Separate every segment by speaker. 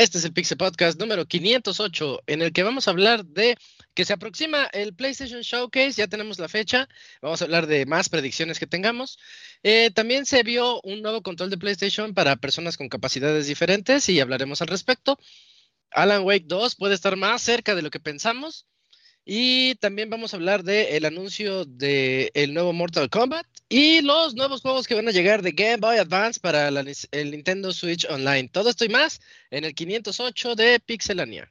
Speaker 1: Este es el Pixel Podcast número 508, en el que vamos a hablar de que se aproxima el PlayStation Showcase, ya tenemos la fecha, vamos a hablar de más predicciones que tengamos. Eh, también se vio un nuevo control de PlayStation para personas con capacidades diferentes y hablaremos al respecto. Alan Wake 2 puede estar más cerca de lo que pensamos. Y también vamos a hablar del anuncio del el nuevo Mortal Kombat y los nuevos juegos que van a llegar de Game Boy Advance para el Nintendo Switch Online. Todo esto y más en el 508 de Pixelania.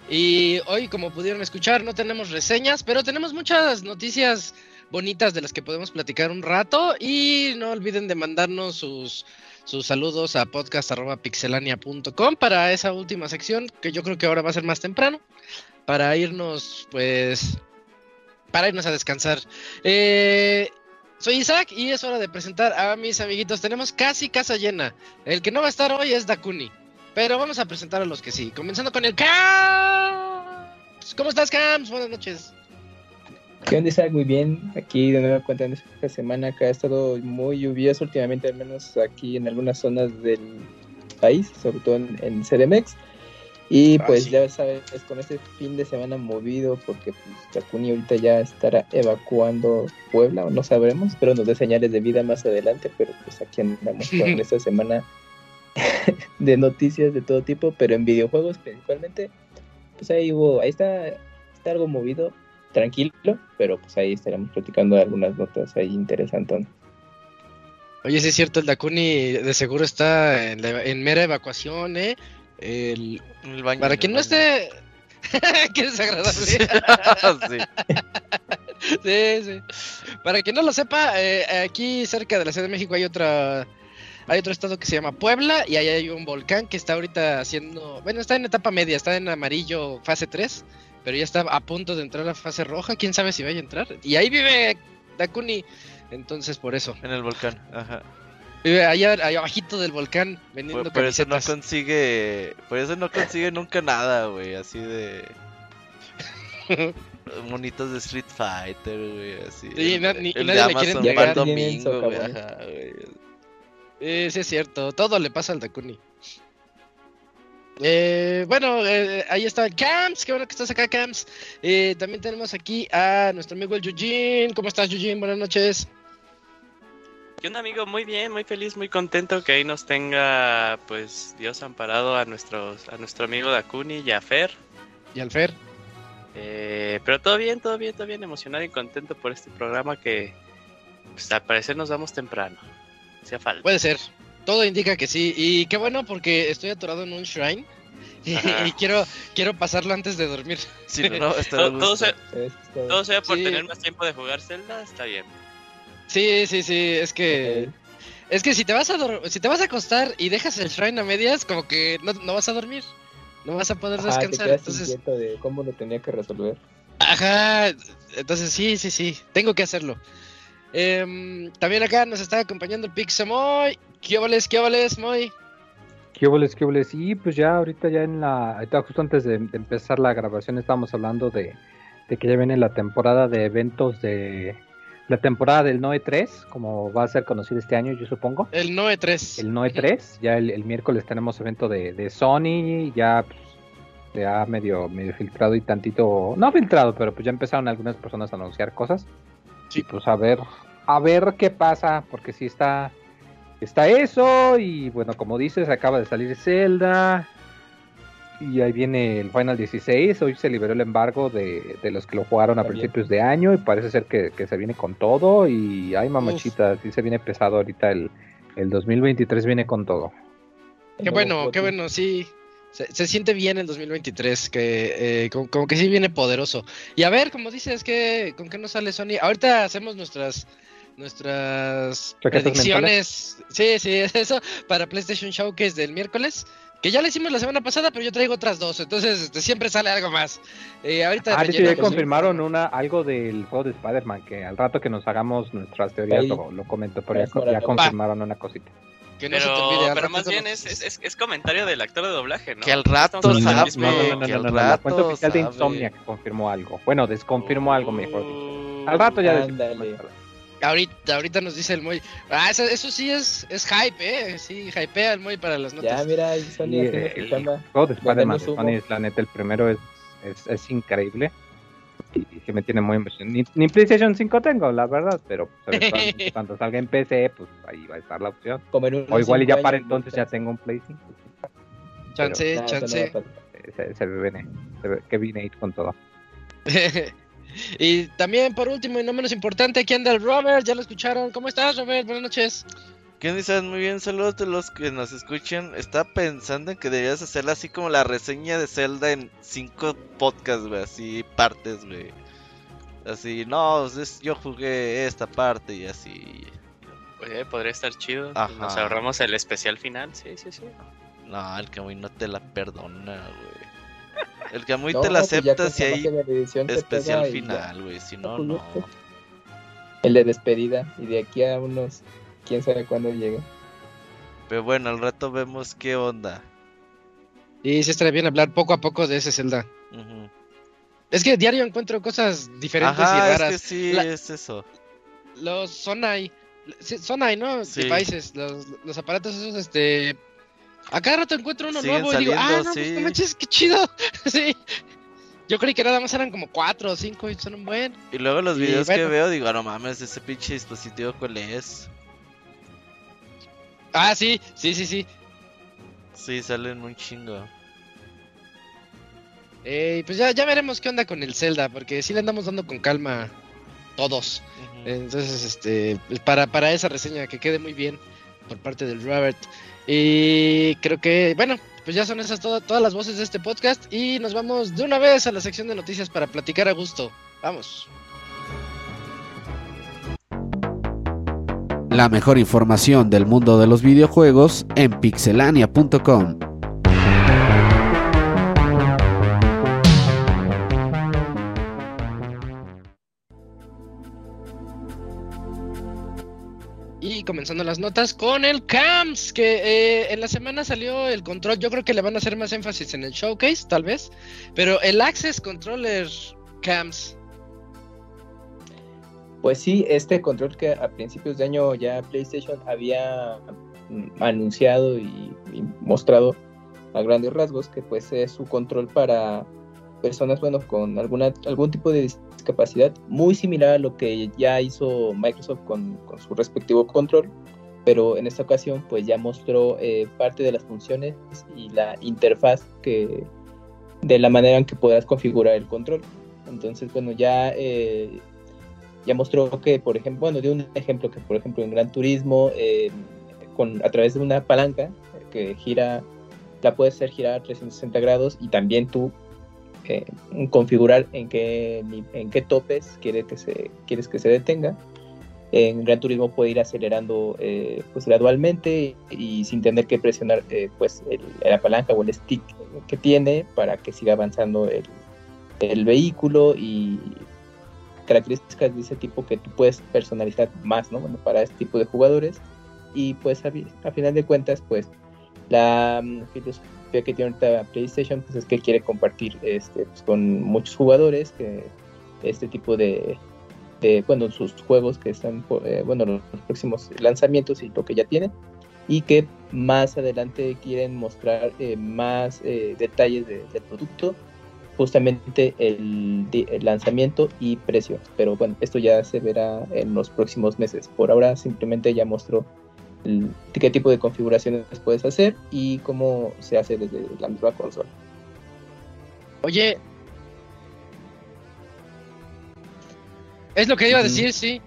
Speaker 1: Y hoy, como pudieron escuchar, no tenemos reseñas, pero tenemos muchas noticias bonitas de las que podemos platicar un rato. Y no olviden de mandarnos sus, sus saludos a podcast.pixelania.com para esa última sección, que yo creo que ahora va a ser más temprano, para irnos, pues, para irnos a descansar. Eh, soy Isaac y es hora de presentar a mis amiguitos. Tenemos casi casa llena. El que no va a estar hoy es Dakuni. Pero vamos a presentar a los que sí. Comenzando con el Cams. ¿Cómo estás, Cams? Buenas noches.
Speaker 2: ¿Qué onda, Isaac? Muy bien. Aquí de nuevo cuenta en esta semana que ha estado muy lluvioso últimamente, al menos aquí en algunas zonas del país, sobre todo en, en CDMX. Y
Speaker 1: Ah,
Speaker 2: pues
Speaker 1: sí.
Speaker 2: ya sabes, con este fin de semana movido, porque pues Takuni ahorita ya estará evacuando Puebla, o no sabremos, pero nos dé señales de vida más adelante, pero pues aquí andamos con esta semana de noticias de todo tipo, pero en videojuegos principalmente, pues ahí hubo, ahí está, está algo movido, tranquilo, pero pues ahí estaremos platicando de algunas notas ahí interesantes.
Speaker 1: Oye, sí es cierto, el Dakuni de seguro está en, la- en mera evacuación, ¿eh? El,
Speaker 3: En el baño,
Speaker 1: para
Speaker 3: en
Speaker 1: quien no esté... Qué desagradable.
Speaker 3: Sí.
Speaker 1: Sí, sí. Para quien no lo sepa, eh, aquí cerca de la Ciudad de México hay otra, hay otro estado que se llama Puebla y ahí hay un volcán que está ahorita haciendo, bueno, está en etapa media, está en amarillo fase 3, pero ya está a punto de entrar a fase roja, quién sabe si vaya a entrar. Y ahí vive Dakuni, entonces por eso.
Speaker 3: En el volcán, ajá.
Speaker 1: Vive allá, allá abajito del volcán vendiendo
Speaker 3: Por, por eso no consigue. Por eso no consigue nunca nada, güey. Así de. Monitos de Street Fighter, güey. Así.
Speaker 1: Sí,
Speaker 3: el-
Speaker 1: ni- y
Speaker 3: el
Speaker 1: nadie
Speaker 3: de
Speaker 1: le quiere
Speaker 3: Amazon
Speaker 1: entregar.
Speaker 3: para el
Speaker 2: Ya tienen
Speaker 3: domingo, güey. Ajá, güey.
Speaker 1: Eh, sí, es cierto. Todo le pasa al Dakuni. Eh, bueno, eh, ahí está Camps. Qué bueno que estás acá, Camps. Eh, también tenemos aquí a nuestro amigo el Yujin. ¿Cómo estás, Yujin? Buenas noches.
Speaker 4: ¿Qué onda amigo? Muy bien, muy feliz, muy contento que ahí nos tenga pues Dios amparado a nuestros, a nuestro amigo Dakuni y a Fer.
Speaker 1: Y al Fer.
Speaker 4: Eh, pero todo bien, todo bien, todo bien, emocionado y contento por este programa que pues, al parecer nos vamos temprano. Hacía falta.
Speaker 1: Puede ser. Todo indica que sí. Y qué bueno porque estoy atorado en un shrine. Y, quiero, quiero pasarlo antes de dormir.
Speaker 3: Sí, no, no, está
Speaker 4: todo, todo sea,
Speaker 2: todo.
Speaker 4: por
Speaker 1: Sí.
Speaker 4: tener más tiempo de jugar Zelda, está bien.
Speaker 1: Sí, sí, sí. Es que. Es que si te vas a si te vas a acostar y dejas el shrine a medias, como que no, no vas a dormir. No vas a poder
Speaker 2: Ajá, te
Speaker 1: descansar.
Speaker 2: quedas
Speaker 1: Entonces,
Speaker 2: de cómo lo tenía que resolver.
Speaker 1: Ajá, entonces sí, sí, sí, tengo que hacerlo. Em, también acá nos está acompañando el Pixemoy. ¿Qué óboles, qué óboles, Moy?
Speaker 5: ¿Qué qué? Y pues ya ahorita ya en la, justo antes de, de empezar la grabación estábamos hablando de, de que ya viene la temporada de eventos de la temporada del Noe 3, como va a ser conocido este año, yo supongo.
Speaker 1: El Noe 3.
Speaker 5: El Noe 3, ya el, el miércoles tenemos evento de, de Sony, ya pues, ya medio, medio filtrado y tantito, no filtrado, pero pues ya empezaron algunas personas a anunciar cosas.
Speaker 1: Sí.
Speaker 5: Pues a ver, a ver qué pasa, porque sí está, está eso y bueno, como dices, acaba de salir Zelda y ahí viene el Final 16, hoy se liberó el embargo de, de los que lo jugaron a
Speaker 2: También.
Speaker 5: principios de año y parece ser que, que se viene con todo y ay mamachita, sí se viene pesado ahorita el, el 2023 viene con todo.
Speaker 1: Qué bueno, qué bueno, sí. Se, se siente bien el 2023, que eh, como, como que sí viene poderoso. Y a ver, como dices, que ¿con qué nos sale Sony? Ahorita hacemos nuestras nuestras
Speaker 5: ¿Chaquetas
Speaker 1: predicciones. Sí, sí, eso para PlayStation Showcase del miércoles. Que ya lo hicimos la semana pasada, pero yo traigo otras dos, entonces este, siempre sale algo más. Eh, ahorita
Speaker 5: Ah, hecho ya confirmaron una, algo del juego de Spider-Man, que al rato que nos hagamos nuestras teorías lo, lo comento, pero ya,
Speaker 2: Es
Speaker 5: ya confirmaron una cosita.
Speaker 1: Que no se te
Speaker 4: Pero,
Speaker 1: olvide,
Speaker 4: pero más bien es, es, es- es comentario del actor de doblaje, ¿no?
Speaker 3: Que al rato sabe,
Speaker 5: no, no, no,
Speaker 3: que
Speaker 5: no,
Speaker 3: al
Speaker 5: no, no, la cuenta oficial de. Insomnia que confirmó algo. Bueno, desconfirmó algo mejor. dicho. Al rato ya.
Speaker 1: Ahorita, ahorita nos dice el Moy. Ah, eso, eso sí es, es hype, eh. Sí, hypea el Moy para las
Speaker 2: Ya,
Speaker 1: notas.
Speaker 2: mira, ahí Sony
Speaker 5: Sí,
Speaker 2: su
Speaker 5: el
Speaker 2: chamba.
Speaker 5: juego de Spider-Man de. Sony, la neta, el primero es, es, es increíble. Y, y que me tiene muy emocionado. Ni, ni PlayStation 5 tengo, la verdad, pero pues, cuando salga en PC, pues ahí va a estar la opción. O igual y ya para entonces ya tengo un Play 5.
Speaker 1: Chance, chance.
Speaker 2: a pasar.
Speaker 5: Eh, Se, se viene, se ve que viene ahí con todo.
Speaker 1: y también, por último y no menos importante, aquí anda el Robert. Ya lo escucharon. ¿Cómo estás, Robert? Buenas noches.
Speaker 3: ¿Qué dices? Muy bien, saludos a los que nos escuchan. Estaba pensando en que deberías hacerla así como la reseña de Zelda en cinco podcasts, güey, así partes, güey. Así, no, es- yo jugué esta parte y así.
Speaker 4: Oye, podría estar chido.
Speaker 3: Ajá.
Speaker 4: Nos ahorramos el especial final. Sí, sí, sí.
Speaker 3: No, el Kamui no te la perdona, güey. El Kamui
Speaker 2: No,
Speaker 3: te la
Speaker 2: pues
Speaker 3: acepta si hay
Speaker 2: de
Speaker 3: especial final, güey. Si no,
Speaker 2: Pues
Speaker 3: no.
Speaker 2: El de despedida. Y de aquí a unos. Quién sabe cuándo llegue.
Speaker 3: Pero bueno, al rato vemos qué onda.
Speaker 1: Y sí estaría bien hablar poco a poco de ese Zelda. Es que diario encuentro cosas diferentes
Speaker 3: Ajá,
Speaker 1: y
Speaker 3: es
Speaker 1: raras.
Speaker 3: que sí,
Speaker 1: La-
Speaker 3: es eso.
Speaker 1: Los Sonai. Sonai, ¿no?
Speaker 3: Sí.
Speaker 1: Devices. Los, los aparatos esos, este. A cada rato encuentro uno
Speaker 3: Siguen
Speaker 1: nuevo y digo, ah, no, pues
Speaker 3: sí.
Speaker 1: no manches, qué chido. sí. Yo creí que nada más eran como cuatro o cinco y son un buen.
Speaker 3: Y luego los
Speaker 1: Y
Speaker 3: videos que
Speaker 1: bueno.
Speaker 3: veo, digo, "Ah, no mames, ese pinche dispositivo, ¿cuál es?
Speaker 1: Ah, sí, sí, sí, sí.
Speaker 3: Sí, salen un chingo.
Speaker 1: Eh, pues ya, ya veremos qué onda con el Zelda, porque sí le andamos dando con calma todos. Entonces, este, pues para, para esa reseña que quede muy bien por parte del Robert. Y creo que, bueno, pues ya son esas toda- todas las voces de este podcast. Y nos vamos de una vez a la sección de noticias para platicar a gusto. Vamos.
Speaker 6: La mejor información del mundo de los videojuegos en pixelania.com.
Speaker 1: Y comenzando las notas con el CAMS, que eh, en la semana salió el control. Yo creo que le van a hacer más énfasis en el showcase, tal vez. Pero el Access Controller CAMS.
Speaker 2: Pues sí, este control que a principios de año ya PlayStation había mm, anunciado y, mostrado a grandes rasgos que pues es su control para personas bueno con alguna algún tipo de discapacidad muy similar a lo que ya hizo Microsoft con, con su respectivo control pero en esta ocasión pues ya mostró eh, parte de las funciones y la interfaz que de la manera en que podrás configurar el control. Entonces bueno ya eh, ya mostró que, por ejemplo, bueno, dio un ejemplo que, por ejemplo, en Gran Turismo, eh, con, a través de una palanca que gira, la puedes hacer girar a 360 grados y también tú eh, configurar en qué, en qué topes quiere que se, quieres que se detenga. En Gran Turismo puede ir acelerando eh, pues gradualmente y sin tener que presionar pues la palanca o el stick que tiene para que siga avanzando el, el vehículo y características de ese tipo que tú puedes personalizar más, ¿no? Bueno, para este tipo de jugadores. Y pues a, a final de cuentas, pues la mm, filosofía que tiene ahorita PlayStation pues es que quiere compartir este, pues, con muchos jugadores que este tipo de, de bueno, sus juegos que están, eh, bueno, los, los próximos lanzamientos y lo que ya tienen. Y que más adelante quieren mostrar eh, más eh, detalles de- del producto justamente el, lanzamiento y precio. Pero bueno, esto ya se verá en los próximos meses. Por ahora simplemente ya mostró el- qué tipo de configuraciones puedes hacer y cómo se hace desde la misma consola.
Speaker 1: Oye. Es lo que iba a decir, sí.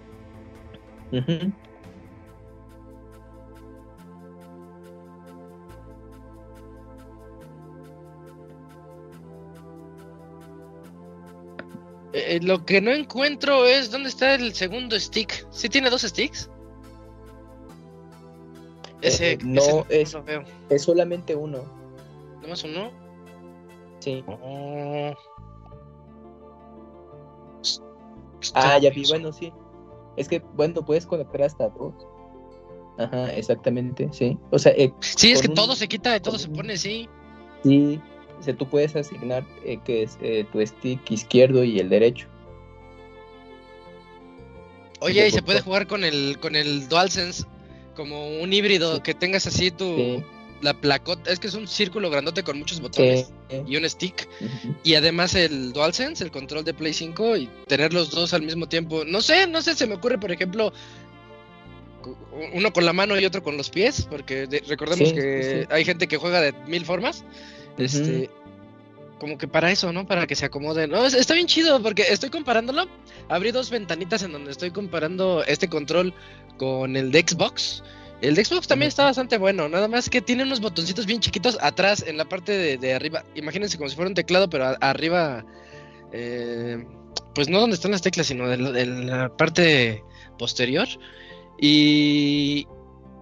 Speaker 1: Eh, lo que no encuentro es dónde está el segundo stick. ¿Sí tiene dos sticks? Ese,
Speaker 2: Eh, no,
Speaker 1: ese
Speaker 2: es-
Speaker 1: lo veo.
Speaker 2: Es solamente uno.
Speaker 1: ¿Nomás uno?
Speaker 2: Sí.
Speaker 1: Oh.
Speaker 2: Ah, ya vi, bueno, sí. Es que, bueno, puedes conectar hasta dos. Ajá, exactamente, sí. O sea, eh,
Speaker 1: Sí, es que
Speaker 2: un-
Speaker 1: todo se quita y todo se pone, sí.
Speaker 2: sí. Sea, tú puedes asignar eh, que es eh, tu stick izquierdo y el derecho.
Speaker 1: Oye, y se puede jugar con el con el DualSense como un híbrido
Speaker 2: Sí.
Speaker 1: que tengas así tu
Speaker 2: Sí.
Speaker 1: la placota, es que es un círculo grandote con muchos botones y un stick y además el DualSense, el control de Play 5 y tener los dos al mismo tiempo. No sé, no sé, se me ocurre por ejemplo uno con la mano y otro con los pies, porque de- recordemos que hay gente que juega de mil formas. Este, como que para eso, ¿no? Para que se acomode. No, es- está bien chido porque estoy comparándolo. Abrí dos ventanitas en donde estoy comparando este control con el de Xbox. El de Xbox también está bastante bueno, nada más que tiene unos botoncitos bien chiquitos atrás en la parte de, de arriba. Imagínense como si fuera un teclado, pero a- arriba, eh, pues no donde están las teclas, sino de, la- de la parte posterior. Y,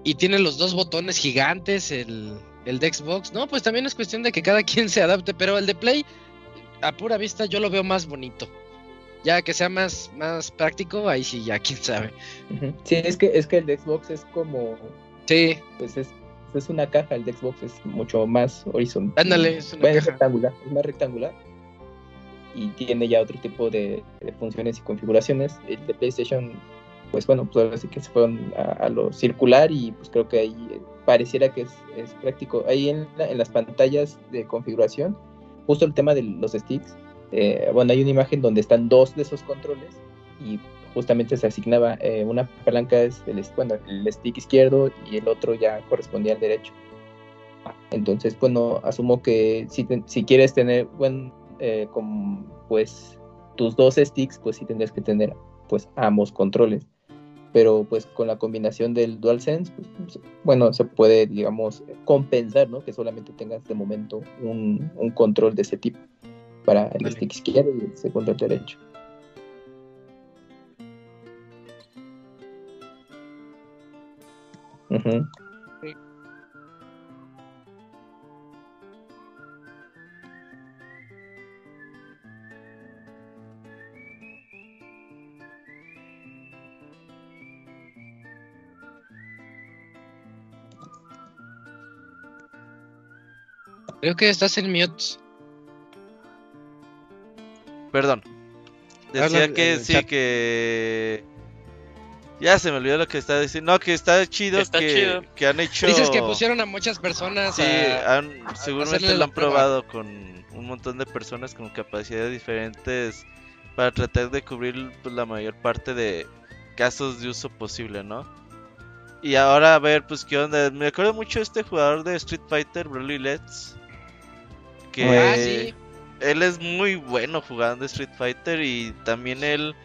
Speaker 1: y tiene los dos botones gigantes, el, el de Xbox. No, pues también es cuestión de que cada quien se adapte, pero el de Play, a pura vista, yo lo veo más bonito. Ya que sea más, más práctico, ahí sí, ya quién sabe.
Speaker 2: Sí, es que, es que el de Xbox es como,
Speaker 1: Sí,
Speaker 2: pues es, es una caja, el de Xbox es mucho más horizontal.
Speaker 1: Ándale, es una
Speaker 2: Bueno, es
Speaker 1: caja.
Speaker 2: rectangular, es más rectangular. Y tiene ya otro tipo de, de funciones y configuraciones. El de PlayStation, pues bueno, pues ahora sí que se fueron a, a lo circular y pues creo que ahí eh, pareciera que es, práctico. Ahí en, la- las pantallas de configuración, justo el tema de los sticks, eh, bueno, hay una imagen donde están dos de esos controles y justamente se asignaba eh, una palanca es el, bueno, el stick izquierdo y el otro ya correspondía al derecho. Entonces, bueno, asumo que si, si quieres tener, bueno, eh, con, pues tus dos sticks, pues sí tendrías que tener pues ambos controles. Pero pues con la combinación del DualSense, pues, pues, bueno, se puede, digamos, compensar, ¿no? Que solamente tengas de momento un, un control de ese tipo para el
Speaker 1: Vale.
Speaker 2: stick izquierdo y el segundo derecho.
Speaker 1: Creo que estás en mute.
Speaker 3: Perdón. Decía
Speaker 1: Habla
Speaker 3: que sí,
Speaker 1: chat.
Speaker 3: que. Ya se me olvidó lo que estaba diciendo. No, que está chido,
Speaker 4: Está
Speaker 3: que,
Speaker 4: chido.
Speaker 3: que han hecho.
Speaker 1: Dices que pusieron a muchas personas
Speaker 3: Sí,
Speaker 1: a-
Speaker 3: han- seguramente lo han
Speaker 1: prueba.
Speaker 3: probado con un montón de personas con capacidades diferentes para tratar de cubrir pues, la mayor parte de casos de uso posible, ¿no? Y ahora a ver, pues qué onda. Me acuerdo mucho de este jugador de Street Fighter, Broly Let's. Que
Speaker 1: Ah, sí.
Speaker 3: él es muy bueno jugando Street Fighter y también él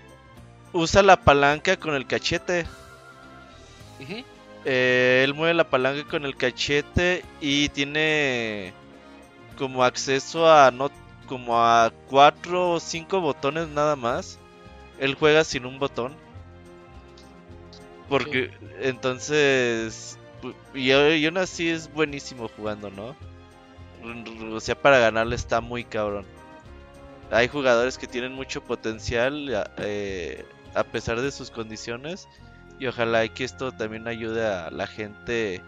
Speaker 3: usa la palanca con el cachete. Eh, él mueve la palanca con el cachete y tiene como acceso a no como a cuatro o cinco botones nada más. Él juega sin un botón. Porque entonces y, y aún así es buenísimo jugando, ¿no? O sea, para ganarle está muy cabrón. Hay jugadores que tienen mucho potencial a- eh, a pesar de sus condiciones y ojalá y que esto también ayude a la gente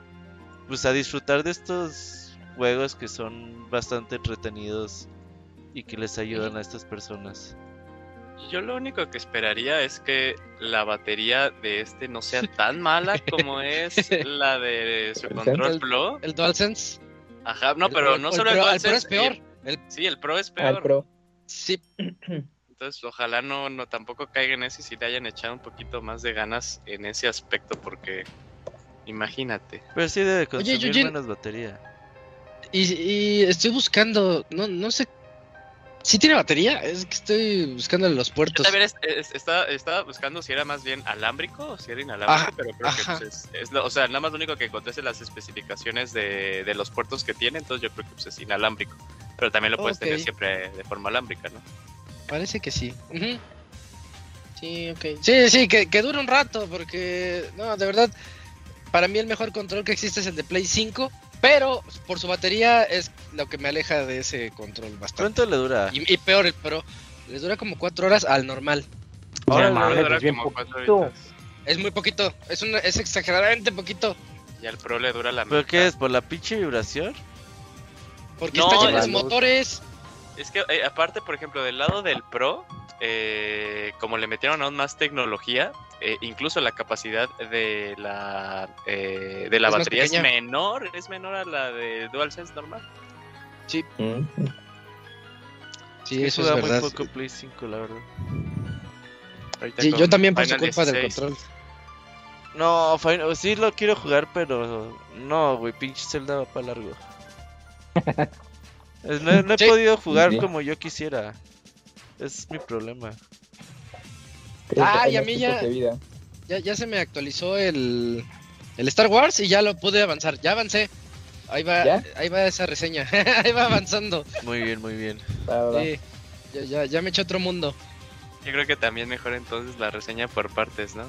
Speaker 3: pues a disfrutar de estos juegos que son bastante entretenidos y que les ayudan a estas personas.
Speaker 4: Yo lo único que esperaría es que la batería de este no sea tan mala como es la de su
Speaker 2: El
Speaker 4: Control
Speaker 1: Sense.
Speaker 4: Pro.
Speaker 1: El DualSense.
Speaker 4: Ajá, no,
Speaker 1: El-
Speaker 4: pero
Speaker 1: el-
Speaker 4: no
Speaker 1: el
Speaker 4: solo el,
Speaker 1: Pro- el Pro es peor.
Speaker 4: el- sí, el Pro es
Speaker 2: Al
Speaker 4: peor.
Speaker 2: Pro.
Speaker 1: Sí,
Speaker 4: Entonces, ojalá no, no tampoco caiga en eso y si le hayan echado un poquito más de ganas en ese aspecto, porque Imagínate.
Speaker 3: Pero sí debe consumir
Speaker 1: Eugene.
Speaker 3: menos batería.
Speaker 1: Y, y estoy buscando, no, no sé. ¿Sí tiene batería? Es que estoy buscando los
Speaker 4: Yo
Speaker 1: puertos.
Speaker 4: también es- es- estaba, estaba buscando si era más bien alámbrico o si era inalámbrico,
Speaker 1: Ajá,
Speaker 4: pero creo
Speaker 1: ajá.
Speaker 4: que pues, es, es lo- o sea, nada más lo único que encontré es en las especificaciones de, de los puertos que tiene, entonces yo creo que pues, es inalámbrico. Pero también lo puedes tener siempre de forma alámbrica, ¿no?
Speaker 1: Parece que sí. Ujú. Sí, ok. Sí, sí, que, que dure un rato, porque, no, de verdad, para mí el mejor control que existe es el de Play 5, pero por su batería es lo que me aleja de ese control bastante.
Speaker 3: ¿Cuánto le dura?
Speaker 1: Y, y peor, el Pro, les dura como 4 horas al normal.
Speaker 5: No mames,
Speaker 4: dura
Speaker 5: es
Speaker 4: como cuatro
Speaker 5: poquito.
Speaker 4: horitas.
Speaker 1: Es muy poquito, es, una, es exageradamente poquito,
Speaker 4: Y al Pro le dura la
Speaker 3: ¿Pero qué es? ¿Por la pinche vibración?
Speaker 1: porque
Speaker 4: No,
Speaker 1: está lleno de motores.
Speaker 4: Es que eh, aparte, por ejemplo, del lado del Pro, eh, como le metieron aún más tecnología, eh, incluso la capacidad de la eh, de la
Speaker 1: Es
Speaker 4: batería es menor, es menor a la de DualSense normal.
Speaker 2: Mm.
Speaker 1: Sí, eso es
Speaker 3: jugado muy
Speaker 1: verdad.
Speaker 3: poco Play 5, la verdad.
Speaker 4: Ahorita
Speaker 1: Sí, yo también por su culpa del
Speaker 4: 16.
Speaker 1: control.
Speaker 3: No, Final- sí lo quiero jugar, pero no, güey, pinche Zelda va para largo. Es- no, no he
Speaker 1: Sí.
Speaker 3: podido jugar
Speaker 2: Sí.
Speaker 3: como yo quisiera. Ese es mi problema.
Speaker 1: Ah, y a mí ya-
Speaker 2: toque de vida.
Speaker 1: Ya, ya se me actualizó el, el Star Wars y ya lo pude avanzar. Ya avancé. Ahí va,
Speaker 2: ¿Ya?
Speaker 1: ahí va esa reseña. ahí va avanzando.
Speaker 3: Muy bien, muy bien.
Speaker 1: Sí, ya, ya, ya me eché otro mundo.
Speaker 4: Yo creo que también mejor entonces la reseña por partes, ¿no?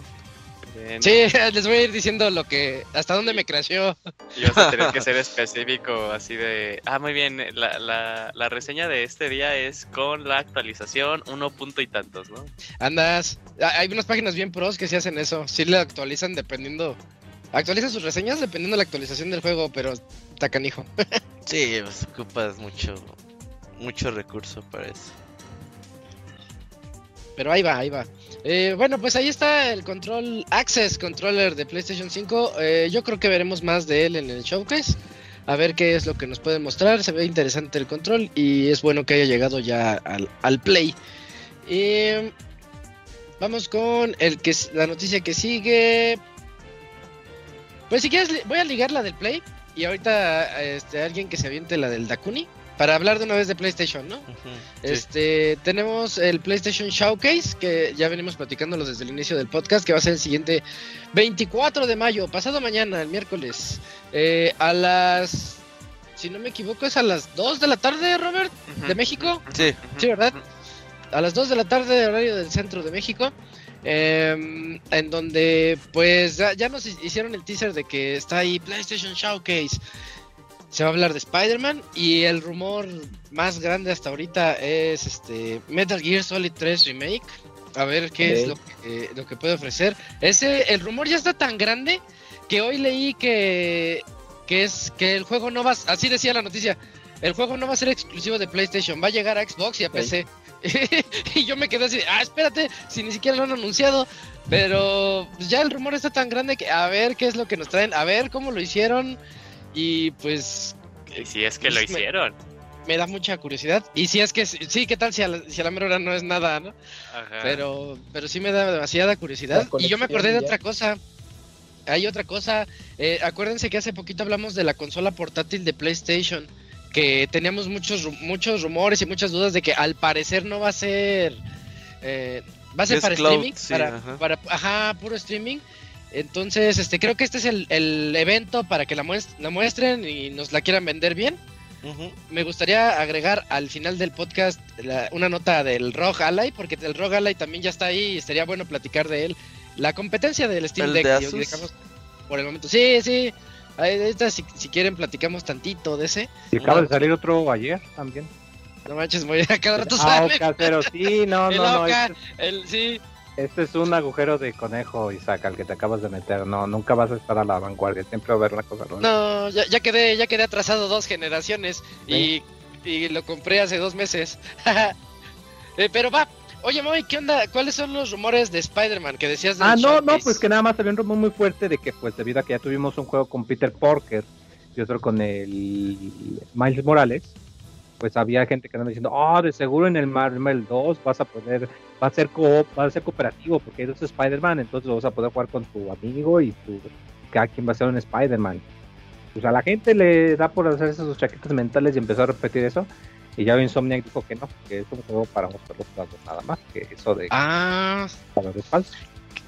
Speaker 4: Bien.
Speaker 1: Sí, les voy a ir diciendo lo que. hasta dónde me creció.
Speaker 4: Y vas a tener que ser específico, así de. Ah, muy bien. La, la, la reseña de este día es con la actualización uno punto y tantos, ¿no?
Speaker 1: Andas. ah, Hay unas páginas bien pros que sí hacen eso. Sí le actualizan dependiendo. Actualizan sus reseñas dependiendo de la actualización del juego, pero está canijo.
Speaker 3: Sí, pues ocupas mucho, mucho recurso para eso.
Speaker 1: Pero ahí va, ahí va. Eh, bueno, pues ahí está el control Access Controller de PlayStation 5. Eh, yo creo que veremos más de él en el showcase. A ver qué es lo que nos puede mostrar. Se ve interesante el control y es bueno que haya llegado ya al, Play. Eh, vamos con el que la noticia que sigue. Pues si quieres, voy a ligar la del Play y ahorita este, alguien que se aviente la del Dakuni para hablar de una vez de PlayStation, ¿no? Este, tenemos el PlayStation Showcase, que ya venimos platicándolo desde el inicio del podcast, que va a ser el siguiente 24 de mayo, pasado mañana, el miércoles, eh, a las, si no me equivoco, es a las 2 de la tarde, Robert, de México.
Speaker 3: Sí,
Speaker 1: Sí, ¿verdad? A las 2 de la tarde de horario del centro de México. em, en donde pues ya, ya nos hicieron el teaser de que está ahí PlayStation Showcase. Se va a hablar de Spider-Man y el rumor más grande hasta ahorita es este Metal Gear Solid 3 Remake. A ver qué es lo que, lo que puede ofrecer. Ese, el rumor ya está tan grande que hoy leí que, que es que el juego no va, así decía la noticia, el juego no va a ser exclusivo de PlayStation, va a llegar a Xbox y a. PC. y yo me quedé así, ah, espérate, si ni siquiera lo han anunciado. Pero pues, ya el rumor está tan grande que a ver qué es lo que nos traen, a ver cómo lo hicieron. Y pues
Speaker 4: Y si es que lo
Speaker 1: Pues me-
Speaker 4: hicieron.
Speaker 1: me da mucha curiosidad. Y si es que sí, ¿qué tal si a la, si a la mera hora no es nada, no?
Speaker 4: Ajá.
Speaker 1: Pero, pero sí me da demasiada curiosidad. Y yo me acordé de otra cosa. Hay otra cosa. Eh, acuérdense que hace poquito hablamos de la consola portátil de PlayStation. Que teníamos muchos, muchos rumores y muchas dudas de que al parecer no va a ser. eh, va a ser
Speaker 3: Es
Speaker 1: para
Speaker 3: cloud,
Speaker 1: streaming.
Speaker 3: sí,
Speaker 1: para,
Speaker 3: ajá.
Speaker 1: para- ajá, puro streaming. Entonces, este, creo que este es el, el evento para que la, muest- la muestren y nos la quieran vender bien me gustaría agregar al final del podcast la- una nota del ROG Ally, porque el ROG Ally también ya está ahí y sería bueno platicar de él. La competencia del Steam
Speaker 3: ¿El
Speaker 1: Deck,
Speaker 3: de
Speaker 1: por el momento. Sí, sí. Ahí, ahorita si, si quieren platicamos tantito de ese.
Speaker 5: Y acaba de salir otro ayer también.
Speaker 1: No manches, muy a cada rato
Speaker 5: Ah,
Speaker 1: sale.
Speaker 5: casero, sí, no,
Speaker 1: el
Speaker 5: no, no.
Speaker 1: Oca,
Speaker 5: Este,
Speaker 1: el, sí.
Speaker 5: Este es un agujero de conejo, Isaac, al que te acabas de meter. No, nunca vas a estar a la vanguardia. Siempre va a haber una cosa nueva.
Speaker 1: No, ya, ya quedé, ya quedé atrasado dos generaciones y, y lo compré hace dos meses. Eh, pero va, oye Moy, ¿qué onda? ¿Cuáles son los rumores de Spider-Man que decías del
Speaker 5: Ah, no, no, pues que nada más salió un rumor muy fuerte de que, pues, debido a que ya tuvimos un juego con Peter Parker y otro con el Miles Morales, pues había gente que andaba diciendo, oh, de seguro en el Marvel 2 vas a poder, va a ser co va a ser cooperativo porque dos Spider-Man, entonces lo vas a poder jugar con tu amigo y tu cada quien va a ser un Spider-Man. Pues a la gente le da por hacerse sus chaquetas mentales y empezó a repetir eso. Y ya Insomniac dijo que no, que es un juego para mostrar los jugadores nada más, que eso de
Speaker 1: Ah.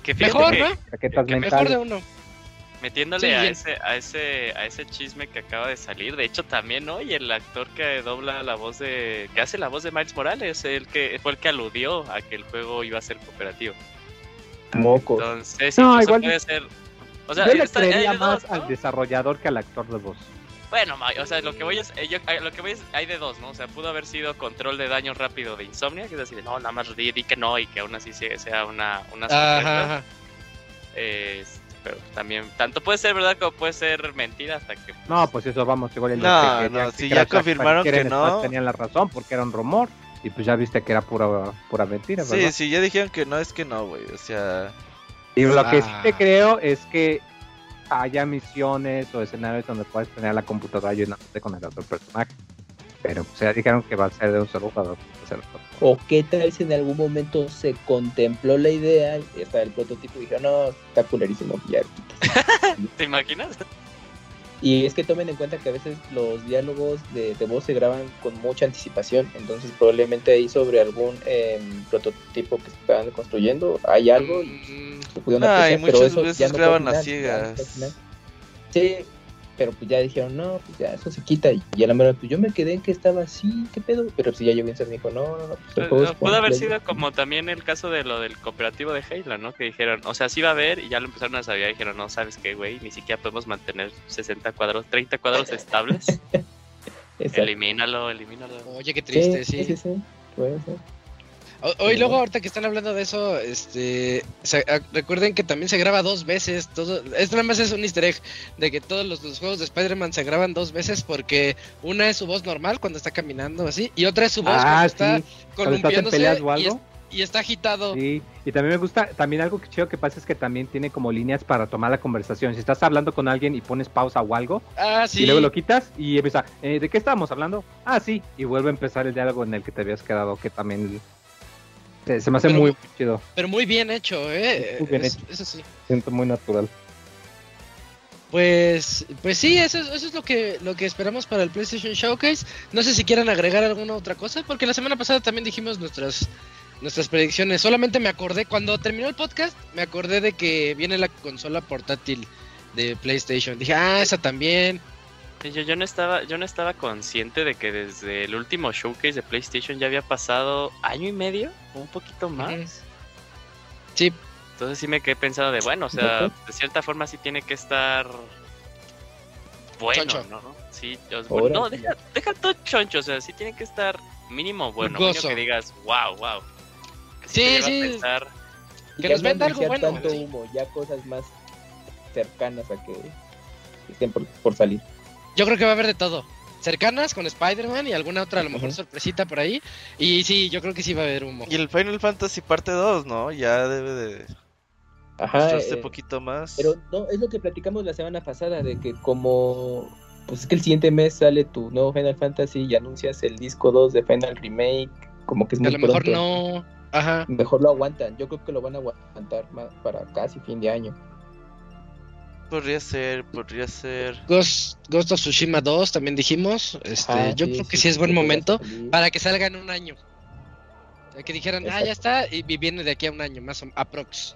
Speaker 4: Que fíjate
Speaker 1: mejor,
Speaker 4: que
Speaker 1: ¿no?
Speaker 5: Chaquetas
Speaker 4: que
Speaker 1: Mejor de
Speaker 5: mentales.
Speaker 1: uno.
Speaker 4: Metiéndole
Speaker 1: Sí,
Speaker 4: a, ese, a, ese, a ese chisme que acaba de salir, de hecho también, ¿no? Y el actor que dobla la voz de... que hace la voz de Miles Morales, el que fue el que aludió a que el juego iba a ser cooperativo.
Speaker 2: Moco.
Speaker 4: Entonces,
Speaker 5: No,
Speaker 4: incluso
Speaker 5: igual-
Speaker 4: puede ser... O sea,
Speaker 5: Yo le creería más
Speaker 4: dos, ¿no?
Speaker 5: al desarrollador que al actor de voz.
Speaker 4: Bueno, o sea, lo que voy es, eh, yo- eh, lo que voy es, hay de dos, ¿no? O sea, pudo haber sido control de daño rápido de Insomnia, que es decir, no, nada más di, di que no y que aún así sea sea una, una sorpresa.
Speaker 1: Ajá, ajá.
Speaker 4: Este, pero también, tanto puede ser verdad como puede ser mentira hasta que...
Speaker 5: No, pues eso vamos, igual.
Speaker 3: No,
Speaker 5: que querían
Speaker 3: no,
Speaker 5: que
Speaker 3: si
Speaker 5: era
Speaker 3: ya confirmaron que no.
Speaker 5: Tenían la razón porque era un rumor. Y pues ya viste que era pura, pura mentira,
Speaker 3: Sí,
Speaker 5: ¿verdad?
Speaker 3: sí, ya dijeron que no, es que no, güey. O sea,
Speaker 5: Y lo que sí
Speaker 1: Ah.
Speaker 5: te creo es que haya misiones o escenarios donde puedes tener a la computadora llenándote con el otro personaje. Pero pues ya dijeron que va a ser de un solo jugador.
Speaker 2: O qué tal si en algún momento se contempló la idea y hasta el prototipo y dijeron, no, está culerísimo. Ya.
Speaker 4: ¿Te imaginas?
Speaker 2: Y es que tomen en cuenta que a veces los diálogos de, de voz se graban con mucha anticipación, entonces probablemente ahí sobre algún em, prototipo que están construyendo hay algo y
Speaker 1: Mm,
Speaker 2: se pudieron
Speaker 3: Ay,
Speaker 2: apreciar, pero
Speaker 3: muchas
Speaker 2: eso
Speaker 3: veces
Speaker 2: ya no
Speaker 3: graban a ciegas.
Speaker 2: Sí, pero pues ya dijeron, no, pues ya eso se quita y ya la mera, pues yo me quedé en que estaba así, qué pedo, pero si ya yo bien me dijo, no, no, no, pues es
Speaker 4: Eh, Pudo haber
Speaker 2: completo".
Speaker 4: sido como también el caso de lo del cooperativo de Halo, ¿no? Que dijeron, o sea, sí va a haber y ya lo empezaron a saber y dijeron, no, ¿sabes qué, güey? Ni siquiera podemos mantener 60 cuadros, 30 cuadros estables.
Speaker 2: Exacto.
Speaker 4: elimínalo, elimínalo.
Speaker 1: Oye, qué triste,
Speaker 2: sí,
Speaker 1: sí.
Speaker 2: sí, sí, puede ser.
Speaker 1: Hoy luego, ahorita que están hablando de eso, este, se- ah, recuerden que también se graba dos veces. Todo, esto nada más es un easter egg de que todos los, los juegos de Spider-Man se graban dos veces porque una es su voz normal cuando está caminando así y otra es su voz
Speaker 5: Ah,
Speaker 1: cuando
Speaker 5: sí.
Speaker 1: está columpiándose
Speaker 5: peleas o
Speaker 1: y,
Speaker 5: algo.
Speaker 1: es- y está agitado.
Speaker 5: Sí, y también me gusta, también algo que chido que pasa es que también tiene como líneas para tomar la conversación. Si estás hablando con alguien y pones pausa o algo,
Speaker 1: Ah, sí.
Speaker 5: y luego lo quitas y empieza, eh, ¿de qué estábamos hablando? Ah, sí, y vuelve a empezar el diálogo en el que te habías quedado, que también se, se me hace
Speaker 1: Pero
Speaker 5: muy,
Speaker 1: muy-
Speaker 5: chido,
Speaker 1: Pero muy bien hecho, ¿eh?
Speaker 5: Muy bien
Speaker 1: Es-
Speaker 5: hecho.
Speaker 1: Eso sí.
Speaker 5: siento muy natural.
Speaker 1: Pues, pues sí, eso, es- eso es lo que, lo que esperamos para el PlayStation Showcase. No sé si quieran agregar alguna otra cosa, porque la semana pasada también dijimos nuestras, nuestras predicciones. Solamente me acordé, cuando terminó el podcast, me acordé de que viene la consola portátil de PlayStation. Dije, ah, esa también.
Speaker 4: Yo, yo no estaba, yo no estaba consciente de que desde el último showcase de PlayStation ya había pasado año y medio, o un poquito más.
Speaker 1: Sí,
Speaker 4: Entonces sí me quedé pensando de, bueno, o sea, de cierta forma sí tiene que estar bueno,
Speaker 1: Choncho.
Speaker 4: ¿no? Sí, yo- bueno, no, deja, deja todo choncho, o sea, sí tiene que estar mínimo bueno, mínimo que digas, wow, wow. Que
Speaker 1: Sí,
Speaker 4: a
Speaker 1: sí.
Speaker 4: pensar,
Speaker 2: Y
Speaker 1: Que nos
Speaker 2: no
Speaker 1: venda algo bueno,
Speaker 2: tanto humo, ya cosas más cercanas a que estén por, por salir.
Speaker 1: Yo creo que va a haber de todo. Cercanas con Spider-Man y alguna otra, a lo mejor sorpresita por ahí. Y sí, yo creo que sí va a haber humo.
Speaker 3: y el Final Fantasy parte 2, ¿no? Ya debe de
Speaker 2: Ajá, eh,
Speaker 3: un poquito más.
Speaker 2: pero no, es lo que platicamos la semana pasada, de que como, pues es que el siguiente mes sale tu nuevo Final Fantasy y anuncias el disco 2 de Final Remake, como que es
Speaker 1: a
Speaker 2: muy
Speaker 1: lo mejor
Speaker 2: pronto.
Speaker 1: no. Ajá.
Speaker 2: Mejor lo aguantan, yo creo que lo van a aguantar más para casi fin de año.
Speaker 3: Podría ser, podría ser.
Speaker 1: Ghost, Ghost of Tsushima 2 también dijimos. Este,
Speaker 2: Ah,
Speaker 1: yo
Speaker 2: sí,
Speaker 1: creo que
Speaker 2: sí,
Speaker 1: sí es buen momento para que salga en un año. O sea, que dijeran, ah, ya está, y y viene de aquí a un año, más o aprox.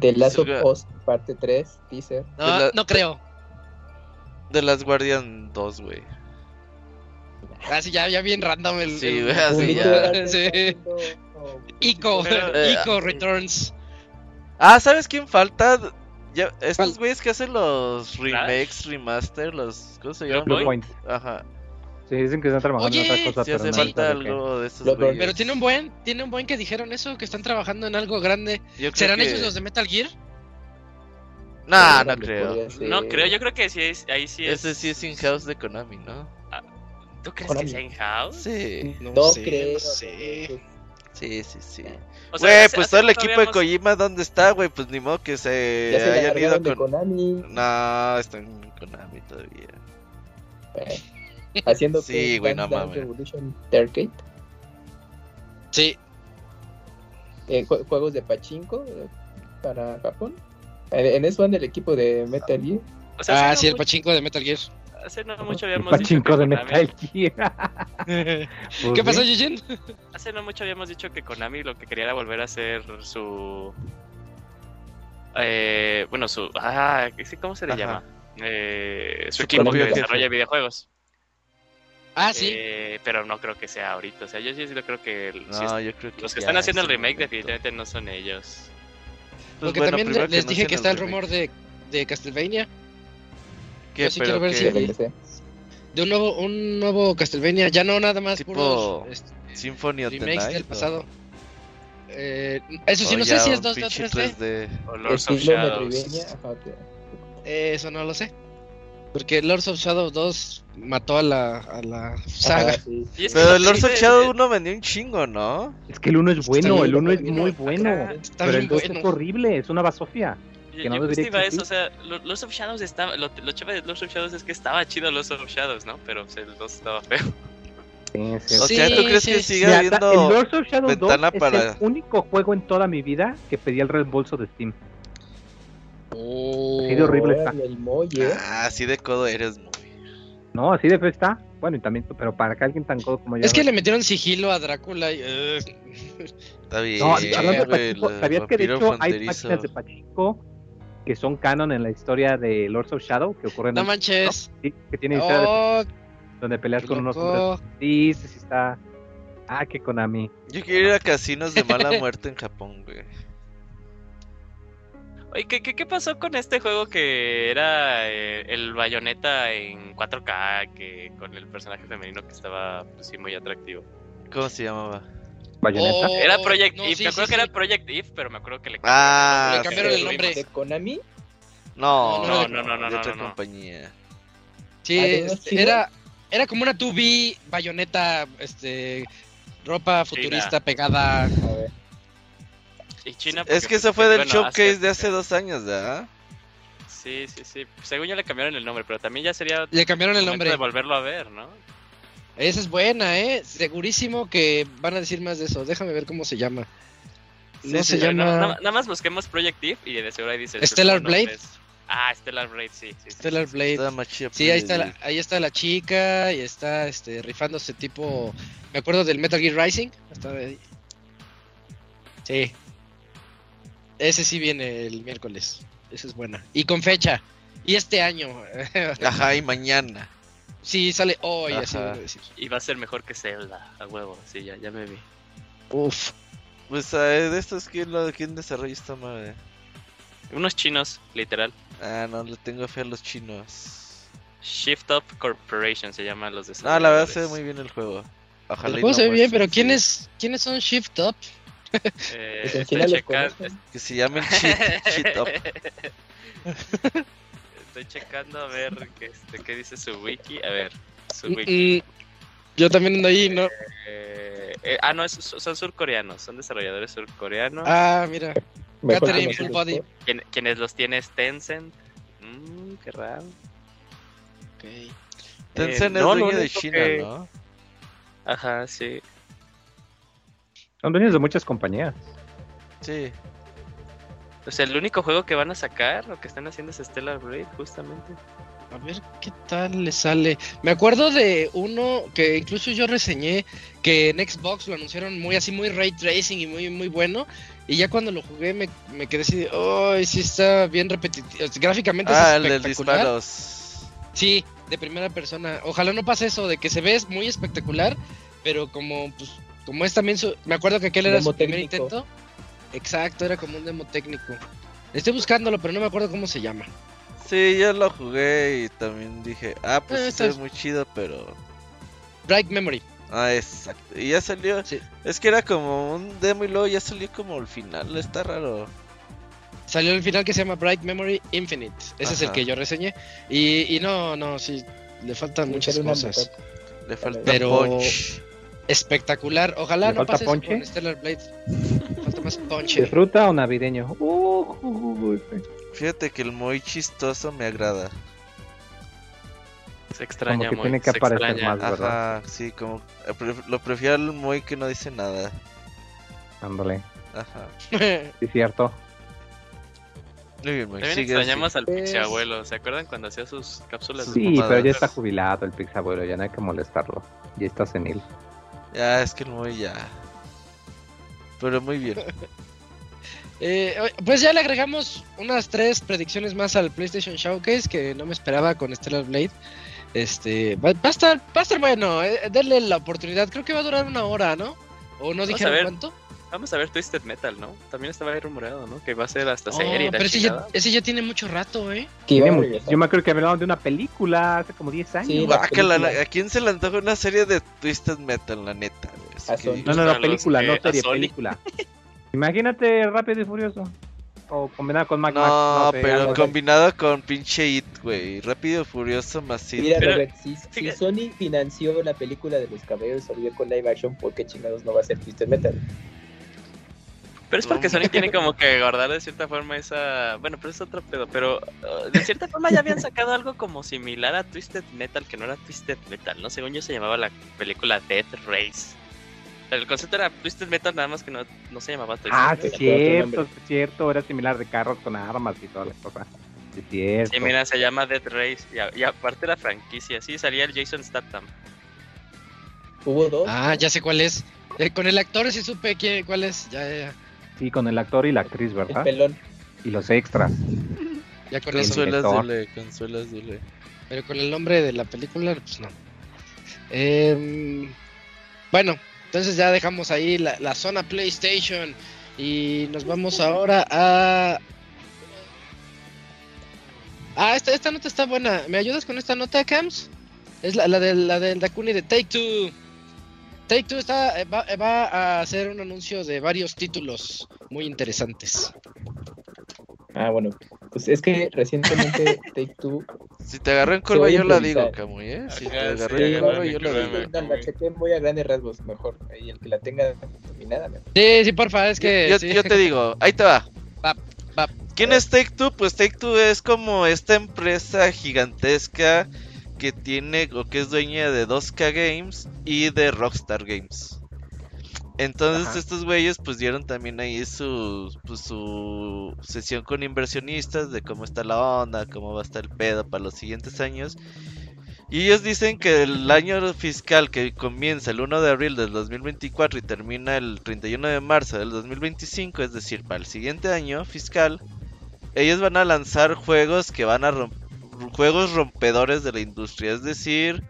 Speaker 2: The Last of Us parte 3, teaser.
Speaker 1: No,
Speaker 3: la-
Speaker 1: no creo.
Speaker 3: De las Guardian 2, güey.
Speaker 1: Así ya, ya bien random el.
Speaker 3: Sí, güey, así ya.
Speaker 1: Sí. Ico,
Speaker 4: Pero,
Speaker 3: eh,
Speaker 1: Ico Returns.
Speaker 3: Ah, ¿sabes quién falta? Ya, estos güeyes que hacen los remakes, remaster, los. ¿Cómo se llaman?
Speaker 4: Blue
Speaker 5: Blue Point.
Speaker 3: Ajá.
Speaker 5: Sí, dicen que están trabajando en
Speaker 1: Oye,
Speaker 5: otra cosa,
Speaker 3: Sí
Speaker 5: pero
Speaker 3: hace
Speaker 5: no
Speaker 3: falta algo de
Speaker 2: lo-
Speaker 3: güeyes.
Speaker 1: Pero tiene un buen, tiene un buen que dijeron eso, que están trabajando en algo grande. ¿Serán
Speaker 3: que-
Speaker 1: ellos los de Metal Gear?
Speaker 3: Nah, no
Speaker 2: Probable
Speaker 3: creo.
Speaker 4: no creo, yo creo que sí es, ahí sí es.
Speaker 3: Ese sí es in-house de Konami, ¿no?
Speaker 4: ¿Tú crees
Speaker 2: Konami.
Speaker 4: que sea in-house?
Speaker 3: Sí,
Speaker 1: No,
Speaker 2: No
Speaker 1: sé,
Speaker 2: creo.
Speaker 1: no sé.
Speaker 3: sí, sí, sí.
Speaker 4: O sea,
Speaker 3: Güey,
Speaker 4: hace-
Speaker 3: pues
Speaker 4: hace
Speaker 3: todo el equipo de Kojima, ¿dónde está, güey? Pues ni modo que se
Speaker 2: Ya se
Speaker 3: hayan ido
Speaker 2: de
Speaker 3: con...
Speaker 2: Konami.
Speaker 3: No, están en Konami todavía.
Speaker 2: eh, haciendo
Speaker 3: Sí,
Speaker 2: que
Speaker 3: güey, no mames.
Speaker 2: Revolution arcade.
Speaker 1: Sí,
Speaker 2: eh, jue- juegos de pachinko eh, para Japón. En, en eso anda el equipo de Metal Gear.
Speaker 4: O sea,
Speaker 1: Ah, sí, el
Speaker 4: mucho-
Speaker 1: pachinko de Metal Gear.
Speaker 4: Hace no mucho habíamos dicho que
Speaker 5: pachinko de
Speaker 4: Konami-
Speaker 5: Metal Gear.
Speaker 1: ¿Qué
Speaker 5: Pues
Speaker 1: pasó. Yujin?
Speaker 4: Hace no mucho habíamos dicho que Konami lo que quería era volver a hacer su. Eh, bueno, su. Ah. ¿cómo se le
Speaker 3: Ajá.
Speaker 4: llama? Eh, su,
Speaker 3: Su
Speaker 4: equipo que
Speaker 3: jefe.
Speaker 4: desarrolla videojuegos.
Speaker 1: Ah, sí.
Speaker 4: Eh, pero no creo que sea ahorita. O sea, yo sí sí creo que. el- si
Speaker 3: No,
Speaker 4: es-
Speaker 3: yo creo que
Speaker 4: los que están haciendo el remake
Speaker 3: momento.
Speaker 4: definitivamente no son ellos.
Speaker 3: Pues
Speaker 1: Porque
Speaker 3: bueno,
Speaker 1: también les
Speaker 3: que
Speaker 1: dije que está el
Speaker 3: remake.
Speaker 1: rumor de, de Castlevania.
Speaker 3: ¿Qué?
Speaker 1: yo sí
Speaker 3: Pero
Speaker 1: quiero ver si-
Speaker 2: regresé.
Speaker 1: De un nuevo, un nuevo Castlevania. Ya no nada más
Speaker 3: Tipo
Speaker 1: puros este,
Speaker 3: Symphony of the
Speaker 1: remakes
Speaker 3: Night.
Speaker 1: del
Speaker 3: ¿o-
Speaker 1: pasado. Eh, eso sí,
Speaker 3: o
Speaker 1: no sé si es
Speaker 3: un
Speaker 1: 2D o
Speaker 3: pinche
Speaker 1: 3D.
Speaker 3: 3D.
Speaker 4: O Lords of Shadows.
Speaker 2: Ok.
Speaker 1: Eso no lo sé. Porque Lords of Shadow 2 mató a la, a la saga.
Speaker 2: Ajá, sí.
Speaker 4: Que
Speaker 3: Pero Lords of
Speaker 4: chido
Speaker 3: Shadow
Speaker 4: es-
Speaker 3: 1 vendió un chingo, ¿no?
Speaker 5: Es que el 1 es bueno, el 1 es muy bueno. Pero el 2
Speaker 1: bueno.
Speaker 5: es horrible, es una basofia.
Speaker 4: Yo,
Speaker 5: que no
Speaker 4: yo
Speaker 5: debería
Speaker 4: justo iba eso, o sea, lo- Lords of Shadows estaba. Lo, lo chévere de Lords of Shadows es que estaba chido Lords of Shadows, ¿no? Pero o sea, el 2 estaba feo.
Speaker 5: Sí, sí.
Speaker 3: O
Speaker 1: Sí,
Speaker 3: sea, ¿tú crees que
Speaker 1: sí.
Speaker 3: sigue habiendo
Speaker 5: el Lords of Shadow 2
Speaker 3: ventana
Speaker 5: es
Speaker 3: para-
Speaker 5: el único juego en toda mi vida que pedí el reembolso de Steam.
Speaker 1: Oh.
Speaker 5: Así de horrible está.
Speaker 2: Molle.
Speaker 3: Ah, así de codo eres muy.
Speaker 5: No, así de fe está. Bueno, y también, pero para que alguien tan codo como yo.
Speaker 1: Es que le metieron sigilo a Drácula y... eh,
Speaker 3: Está bien.
Speaker 5: No, hablando de
Speaker 3: el
Speaker 5: ¿sabías que de hecho hay máquinas de Pachinko que son canon en la historia de Lords of Shadow que ocurren
Speaker 1: no
Speaker 5: en
Speaker 1: manches.
Speaker 5: sí, que tiene historia de-
Speaker 1: Oh,
Speaker 5: donde peleas con unos hombres. sí, sí está. Ah, que Konami.
Speaker 3: Yo quiero ir a casinos de mala muerte en Japón, güey.
Speaker 4: Oye, ¿qué, qué, qué pasó con este juego que era eh, el bayoneta en 4K que con el personaje femenino que estaba pues, sí, muy atractivo?
Speaker 3: ¿Cómo se llamaba?
Speaker 5: Bayonetta.
Speaker 1: Oh,
Speaker 4: Era Project
Speaker 1: no,
Speaker 4: Eve,
Speaker 1: sí,
Speaker 4: me
Speaker 1: sí,
Speaker 4: acuerdo que
Speaker 1: sí.
Speaker 4: era Project Eve, pero me acuerdo que le
Speaker 3: Ah,
Speaker 1: Le cambiaron el
Speaker 4: sí.
Speaker 1: nombre.
Speaker 2: ¿De Konami?
Speaker 3: No,
Speaker 1: No,
Speaker 4: no, no, no,
Speaker 3: de
Speaker 4: no,
Speaker 3: otra
Speaker 4: no, no.
Speaker 3: compañía.
Speaker 1: Sí,
Speaker 2: Ah, ¿de unos
Speaker 1: este, era, era como una 2B bayoneta, este, ropa futurista pegada.
Speaker 2: A ver.
Speaker 4: Y China
Speaker 3: Es
Speaker 4: porque,
Speaker 3: que eso
Speaker 4: pues,
Speaker 3: fue del
Speaker 4: bueno,
Speaker 3: showcase
Speaker 4: Asia-
Speaker 3: de hace dos años, ¿verdad?
Speaker 4: Sí, sí, sí. Según yo le cambiaron el nombre, pero también ya sería
Speaker 1: Le cambiaron el nombre.
Speaker 4: de volverlo a ver, ¿no?
Speaker 1: Esa es buena, ¿eh? Segurísimo que van a decir más de eso. Déjame ver cómo se llama. No
Speaker 4: Sí,
Speaker 1: se
Speaker 4: sí,
Speaker 1: llama...
Speaker 4: Nada, nada- nada más busquemos Project Eve y de seguro ahí dice.
Speaker 1: Stellar. Blade.
Speaker 4: Ah, Stellar Blade, sí. sí, sí.
Speaker 1: Stellar Blade.
Speaker 3: Más chida
Speaker 1: Sí, ahí está, la, ahí está la chica y está este, rifándose tipo... Me acuerdo del Metal Gear Rising. Está ahí. Sí. Ese sí viene el miércoles. Esa es buena. Y con fecha. Y este año.
Speaker 3: Ajá, y mañana.
Speaker 1: Sí, sale hoy, así
Speaker 3: Ajá.
Speaker 1: voy a decir.
Speaker 4: Y va a ser mejor que Zelda, a huevo. Sí, ya, ya me vi.
Speaker 1: Uf.
Speaker 3: Pues ah, de estos, ¿quién, lo, ¿quién desarrolla esta madre?
Speaker 4: Unos chinos, literal.
Speaker 3: Ah, no, le tengo fe a los chinos.
Speaker 4: Shift Up Corporation se llaman los
Speaker 3: No,
Speaker 4: desarrolladores.
Speaker 3: la verdad se ve muy bien el juego. Ojalá
Speaker 1: El juego
Speaker 3: no
Speaker 1: se ve bien, pero ¿quién
Speaker 3: su-
Speaker 1: es, ¿quiénes son Shift Up?
Speaker 4: Eh,
Speaker 2: Pues
Speaker 4: estoy.
Speaker 3: Que se llamen cheat Up.
Speaker 4: Estoy checando a ver qué, este, qué dice su wiki. A ver, su wiki.
Speaker 1: Mm, Yo también ando ahí, ¿no?
Speaker 4: Eh, eh, ah, no, es- son surcoreanos. Son desarrolladores surcoreanos.
Speaker 1: Ah, mira. Catherine Full Body.
Speaker 2: por-
Speaker 4: Quien- quienes los tiene es Tencent. Mmm, qué raro.
Speaker 3: Tencent
Speaker 4: Eh,
Speaker 3: es
Speaker 4: no,
Speaker 3: dueño de China,
Speaker 4: que-
Speaker 3: ¿no?
Speaker 4: Ajá, sí.
Speaker 5: Son dueños de muchas compañías.
Speaker 3: Sí.
Speaker 4: O sea, el único juego que van a sacar, lo que están haciendo es Stellar Blade, justamente.
Speaker 1: A ver qué tal le sale. Me acuerdo de uno que incluso yo reseñé que en Xbox lo anunciaron muy así, muy ray tracing y muy, muy bueno. Y ya cuando lo jugué me, me quedé así de, ¡ay, sí está bien repetitivo! Gráficamente
Speaker 3: Ah,
Speaker 1: es
Speaker 3: el del
Speaker 1: espectacular.
Speaker 3: disparos.
Speaker 1: Sí, de primera persona. Ojalá no pase eso, de que se ve muy espectacular, pero como, pues, como es también su... Me acuerdo que aquel era su primer intento. Exacto, era como un demo técnico. Estoy buscándolo, pero no me acuerdo cómo se llama.
Speaker 3: Sí, yo lo jugué y también dije, ah, pues
Speaker 1: Eh,
Speaker 3: esto es
Speaker 1: está-
Speaker 3: muy chido, pero...
Speaker 1: Bright Memory.
Speaker 3: Ah, exacto. Y ya salió...
Speaker 1: Sí.
Speaker 3: Es que era como un demo y luego ya salió como el final, está raro.
Speaker 1: Salió el final que se llama Bright Memory Infinite. Ese es el que yo reseñé. Y, y no, no, sí, le faltan
Speaker 2: Sí,
Speaker 1: muchas cosas.
Speaker 3: Le falta
Speaker 1: Pero-
Speaker 3: punch.
Speaker 1: Espectacular. Ojalá
Speaker 5: ¿Le
Speaker 1: no pase eso
Speaker 5: ponche?
Speaker 1: con Stellar Blade. Falta más
Speaker 5: ¿De
Speaker 1: ponche.
Speaker 5: fruta o navideño? Uh, uh, uh,
Speaker 3: Fíjate que el muy chistoso me agrada.
Speaker 4: Se extraña
Speaker 5: Como que
Speaker 4: muy,
Speaker 5: tiene que aparecer
Speaker 4: extraña.
Speaker 5: más. ¿verdad?
Speaker 3: Ajá, sí, como... eh, Lo prefiero al muy que no dice nada.
Speaker 5: Ándale,
Speaker 3: Ajá.
Speaker 5: sí, cierto.
Speaker 3: Muy bien,
Speaker 4: También
Speaker 3: sigue
Speaker 4: extrañamos al
Speaker 2: Pues-
Speaker 4: Pixie Abuelo. ¿Se acuerdan cuando hacía sus cápsulas? de
Speaker 5: Sí, pero ya está jubilado el Pixabuelo, ya no hay que molestarlo. Ya está senil.
Speaker 3: Ya, es que el Moy ya. Pero muy bien.
Speaker 1: Eh, pues ya le agregamos unas tres predicciones más al PlayStation Showcase que no me esperaba con Stellar Blade. Este, va, va a estar, va a estar bueno, eh, denle la oportunidad. Creo que va a durar una hora, ¿no? ¿O no
Speaker 4: Vamos
Speaker 1: dijeron cuánto?
Speaker 4: Vamos a ver Twisted Metal, ¿no? También estaba ahí rumoreado, ¿no? Que va a ser hasta
Speaker 1: Oh,
Speaker 4: serie.
Speaker 1: pero ese ya, ese ya tiene mucho rato, ¿eh?
Speaker 2: A
Speaker 5: mucho-. Yo me acuerdo que hablaban de una película hace como 10 años.
Speaker 2: Sí.
Speaker 3: ¿A quién se le antoja una serie de Twisted Metal, la neta? que-
Speaker 5: no, no, no, película,
Speaker 4: que-
Speaker 5: no serie, película. Imagínate Rápido y Furioso. O combinado con Mac
Speaker 3: No,
Speaker 5: Max, sé,
Speaker 3: pero combinado con pinche It, güey. Rápido, furioso, más It.
Speaker 2: Mira,
Speaker 4: Pero-
Speaker 2: Robert, si, Sony financió la película de los caballeros Zodiaco con live action, ¿por qué chingados no va a ser Twisted Metal?
Speaker 4: Pero es porque Sony tiene como que guardar de cierta forma esa. Bueno, pero es otro pedo. Pero uh, de cierta forma ya habían sacado algo como similar a Twisted Metal, que no era Twisted Metal, ¿no? Según yo se llamaba la película Death Race. El concepto era Twisted Metal, nada más que no, no se llamaba Twisted
Speaker 5: Ah,
Speaker 4: Metal.
Speaker 2: otro
Speaker 5: cierto, cierto. Era similar de carros con armas y todas las cosas. Sí, cierto.
Speaker 4: Sí, mira, se llama Death Race. Y, a- y aparte la franquicia, sí, salía el Jason Statham.
Speaker 2: Hubo dos.
Speaker 1: Ah, ya sé cuál es. Eh, con el actor sí supe quién, cuál es. Ya, ya,
Speaker 5: Sí, con el actor y la actriz,
Speaker 2: el
Speaker 5: ¿verdad?
Speaker 2: pelón.
Speaker 5: Y los extras.
Speaker 1: ya con eso.
Speaker 3: Consuelas
Speaker 5: Director.
Speaker 3: dule, consuelas.
Speaker 1: Pero con el nombre de la película, pues no. Em, bueno, entonces ya dejamos ahí la, la zona PlayStation. Y nos vamos ahora a. Ah, esta, esta nota está buena. ¿Me ayudas con esta nota, Cams? Es la, la del la del Dakuni de Take Two. Take Two está, eh, va, eh, va a hacer un anuncio de varios títulos muy interesantes.
Speaker 2: Ah, bueno. Pues es que recientemente Take Two.
Speaker 3: Si te agarró en curva, yo la digo, Camuy, ¿eh? Si te agarró
Speaker 4: sí,
Speaker 3: en curva, yo la digo.
Speaker 2: la, la chequé muy a grandes rasgos, mejor. Ahí el que la tenga dominada. mejor.
Speaker 1: Sí, sí, porfa, es que.
Speaker 3: yo,
Speaker 1: sí.
Speaker 3: yo te digo, ahí te va.
Speaker 1: Va, va.
Speaker 3: ¿Quién es Take Two? Pues Take Two es como esta empresa gigantesca que tiene o que es dueña de 2K Games y de Rockstar Games. Entonces
Speaker 1: Ajá.
Speaker 3: estos güeyes pues dieron también ahí su, pues, su sesión con inversionistas de cómo está la onda, cómo va a estar el pedo para los siguientes años. Y ellos dicen que el año fiscal que comienza el 1 de abril del 2024 y termina el 31 de marzo del 2025, es decir, para el siguiente año fiscal, ellos van a lanzar juegos que van a romp- juegos rompedores de la industria, es decir,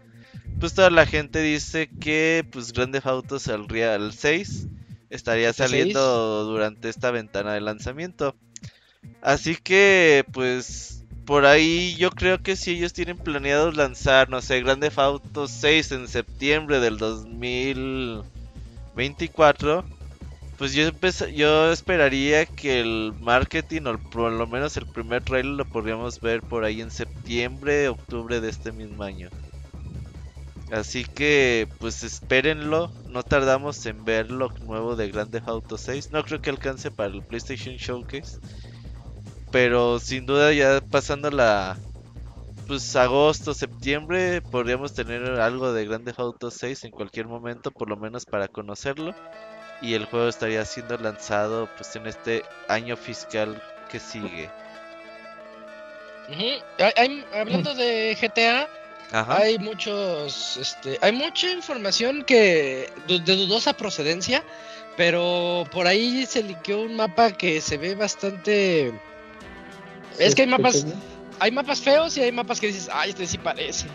Speaker 3: pues toda la gente dice que pues Grand Theft Auto saldría el 6 estaría
Speaker 1: ¿El
Speaker 3: saliendo durante esta ventana de lanzamiento. Así que pues por ahí yo creo que si ellos tienen planeado lanzar, no sé, Grand Theft Auto 6 en septiembre del 2024, pues yo, empeza- yo esperaría que el marketing o por lo menos el primer trailer lo podríamos ver por ahí en septiembre, octubre de este mismo año. Así que pues espérenlo, no tardamos en ver lo nuevo de Grand Theft Auto 6. No creo que alcance para el PlayStation Showcase. Pero sin duda ya pasando la pues agosto, septiembre podríamos tener algo de Grand Theft Auto 6 en cualquier momento, por lo menos para conocerlo. Y el juego estaría siendo lanzado pues en este año fiscal que sigue.
Speaker 1: Hay- hay- hablando de GTA,
Speaker 3: Ajá.
Speaker 1: hay muchos, este, hay mucha información que de dudosa procedencia, pero por ahí se liqueó un mapa que se ve bastante. Es que hay mapas,
Speaker 2: ¿Escuchas
Speaker 1: hay mapas feos y hay mapas que dices, ay, este sí parece.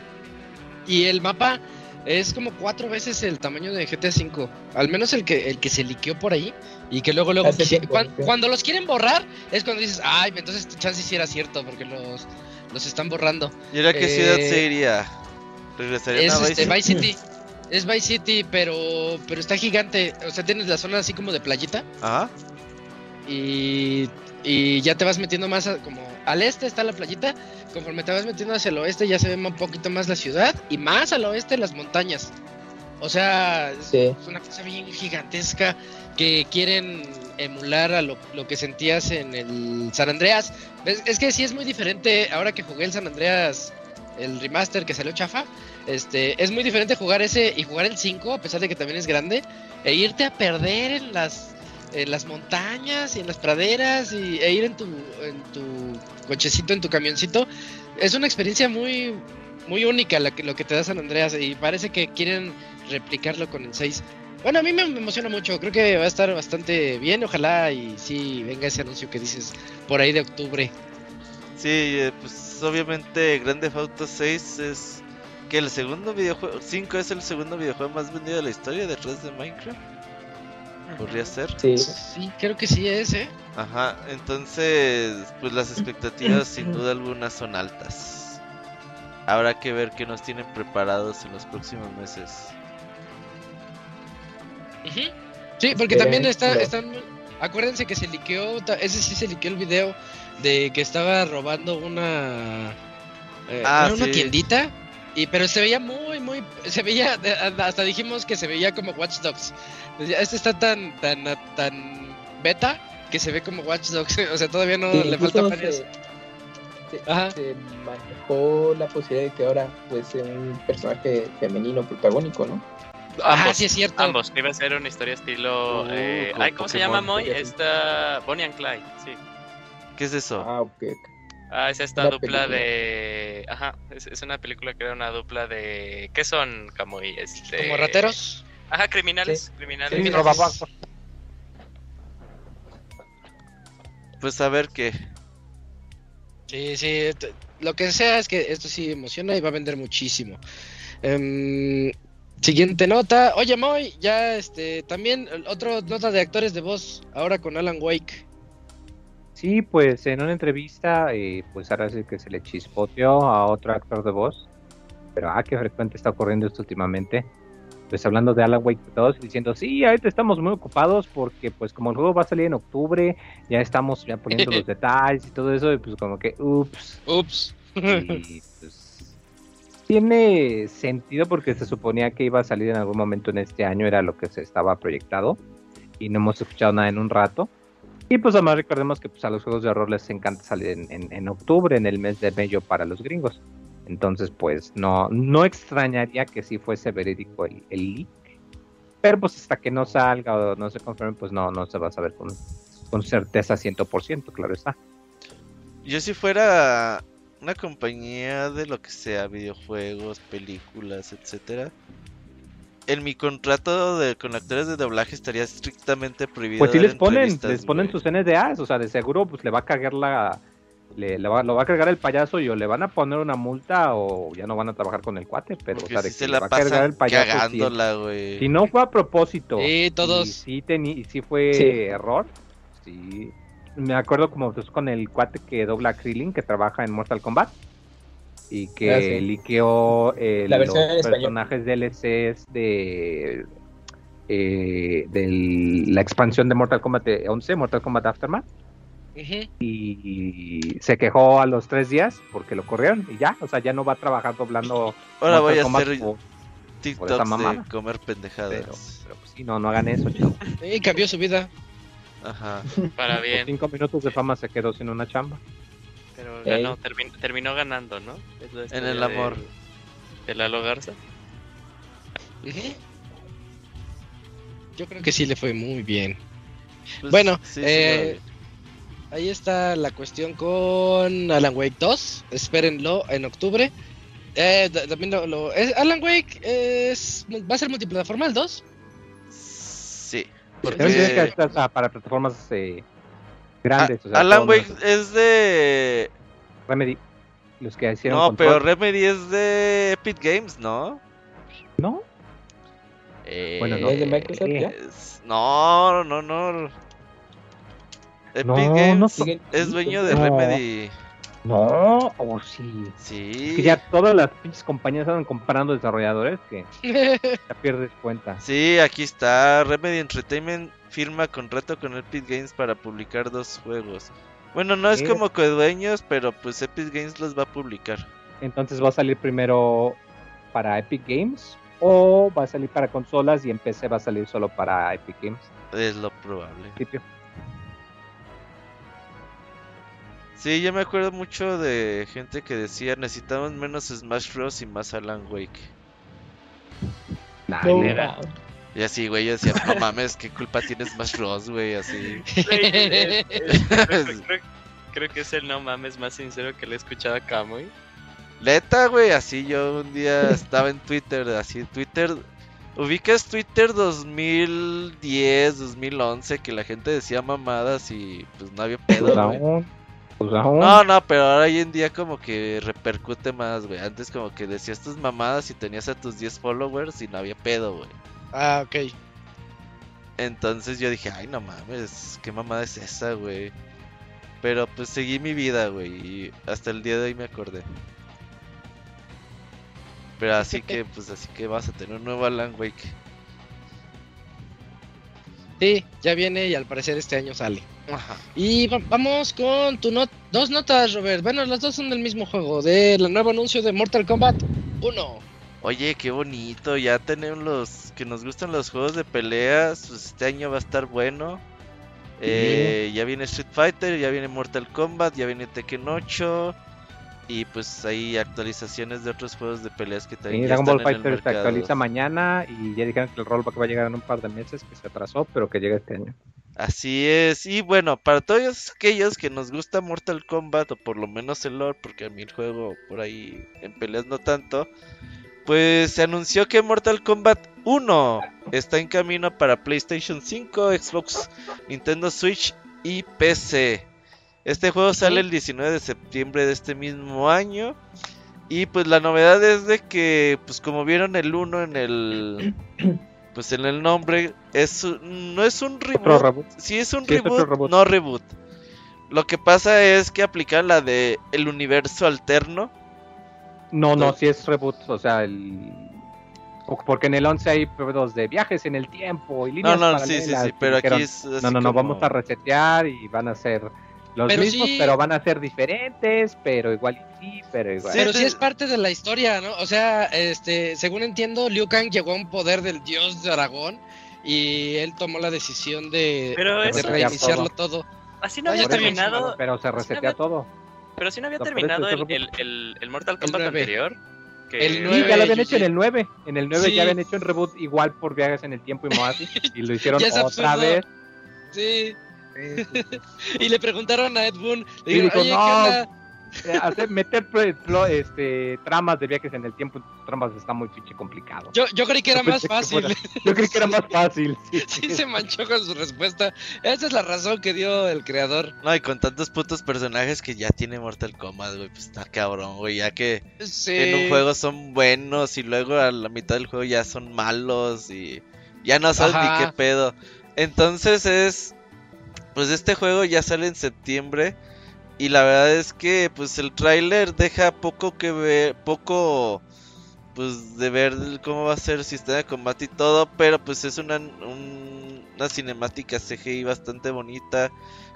Speaker 1: Y el mapa es como cuatro veces el tamaño de GTA V, al menos el que el que se liqueó por ahí y que luego luego
Speaker 2: Hace
Speaker 1: quisi-
Speaker 2: tiempo,
Speaker 1: cuan-
Speaker 2: sí.
Speaker 1: cuando los quieren borrar es cuando dices, ay, entonces chance sí era cierto porque los los están borrando.
Speaker 3: ¿Y ahora qué ciudad
Speaker 1: Eh,
Speaker 3: se iría? ¿Regresarían
Speaker 1: Es
Speaker 3: a Vice
Speaker 1: este,
Speaker 3: City?
Speaker 1: Vice City. Es Vice City, pero pero está gigante. O sea, tienes la zona así como de playita
Speaker 3: Ajá.
Speaker 1: y, y ya te vas metiendo más a- como al este está la playita. Conforme te vas metiendo hacia el oeste ya se ve un poquito más la ciudad y más al oeste las montañas. O sea, es,
Speaker 2: Sí.
Speaker 1: es una cosa bien gigantesca que quieren emular a lo, lo que sentías en el San Andreas. ¿Ves? Es que sí es muy diferente ahora que jugué el San Andreas, el remaster que salió chafa. Este, es muy diferente jugar ese y jugar el 5, a pesar de que también es grande, e irte a perder en las en las montañas y en las praderas y, e ir en tu, en tu cochecito, en tu camioncito, es una experiencia muy, muy única la que, lo que te da San Andreas y parece que quieren replicarlo con el 6. Bueno, a mí me, emociona mucho, creo que va a estar bastante bien, ojalá y sí venga ese anuncio que dices por ahí de octubre.
Speaker 3: Sí, eh, pues obviamente Grande Auto 6 es que el segundo videojuego, 5 es el segundo videojuego más vendido de la historia detrás de Minecraft. Podría ser.
Speaker 2: Sí.
Speaker 1: Sí, creo que sí es, ¿eh?
Speaker 3: Ajá, entonces, pues las expectativas sin duda alguna son altas. Habrá que ver qué nos tienen preparados en los próximos meses.
Speaker 1: Sí, porque también está, están, acuérdense que se liqueó, ese sí se liqueó el video de que estaba robando una, eh,
Speaker 3: Ah,
Speaker 1: era una tiendita, y pero se veía muy, muy, se veía, hasta dijimos que se veía como Watch Dogs. Este está tan, tan, tan beta que se ve como Watch Dogs, o sea, todavía no
Speaker 2: Sí,
Speaker 1: le
Speaker 2: incluso
Speaker 1: faltan varios.
Speaker 2: se, se-
Speaker 1: Ajá.
Speaker 2: se manejó la posibilidad de que ahora pues sea un personaje femenino protagónico, ¿no?
Speaker 1: Ajá,
Speaker 4: ambos,
Speaker 1: sí es cierto.
Speaker 4: Ambos, iba a ser una historia estilo.
Speaker 3: Uh,
Speaker 4: eh, ay, ¿Cómo se llama Moy? Esta. Bonnie and Clyde, sí.
Speaker 3: ¿Qué es eso?
Speaker 2: Ah, ok.
Speaker 4: Ah, es esta
Speaker 2: Una
Speaker 4: dupla
Speaker 2: película.
Speaker 4: de. Ajá, es, es una película que era una dupla de. ¿Qué son, Camuy? Este...
Speaker 1: Como rateros.
Speaker 4: Ajá, criminales.
Speaker 2: Sí.
Speaker 4: Criminales.
Speaker 1: Sí.
Speaker 3: Pues a ver qué.
Speaker 1: Sí, sí, lo que sea es que esto sí emociona y va a vender muchísimo. Em, siguiente nota. Oye, Moy, ya este, también otra nota de actores de voz, ahora con Alan Wake.
Speaker 5: Sí, pues en una entrevista, eh, pues ahora sí que se le chispoteó a otro actor de voz. Pero ah, qué frecuente está ocurriendo esto últimamente. Pues hablando de Alan Wake 2, diciendo, sí, ahorita estamos muy ocupados porque pues como el juego va a salir en octubre, ya estamos ya poniendo los detalles y todo eso, y pues como que, ups.
Speaker 1: Ups.
Speaker 5: Y pues tiene sentido porque se suponía que iba a salir en algún momento en este año, era lo que se estaba proyectado. Y no hemos escuchado nada en un rato. Y pues además recordemos que pues, a los juegos de horror les encanta salir en, en- octubre, en el mes de mayo para los gringos. Entonces pues no, no extrañaría que sí fuese verídico el, el leak. Pero pues hasta que no salga o no se confirme, pues no, no se va a saber con, con certeza 100%, claro está.
Speaker 3: Yo si fuera una compañía de lo que sea, videojuegos, películas, etcétera, en mi contrato de, con actores de doblaje estaría estrictamente prohibido.
Speaker 5: Pues sí les ponen, les ponen
Speaker 3: güey.
Speaker 5: sus NDAs, o sea, de seguro pues le va a cagar la, le, le va, lo va a cargar el payaso y o le van a poner una multa o ya no van a trabajar con el cuate, pero
Speaker 3: Porque
Speaker 5: o sea, de
Speaker 3: sí
Speaker 5: que
Speaker 3: se la
Speaker 5: va a cargar el payaso. Si,
Speaker 3: cagándola, güey.
Speaker 5: si no fue a propósito,
Speaker 1: Sí, todos.
Speaker 5: y sí, teni- y fue
Speaker 2: Sí.
Speaker 5: error, sí. Me acuerdo como pues, con el cuate que dobla a Krillin, que trabaja en Mortal Kombat. Y que
Speaker 2: Ah, sí.
Speaker 5: liqueó eh,
Speaker 2: La
Speaker 5: los personajes DLCs de eh, de la expansión de Mortal Kombat 11, Mortal Kombat Aftermath, y se quejó a los tres días porque lo corrieron y ya, o sea, ya no va a trabajar doblando.
Speaker 3: Ahora voy a
Speaker 5: Kombat
Speaker 3: hacer
Speaker 5: por-
Speaker 3: TikToks
Speaker 5: esa
Speaker 3: de comer pendejadas.
Speaker 5: pero, pero pues sí, no, no hagan eso, chicos.
Speaker 1: Sí, cambió su vida.
Speaker 3: Ajá.
Speaker 4: Para
Speaker 5: Por
Speaker 4: bien.
Speaker 5: cinco minutos de fama se quedó sin una chamba.
Speaker 4: Pero ganó, termin- terminó ganando, ¿no?
Speaker 3: En el
Speaker 4: de-
Speaker 3: amor.
Speaker 4: De Lalo Garza.
Speaker 1: Ujú. Yo creo que sí le fue muy bien.
Speaker 3: Pues,
Speaker 1: Bueno,
Speaker 3: sí, sí,
Speaker 1: eh, Ahí está la cuestión con Alan Wake 2. Espérenlo en octubre. Eh, también lo, lo- es- Alan Wake es, va a ser multiplataforma el 2.
Speaker 3: sí.
Speaker 5: Porque ah, para plataformas eh, grandes. o sea,
Speaker 3: Alan Wake es de.
Speaker 5: Remedy, los que hicieron
Speaker 3: No, pero. Remedy es de Epic Games, ¿no?
Speaker 5: ¿No? Bueno, no.
Speaker 2: ¿Es de Microsoft ya?
Speaker 3: No, no, no. Epic
Speaker 5: No,
Speaker 3: Games
Speaker 5: no
Speaker 3: es dueño de
Speaker 5: No.
Speaker 3: Remedy.
Speaker 5: No, o sí.
Speaker 3: Sí.
Speaker 5: Es que ya todas las pinches compañías están comprando desarrolladores que ya pierdes cuenta.
Speaker 3: Sí, aquí está. Remedy Entertainment firma contrato con Epic Games para publicar dos juegos. Bueno, no es
Speaker 5: Sí.
Speaker 3: como codueños, pero pues Epic Games los va a publicar.
Speaker 5: Entonces va a salir primero para Epic Games o va a salir para consolas y en PC va a salir solo para Epic Games.
Speaker 3: Es lo probable. Sí, yo me acuerdo mucho de gente que decía necesitamos menos Smash Bros y más Alan Wake.
Speaker 5: Nah,
Speaker 2: No.
Speaker 3: Y así, güey, yo decía, no mames, ¿qué culpa tiene Smash Bros, güey? Así.
Speaker 4: Creo, creo- creo que es el no mames más sincero que le he escuchado a Kamui.
Speaker 3: Neta, güey, así yo un día estaba en Twitter, así Twitter. Ubicas Twitter 2010, 2011, que la gente decía mamadas y pues no había pedo,
Speaker 5: Pues pues aún.
Speaker 3: No, no, pero ahora hoy en día como que repercute más, güey. Antes como que decías tus mamadas y tenías a tus 10 followers y no había pedo, güey.
Speaker 1: Ah, ok.
Speaker 3: Entonces yo dije, ay, no mames, qué mamada es esa, güey. Pero pues seguí mi vida, güey, y hasta el día de hoy me acordé. Pero así que, pues así que vas a tener un nuevo Alan Wake.
Speaker 1: Sí, ya viene y al parecer este año sale.
Speaker 3: Ajá.
Speaker 1: Y va- vamos con tu not dos notas, Robert. Bueno, las dos son del mismo juego, del nuevo anuncio de Mortal Kombat 1.
Speaker 3: Oye, qué bonito, ya tenemos los que nos gustan los juegos de peleas, pues este año va a estar bueno. Eh, ya viene Street Fighter, ya viene Mortal Kombat, ya viene Tekken 8 y pues hay actualizaciones de otros juegos de peleas que también
Speaker 5: Sí, Dragon Ball Fighter se actualiza mañana y ya dijeron que el rollback va a llegar en un par de meses, que se atrasó, pero que llega este año.
Speaker 3: Así es, y bueno, para todos aquellos que nos gusta Mortal Kombat, o por lo menos el lore, porque a mí el juego por ahí en peleas no tanto, pues se anunció que Mortal Kombat 1 está en camino para PlayStation 5, Xbox, Nintendo Switch y PC. Este juego sale el 19 de septiembre de este mismo año. Y pues la novedad es de que, pues como vieron el 1 en el... Pues en el nombre, es un- no es un reboot,
Speaker 5: reboot.
Speaker 3: si es un
Speaker 5: Sí, es otro
Speaker 3: reboot, no reboot. Lo que pasa es que aplican la de el universo alterno.
Speaker 5: No, no, si es reboot, o sea, el... Porque en el 11 hay pedos de viajes en el tiempo y
Speaker 3: No,
Speaker 5: líneas
Speaker 3: no, sí, sí,
Speaker 5: paralelas,
Speaker 3: sí,
Speaker 5: y
Speaker 3: pero aquí es así
Speaker 5: No, no, no,
Speaker 3: como-
Speaker 5: vamos a resetear y van a ser los
Speaker 1: Pero
Speaker 5: mismos,
Speaker 1: sí-
Speaker 5: pero van a ser diferentes, pero igual y sí, pero igual.
Speaker 3: Sí,
Speaker 1: Pero
Speaker 3: sí.
Speaker 1: sí es parte de la historia, ¿no? O sea, este, según entiendo, Liu Kang llegó a un poder del dios de Aragón y él tomó la decisión de,
Speaker 4: Pero
Speaker 1: de
Speaker 4: eso
Speaker 5: resetear
Speaker 1: reiniciarlo todo.
Speaker 4: así no había terminado.
Speaker 5: Pero se resetea
Speaker 4: había-
Speaker 5: todo.
Speaker 4: Pero sí no había
Speaker 5: No,
Speaker 4: terminado el,
Speaker 5: el
Speaker 4: el, Mortal Kombat anterior. Que...
Speaker 1: El
Speaker 5: Sí,
Speaker 1: nueve,
Speaker 5: ya lo habían
Speaker 1: sí,
Speaker 5: hecho en
Speaker 1: sí.
Speaker 5: el 9. En el 9
Speaker 1: Sí.
Speaker 5: ya habían hecho un reboot igual por viajes en el tiempo y más. Y lo hicieron otra
Speaker 1: absurdo.
Speaker 5: vez.
Speaker 1: Sí. y le preguntaron a Ed Boon, le
Speaker 5: dijo,
Speaker 1: oye, ¿qué
Speaker 5: "No,
Speaker 1: onda?
Speaker 5: Eh, hacer, meter este, tramas de viajes en el tiempo tramas está muy pinche complicado.
Speaker 1: Yo, yo creí que era más fácil.
Speaker 5: Yo creí que era más fácil. Sí,
Speaker 1: sí se manchó con su respuesta. Esa es la razón que dio el creador.
Speaker 3: No, y con tantos putos personajes que ya tiene Mortal Kombat, güey, pues está cabrón, güey, ya que
Speaker 1: Sí.
Speaker 3: en un juego son buenos y luego a la mitad del juego ya son malos y ya no sabes
Speaker 1: Ajá.
Speaker 3: ni qué pedo. Entonces es, pues este juego ya sale en septiembre y la verdad es que pues el tráiler deja poco que ver, poco pues de ver cómo va a ser el sistema de combate y todo, pero pues es una, un- una cinemática CGI bastante bonita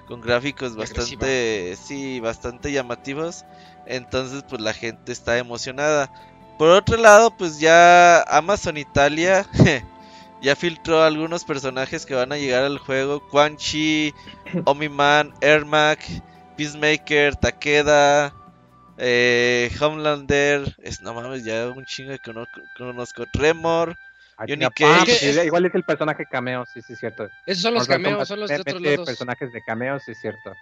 Speaker 3: con gráficos
Speaker 1: agresiva.
Speaker 3: bastante, sí, bastante llamativos. Entonces, pues la gente está emocionada. Por otro lado, pues ya Amazon Italia ya filtró algunos personajes que van a llegar al juego. Quan Chi, Omi-Man, Ermac, Peacemaker, Takeda, eh, Homelander. Es, no mames, ya un chingo que no conozco. Tremor.
Speaker 5: Pues,
Speaker 1: es-
Speaker 5: igual es el personaje cameo, sí, sí, es cierto.
Speaker 1: Esos son los
Speaker 5: Mortal
Speaker 1: cameos,
Speaker 5: Kombat
Speaker 1: son los de otros lados.
Speaker 5: personajes de cameo, sí, es cierto.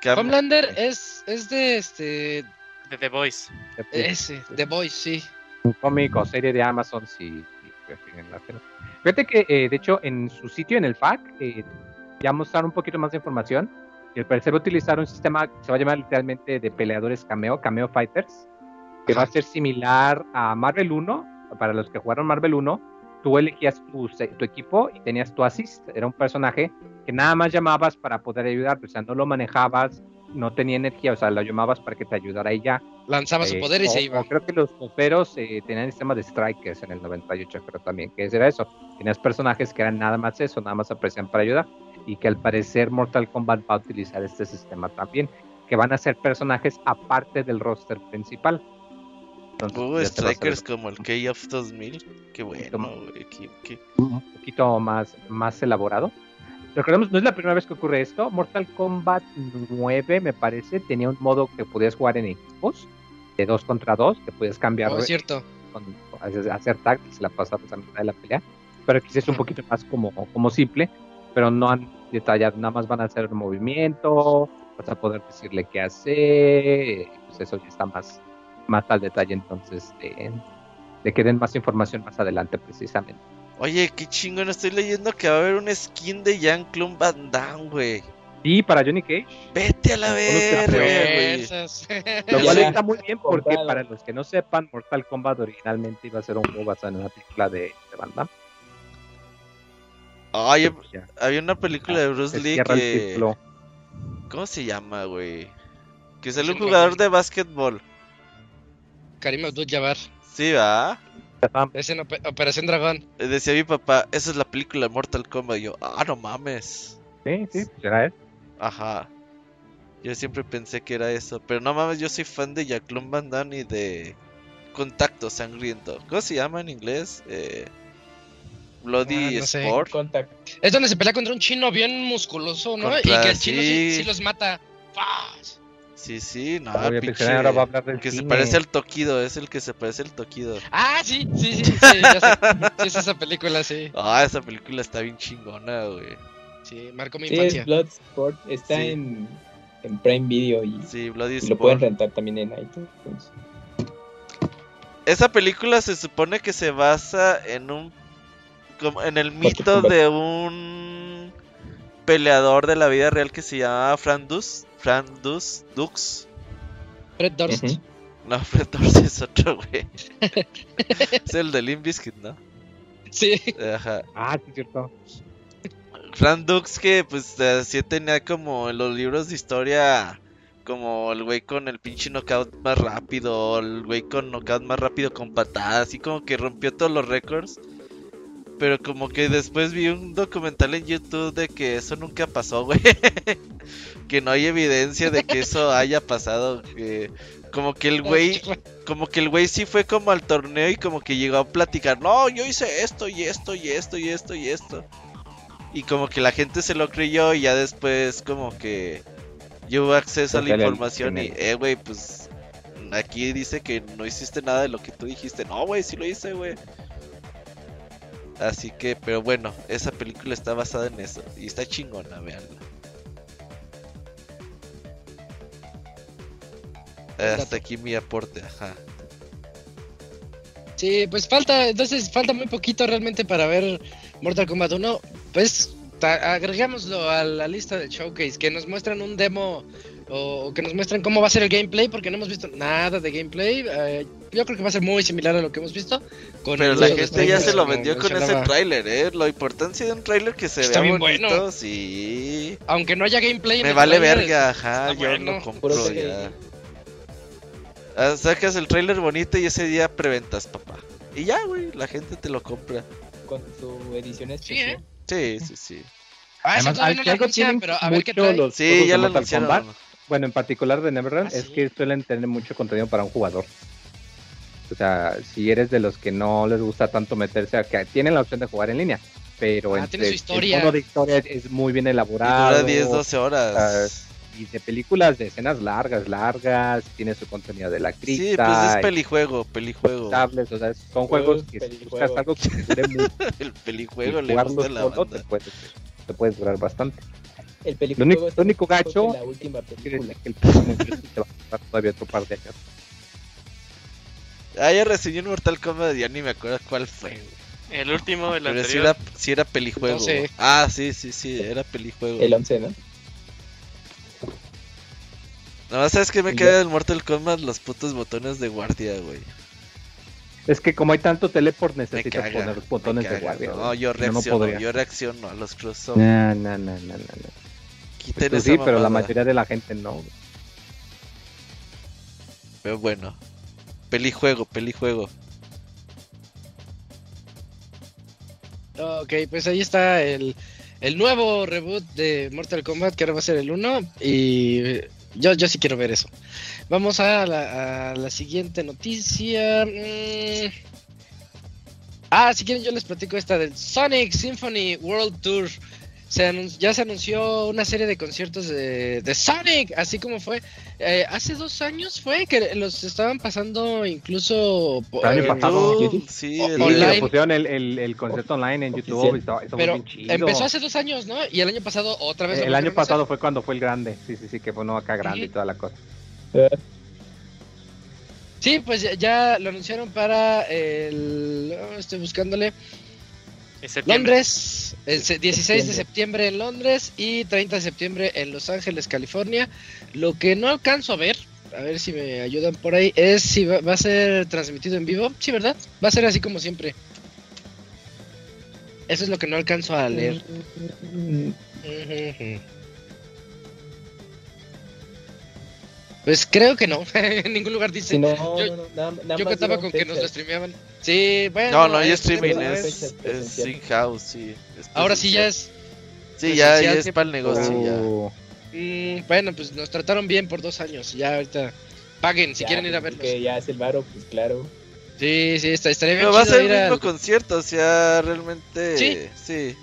Speaker 3: Cam-
Speaker 1: Homelander es, es de este.
Speaker 4: De The Voice.
Speaker 1: Ese, The Voice, sí.
Speaker 5: un cómic o serie de Amazon si prefieren la. Fíjate que, eh, de hecho, en su sitio, en el FAQ, eh, ya mostraron un poquito más de información. Y al parecer va a utilizar un sistema que se va a llamar literalmente de peleadores cameo, cameo fighters, que va a ser similar a Marvel 1. Para los que jugaron Marvel 1, tú elegías tu, tu equipo y tenías tu assist. Era un personaje que nada más llamabas para poder ayudar, o sea, no lo manejabas, no tenía energía, o sea, lo llamabas para que te ayudara y ya.
Speaker 1: Lanzaba su
Speaker 5: Eh,
Speaker 1: poder y
Speaker 5: o-
Speaker 1: se iba.
Speaker 5: o creo que los coperos eh, tenían el sistema de strikers en el 98, creo también, que era eso. Tenías personajes que eran nada más eso, nada más aparecían para ayudar. Y que al parecer Mortal Kombat va a utilizar este sistema también, que van a ser personajes aparte del roster principal. Entonces,
Speaker 3: Hubo strikers como el KOF 2000. Qué bueno,
Speaker 5: más.
Speaker 3: güey. qué- qué-
Speaker 5: un poquito más, más elaborado. Recordemos, no es la primera vez que ocurre esto. Mortal Kombat 9, me parece, tenía un modo que podías jugar en equipos de dos contra dos, que podías cambiar
Speaker 1: Oh, es cierto.
Speaker 5: con, hacer hacer tag, se la pasabas a mitad de la pelea. pero aquí sí es un poquito más como, como simple, pero no han detallado, nada más van a hacer movimiento, vas a poder decirle qué hacer, pues eso ya está más, más al detalle, entonces de, de que den más información más adelante precisamente.
Speaker 3: Oye, qué chingón, estoy leyendo que va a haber un skin de Jean-Claude Van Damme, güey.
Speaker 5: Y para Johnny Cage,
Speaker 3: Vete a la verga, güey.
Speaker 5: Lo cual está muy bien porque para los que no sepan, Mortal Kombat originalmente iba a ser un juego basado en una película de, de Van Damme.
Speaker 3: Ay, había una película de Bruce Lee que... ¿Cómo se llama, güey? Que sale un
Speaker 1: Sí,
Speaker 3: jugador de básquetbol.
Speaker 1: Karim Abdul-Jabbar.
Speaker 3: Sí, va.
Speaker 1: Es en Ope- Operación Dragón.
Speaker 3: Eh, Decía mi papá, esa es la película de Mortal Kombat. Y yo, ah, no mames.
Speaker 5: Sí, sí, pues era él.
Speaker 3: Ajá. Yo siempre pensé que era eso. Pero no mames, yo soy fan de Jacqueline Van Damme y de Contacto Sangriento. ¿Cómo se llama en inglés? Eh, Bloody
Speaker 1: Ah, no sé.
Speaker 3: Sport.
Speaker 2: Contact.
Speaker 1: Es donde se pelea contra un chino bien musculoso, ¿no? y que el chino sí,
Speaker 3: sí.
Speaker 1: sí los mata. ¡Fas!
Speaker 3: Sí, sí, no,
Speaker 5: Oye,
Speaker 3: pinche-
Speaker 5: Pixel ahora va a hablar del
Speaker 3: Que se parece al Tokido, es el que se parece al Tokido.
Speaker 1: Ah, sí, sí, sí, sí, ya sé. Sí, es esa película, sí.
Speaker 3: Ah, esa película está bien chingona, güey.
Speaker 1: Sí, marcó mi
Speaker 2: Sí, es
Speaker 1: infancia.
Speaker 2: Bloodsport. Está
Speaker 3: Sí.
Speaker 2: en, en Prime Video y,
Speaker 3: Sí, Bloody
Speaker 2: y lo pueden rentar también en iTunes.
Speaker 3: Esa película se supone que se basa en un como en el mito de un peleador de la vida real que se llamaba Frandus, Frandus Dux.
Speaker 1: Fred Durst.
Speaker 3: No, Fred Durst es otro, güey. es el de Limp Bizkit, ¿no?
Speaker 1: Sí.
Speaker 3: Ajá.
Speaker 5: Ah, sí, cierto.
Speaker 3: Fran Dux que pues así tenía como en los libros de historia como el güey con el pinche knockout más rápido, el güey con knockout más rápido con patadas, así como que rompió todos los récords. Pero como que después vi un documental en YouTube de que eso nunca pasó, güey. que no hay evidencia de que eso haya pasado. Que como que el güey, como que el güey sí fue como al torneo y como que llegó a platicar, no, yo hice esto y esto y esto y esto y esto. Y como que la gente se lo creyó y ya después como que yo hubo acceso a la información y, eh, güey, pues aquí dice que no hiciste nada de lo que tú dijiste. No, güey, sí lo hice, güey. Así que, pero bueno, esa película está basada en eso y está chingona, veanla. Hasta aquí mi aporte, ajá.
Speaker 1: Sí, pues falta, entonces falta muy poquito realmente para ver Mortal Kombat 1. Pues ta- agregámoslo a la lista del showcase, que nos muestran un demo o que nos muestran cómo va a ser el gameplay, porque no hemos visto nada de gameplay. Eh, yo creo que va a ser muy similar a lo que hemos visto. Con
Speaker 3: Pero la gente ya se lo vendió con ese tráiler, eh. La importancia de un tráiler que se
Speaker 1: Está
Speaker 3: vea
Speaker 1: bien
Speaker 3: bonito,
Speaker 1: bueno.
Speaker 3: sí.
Speaker 1: Aunque no haya gameplay.
Speaker 3: Me vale verga, ajá, yo
Speaker 1: bueno.
Speaker 3: lo compro ya. Sacas el tráiler bonito y ese día preventas, papá. Y ya, güey, la gente te lo compra.
Speaker 2: Con su edición
Speaker 1: Sí,
Speaker 2: especial.
Speaker 1: ¿eh?
Speaker 3: Sí, sí, sí.
Speaker 1: Ah, esa
Speaker 5: Además,
Speaker 1: todavía no
Speaker 5: algo tienen
Speaker 1: pero a ver qué
Speaker 5: mucho
Speaker 1: trae.
Speaker 5: los
Speaker 3: Sí, ya lo anunciaron.
Speaker 5: Kombat. Bueno, en particular de Neverland,
Speaker 1: Ah,
Speaker 5: es
Speaker 1: sí.
Speaker 5: que suelen tener mucho contenido para un jugador. O sea, si eres de los que no les gusta tanto meterse a que tienen la opción de jugar en línea, pero
Speaker 1: Ah, tiene
Speaker 5: entre-
Speaker 1: su historia.
Speaker 5: el modo de historia es, muy bien
Speaker 3: Y
Speaker 5: elaborado.
Speaker 3: dura 10, 12 horas.
Speaker 5: Y de películas de escenas largas, largas, tiene su contenido de la
Speaker 3: Sí,
Speaker 5: cripta,
Speaker 3: pues es
Speaker 5: y
Speaker 3: pelijuego, pelijuego.
Speaker 5: tablets, o sea, son juegos que si
Speaker 2: pelijuego.
Speaker 5: buscas algo que dure mucho
Speaker 3: El
Speaker 5: y
Speaker 3: pelijuego le gusta la
Speaker 5: solo, te
Speaker 3: banda.
Speaker 5: puedes, te puedes durar bastante.
Speaker 2: El
Speaker 5: Lo
Speaker 2: película
Speaker 5: único, lo único gacho
Speaker 2: la última
Speaker 5: es
Speaker 2: película.
Speaker 5: que el te va a costar todavía otro par de años.
Speaker 3: Ah, ya reseñó un Mortal Kombat, ya ni me acuerdo cuál fue.
Speaker 4: El último, el
Speaker 3: Pero sí
Speaker 4: anterior.
Speaker 3: era, sí era pelijuego.
Speaker 1: No sé.
Speaker 3: Ah, sí, sí, sí, era pelijuego.
Speaker 2: El 11, ¿no?
Speaker 3: No, ¿sabes qué me queda del Mortal Kombat? Los putos botones de guardia, güey.
Speaker 5: Es que como hay tanto teleport, necesitas
Speaker 3: caga.
Speaker 5: poner botones de guardia.
Speaker 3: No,
Speaker 5: güey.
Speaker 3: yo
Speaker 5: no, no
Speaker 3: reacciono,
Speaker 5: podría.
Speaker 3: yo reacciono a los crossover.
Speaker 5: No, no, no, no, no, no.
Speaker 3: Quiten
Speaker 5: Pues sí, pero la mayoría de la gente no. güey.
Speaker 3: Pero bueno. Pelijuego, pelijuego.
Speaker 1: Ok, pues ahí está el, el nuevo reboot de Mortal Kombat, que ahora va a ser el 1. Y yo, yo sí quiero ver eso. Vamos a la, siguiente noticia. Mm. Ah, si quieren yo les platico esta del Sonic Symphony World Tour. Se ya se anunció una serie de conciertos de, de Sonic, así como fue. eh, hace dos años fue que los estaban pasando incluso po-
Speaker 5: El año
Speaker 1: eh,
Speaker 5: pasado.
Speaker 3: YouTube, sí,
Speaker 1: O-
Speaker 3: el-
Speaker 5: Sí,
Speaker 1: online.
Speaker 5: le pusieron el, el, el concierto online en YouTube
Speaker 2: Oficial.
Speaker 5: y estaba, estaba
Speaker 1: pero
Speaker 5: bien chido.
Speaker 1: empezó hace dos años, ¿no? Y el año pasado otra vez.
Speaker 5: el año pasado fue cuando fue el grande. Sí, sí, sí, que fue uno acá grande y toda la cosa.
Speaker 1: Sí, pues ya, ya lo anunciaron para el. oh, estoy buscándole. Londres, el se- 16 de
Speaker 2: Septiembre.
Speaker 1: septiembre en Londres y 30 de septiembre en Los Ángeles, California. Lo que no alcanzo a ver, a ver si me ayudan por ahí, es si va, va a ser transmitido en vivo. Sí, ¿verdad? Va a ser así como siempre. Eso es lo que no alcanzo a leer. Pues creo que no. en ningún lugar dice.
Speaker 2: Si no,
Speaker 1: yo-
Speaker 2: no, nada, nada
Speaker 1: Yo contaba con que nos lo streameaban. Sí, bueno.
Speaker 3: No, no hay
Speaker 1: eh,
Speaker 3: streaming, es, es in-house, sí. es
Speaker 1: Ahora sí ya es.
Speaker 3: Sí, ya, es
Speaker 1: sí,
Speaker 3: para el negocio, ya.
Speaker 1: Mm, bueno, pues nos trataron bien por dos años. Ya ahorita paguen si
Speaker 2: Ya,
Speaker 1: quieren ir a
Speaker 2: pues,
Speaker 1: verlos.
Speaker 2: Que ya es el varo, pues claro.
Speaker 1: Sí, sí, está, estaría bien
Speaker 3: Pero va a ser el mismo
Speaker 1: al-
Speaker 3: concierto, o sea, realmente.
Speaker 1: Sí.
Speaker 3: Sí.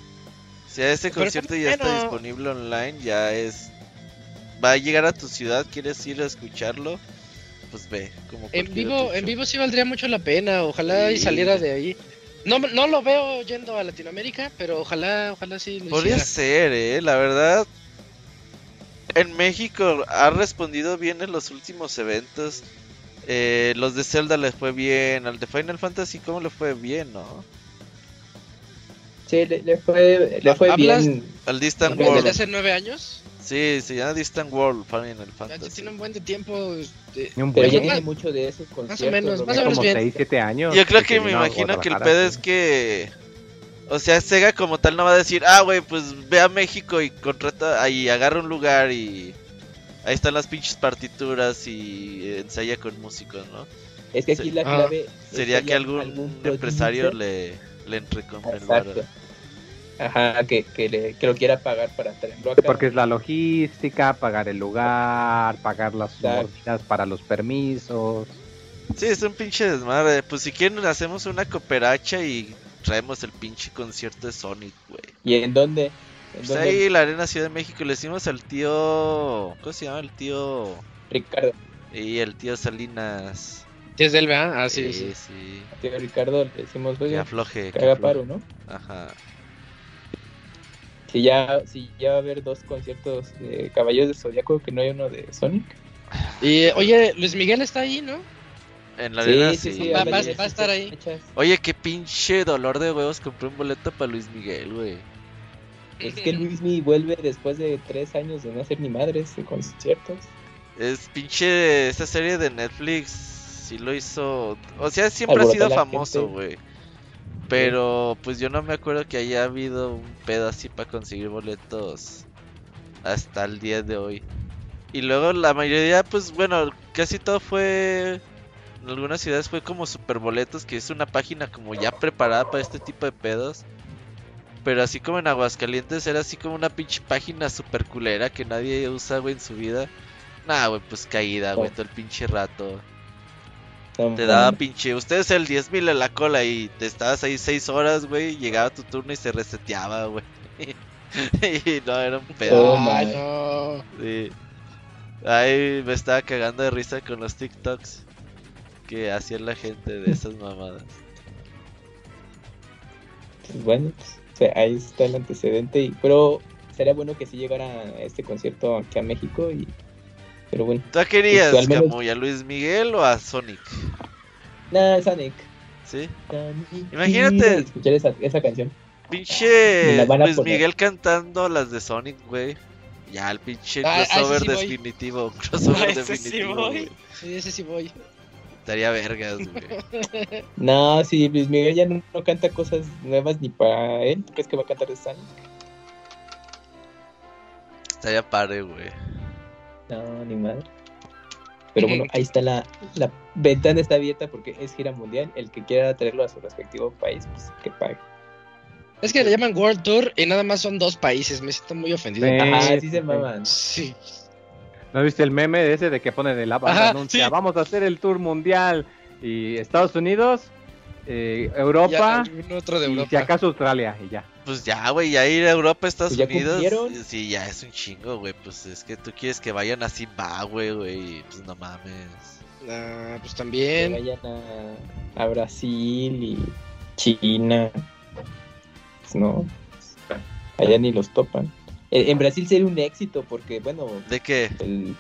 Speaker 3: Si a ese
Speaker 1: Pero
Speaker 3: concierto ya está disponible online, ya es. Va a llegar a tu ciudad, quieres ir a escucharlo, pues ve. Como
Speaker 1: En vivo, en vivo sí valdría mucho la pena. Ojalá y saliera de ahí. No, no lo veo yendo a Latinoamérica, pero ojalá, ojalá sí lo
Speaker 3: Podría
Speaker 1: hiciera.
Speaker 3: ser, eh, la verdad. En México ha respondido bien en los últimos eventos. Eh, los de Zelda les fue bien. Al de Final Fantasy, ¿cómo le fue bien, no?
Speaker 2: Sí, le, le fue, le fue
Speaker 1: ¿Hablas-
Speaker 2: bien.
Speaker 3: Al Distant
Speaker 1: ¿Desde
Speaker 3: World.
Speaker 1: hace nueve años?
Speaker 3: Sí, se llama Distant World, Final
Speaker 1: Ya, ya
Speaker 3: Fantasy.
Speaker 1: tiene un buen de tiempo. este,
Speaker 5: y un
Speaker 2: Pero
Speaker 5: buen,
Speaker 2: ya
Speaker 1: Más-
Speaker 2: tiene mucho de esos conciertos.
Speaker 1: menos, más o menos
Speaker 5: como
Speaker 1: bien.
Speaker 5: 6, 7 años.
Speaker 3: Yo creo que me imagino que el pedo es que. O sea, Sega como tal no va a decir, ah, güey, pues ve a México y contrata. Ahí agarra un lugar y. Ahí están las pinches partituras y ensaya con músicos, ¿no?
Speaker 2: Es que aquí la
Speaker 1: Ah.
Speaker 2: clave.
Speaker 3: Sería que algún, empresario le, le entrecompre el.
Speaker 2: Ajá, que, que, le, que lo quiera pagar para traerlo acá.
Speaker 5: Porque es la logística, pagar el lugar, pagar las mordidas para los permisos.
Speaker 3: Sí, es un pinche desmadre. Pues si quieren, hacemos una cooperacha y traemos el pinche concierto de Sonic, güey.
Speaker 2: ¿Y en dónde? ¿En
Speaker 3: Pues
Speaker 2: dónde?
Speaker 3: ahí la Arena Ciudad de México le hicimos al tío. ¿Cómo se llama? El tío.
Speaker 2: Ricardo.
Speaker 3: Y el tío Salinas.
Speaker 1: ¿Es del ¿verdad? Ah, sí,
Speaker 3: sí,
Speaker 1: sí.
Speaker 3: sí.
Speaker 2: Tío Ricardo le decimos,
Speaker 3: Que
Speaker 2: oye,
Speaker 3: afloje.
Speaker 2: que
Speaker 3: que
Speaker 2: haga
Speaker 3: afloje.
Speaker 2: paro, ¿no?
Speaker 3: Ajá.
Speaker 2: Si ya, si ya va a haber dos conciertos de Caballeros de Zodíaco, que no hay uno de Sonic.
Speaker 1: Y oye, Luis Miguel está ahí, ¿no?
Speaker 3: En la arena sí.
Speaker 1: Va-
Speaker 2: habla
Speaker 1: va- va a estar ahí.
Speaker 3: Oye, qué pinche dolor de huevos. Compré un boleto para Luis Miguel, güey.
Speaker 2: Es que Luismi vuelve después de tres años de no hacer ni madres de conciertos.
Speaker 3: Es pinche. Esa serie de Netflix. Sí lo hizo. O sea, siempre ha sido famoso, güey. Pero pues yo no me acuerdo que haya habido un pedo así para conseguir boletos hasta el día de hoy. Y luego la mayoría, pues bueno, casi todo fue. En algunas ciudades fue como super boletos, que es una página como ya preparada para este tipo de pedos. Pero así como en Aguascalientes era así como una pinche página super culera que nadie usa, güey, en su vida. Nah, güey, pues caída, güey,
Speaker 2: Oh.
Speaker 3: todo el pinche rato. Te daba pinche, ustedes el 10.000 en la cola y te estabas ahí 6 horas, güey, llegaba tu turno y se reseteaba, güey. y no, era un pedo.
Speaker 2: Oh,
Speaker 1: Ay,
Speaker 2: my.
Speaker 1: no.
Speaker 3: Sí. Ahí me estaba cagando de risa con los TikToks que hacía la gente de esas mamadas.
Speaker 2: Pues bueno, pues, sea, ahí está el antecedente. Y, pero sería bueno que sí llegara a este concierto aquí a México. y Pero bueno,
Speaker 3: ¿Tú a qué querías,
Speaker 2: Pues, al menos-
Speaker 3: Camuy? ¿A Luis Miguel o a Sonic?
Speaker 2: nada, Sonic.
Speaker 3: ¿Sí?
Speaker 2: Sonic.
Speaker 3: Imagínate.
Speaker 2: Escuchar esa, esa canción.
Speaker 3: Pinche Luis
Speaker 2: poner.
Speaker 3: Miguel cantando las de Sonic, güey. Ya, el pinche
Speaker 1: Ah,
Speaker 3: crossover
Speaker 1: sí
Speaker 3: definitivo. Crossover
Speaker 4: ese sí voy.
Speaker 1: Sí, ese sí voy.
Speaker 3: Estaría vergas, güey.
Speaker 2: No, si Luis Miguel ya no, no canta cosas nuevas ni para él. ¿Tú crees que va a cantar de Sonic?
Speaker 3: Estaría padre, güey.
Speaker 2: No, ni madre. Pero bueno, ahí está la, la ventana está abierta porque es gira mundial. El que quiera traerlo a su respectivo país, pues que pague.
Speaker 1: Es que le llaman World Tour y nada más son dos países. Me siento muy ofendido.
Speaker 5: Sí.
Speaker 2: Ajá,
Speaker 5: sí,
Speaker 2: así se maman.
Speaker 1: Sí.
Speaker 5: ¿No viste el meme de ese de que ponen el
Speaker 1: Ajá,
Speaker 5: anuncia,
Speaker 1: sí.
Speaker 5: vamos a hacer el tour mundial y Estados Unidos, eh, Europa
Speaker 1: algún otro de
Speaker 5: y
Speaker 1: Europa.
Speaker 5: si acaso Australia y ya.
Speaker 3: Pues ya, güey, ya ir a Europa, Estados
Speaker 2: Pues ya
Speaker 3: Unidos.
Speaker 2: cumplieron.
Speaker 3: Sí, ya es un chingo, güey. Pues es que tú quieres que vayan así, va, güey. Pues no mames.
Speaker 1: Ah, pues
Speaker 2: Que
Speaker 1: también.
Speaker 2: vayan a, a Brasil y China. Pues no, allá ni los topan. En, en Brasil sería un éxito porque, bueno,
Speaker 3: ¿De qué?
Speaker 2: el,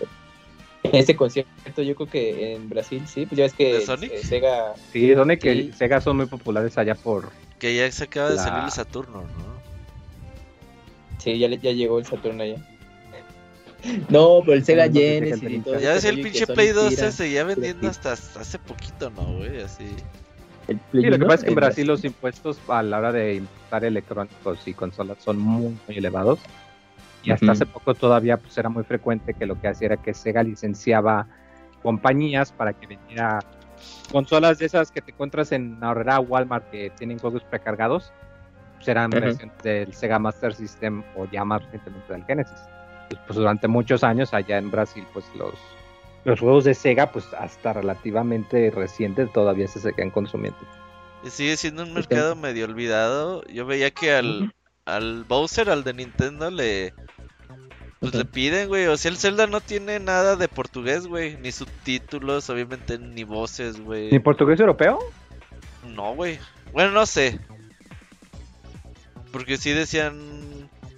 Speaker 2: ese concierto yo creo que en Brasil sí, pues ya ves que
Speaker 3: ¿De Sonic?
Speaker 2: eh, Sega
Speaker 5: Sí, Sonic
Speaker 2: Sí.
Speaker 5: y Sega son muy populares allá por...
Speaker 3: Que ya se acaba de
Speaker 5: La-
Speaker 3: salir el Saturno, ¿no?
Speaker 2: Sí, ya, le- ya llegó el Saturno allá. No, pero el Sega
Speaker 5: No,
Speaker 2: Genesis y todo
Speaker 3: Ya ves, el pinche Play 2
Speaker 2: tira.
Speaker 3: se seguía vendiendo hasta, hasta hace poquito, ¿no, güey? Así.
Speaker 2: El Play
Speaker 5: Sí, lo que pasa es que en Brasil los impuestos a la hora de importar electrónicos y consolas son muy, muy elevados. Y hasta hace poco todavía pues, era muy frecuente que lo que hacía era que Sega licenciaba compañías para que vendiera consolas de esas que te encuentras en Ahorrera Walmart que tienen juegos precargados. Pues
Speaker 2: Ujú.
Speaker 5: versiones del Sega Master System o ya más recientemente del Genesis. Pues, pues, durante muchos años allá en Brasil pues los, los juegos de Sega pues hasta relativamente recientes todavía se seguían consumiendo.
Speaker 3: Y sigue siendo un mercado medio olvidado. Yo veía que al, al Bowser, al de Nintendo, le. Pues le piden, güey. O sea, el Zelda no tiene nada de portugués, güey. Ni subtítulos, obviamente, ni voces, güey.
Speaker 5: ¿Ni portugués europeo?
Speaker 3: No, güey. Bueno, no sé. Porque sí decían.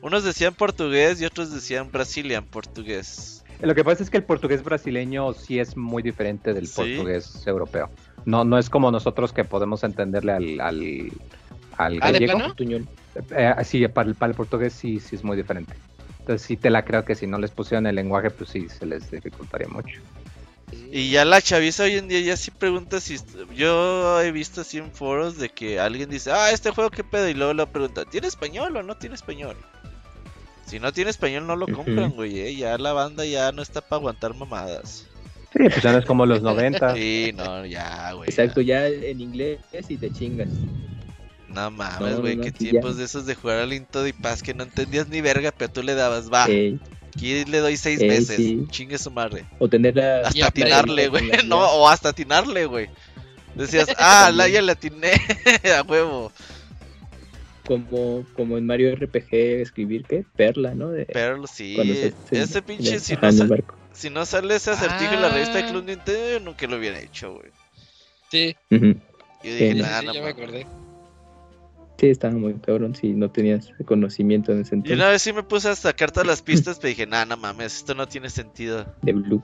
Speaker 3: Unos decían portugués y otros decían Brazilian portugués.
Speaker 5: Lo que pasa es que el portugués brasileño sí es muy diferente del
Speaker 3: ¿Sí?
Speaker 5: portugués europeo. No, no es como nosotros que podemos entenderle al, al, al
Speaker 1: Ah, ¿de
Speaker 5: gallego.
Speaker 1: plano?
Speaker 2: Tuñón.
Speaker 5: Eh, sí, para el, para el portugués sí, sí es muy diferente. Entonces sí te la creo que si no les pusieran el lenguaje, pues sí, se les dificultaría mucho.
Speaker 3: Y ya la chaviza hoy en día ya sí pregunta si... Yo he visto así en foros de que alguien dice, ah, este juego qué pedo, y luego lo pregunta, ¿tiene español o no tiene español? Si no tiene español no lo compran, güey, eh, ya la banda ya no está para aguantar mamadas.
Speaker 5: Sí, pues ya no es como los 90.
Speaker 3: Sí, no, ya, güey.
Speaker 2: Exacto,
Speaker 3: ya.
Speaker 2: ya en inglés y te chingas.
Speaker 3: No mames,
Speaker 2: no,
Speaker 3: güey,
Speaker 2: no,
Speaker 3: qué
Speaker 2: ya.
Speaker 3: tiempos de esos de jugar al Into y Paz que no entendías ni verga, pero tú le dabas, va,
Speaker 2: Ey,
Speaker 3: aquí le doy seis
Speaker 2: Ey,
Speaker 3: meses,
Speaker 2: sí.
Speaker 3: chingue su madre.
Speaker 2: o tener la...
Speaker 3: Hasta atinarle, güey, no, o hasta atinarle, güey. Decías, ah, la ya le atiné, a huevo.
Speaker 2: como, como en Mario RPG escribir qué perla, ¿no? De,
Speaker 3: Pero sí,
Speaker 2: se- se-
Speaker 3: ese pinche,
Speaker 2: de-
Speaker 3: si no,
Speaker 2: en el
Speaker 3: sa-
Speaker 2: barco.
Speaker 3: si no sale ese acertijo en la revista de
Speaker 1: Ah.
Speaker 3: Club Nintendo, yo nunca lo hubiera hecho, güey.
Speaker 1: Sí,
Speaker 2: Ujú.
Speaker 3: Yo
Speaker 2: Sí,
Speaker 3: dije,
Speaker 2: sí,
Speaker 3: nah,
Speaker 1: sí,
Speaker 3: no
Speaker 1: ya me
Speaker 3: mames".
Speaker 1: acordé.
Speaker 2: Sí, estaba muy cabrón si no tenías conocimiento en ese
Speaker 3: Y
Speaker 2: entonces
Speaker 3: una vez sí me puse a sacar todas las pistas, pero dije, nah, no mames, esto no tiene sentido.
Speaker 2: de Blue.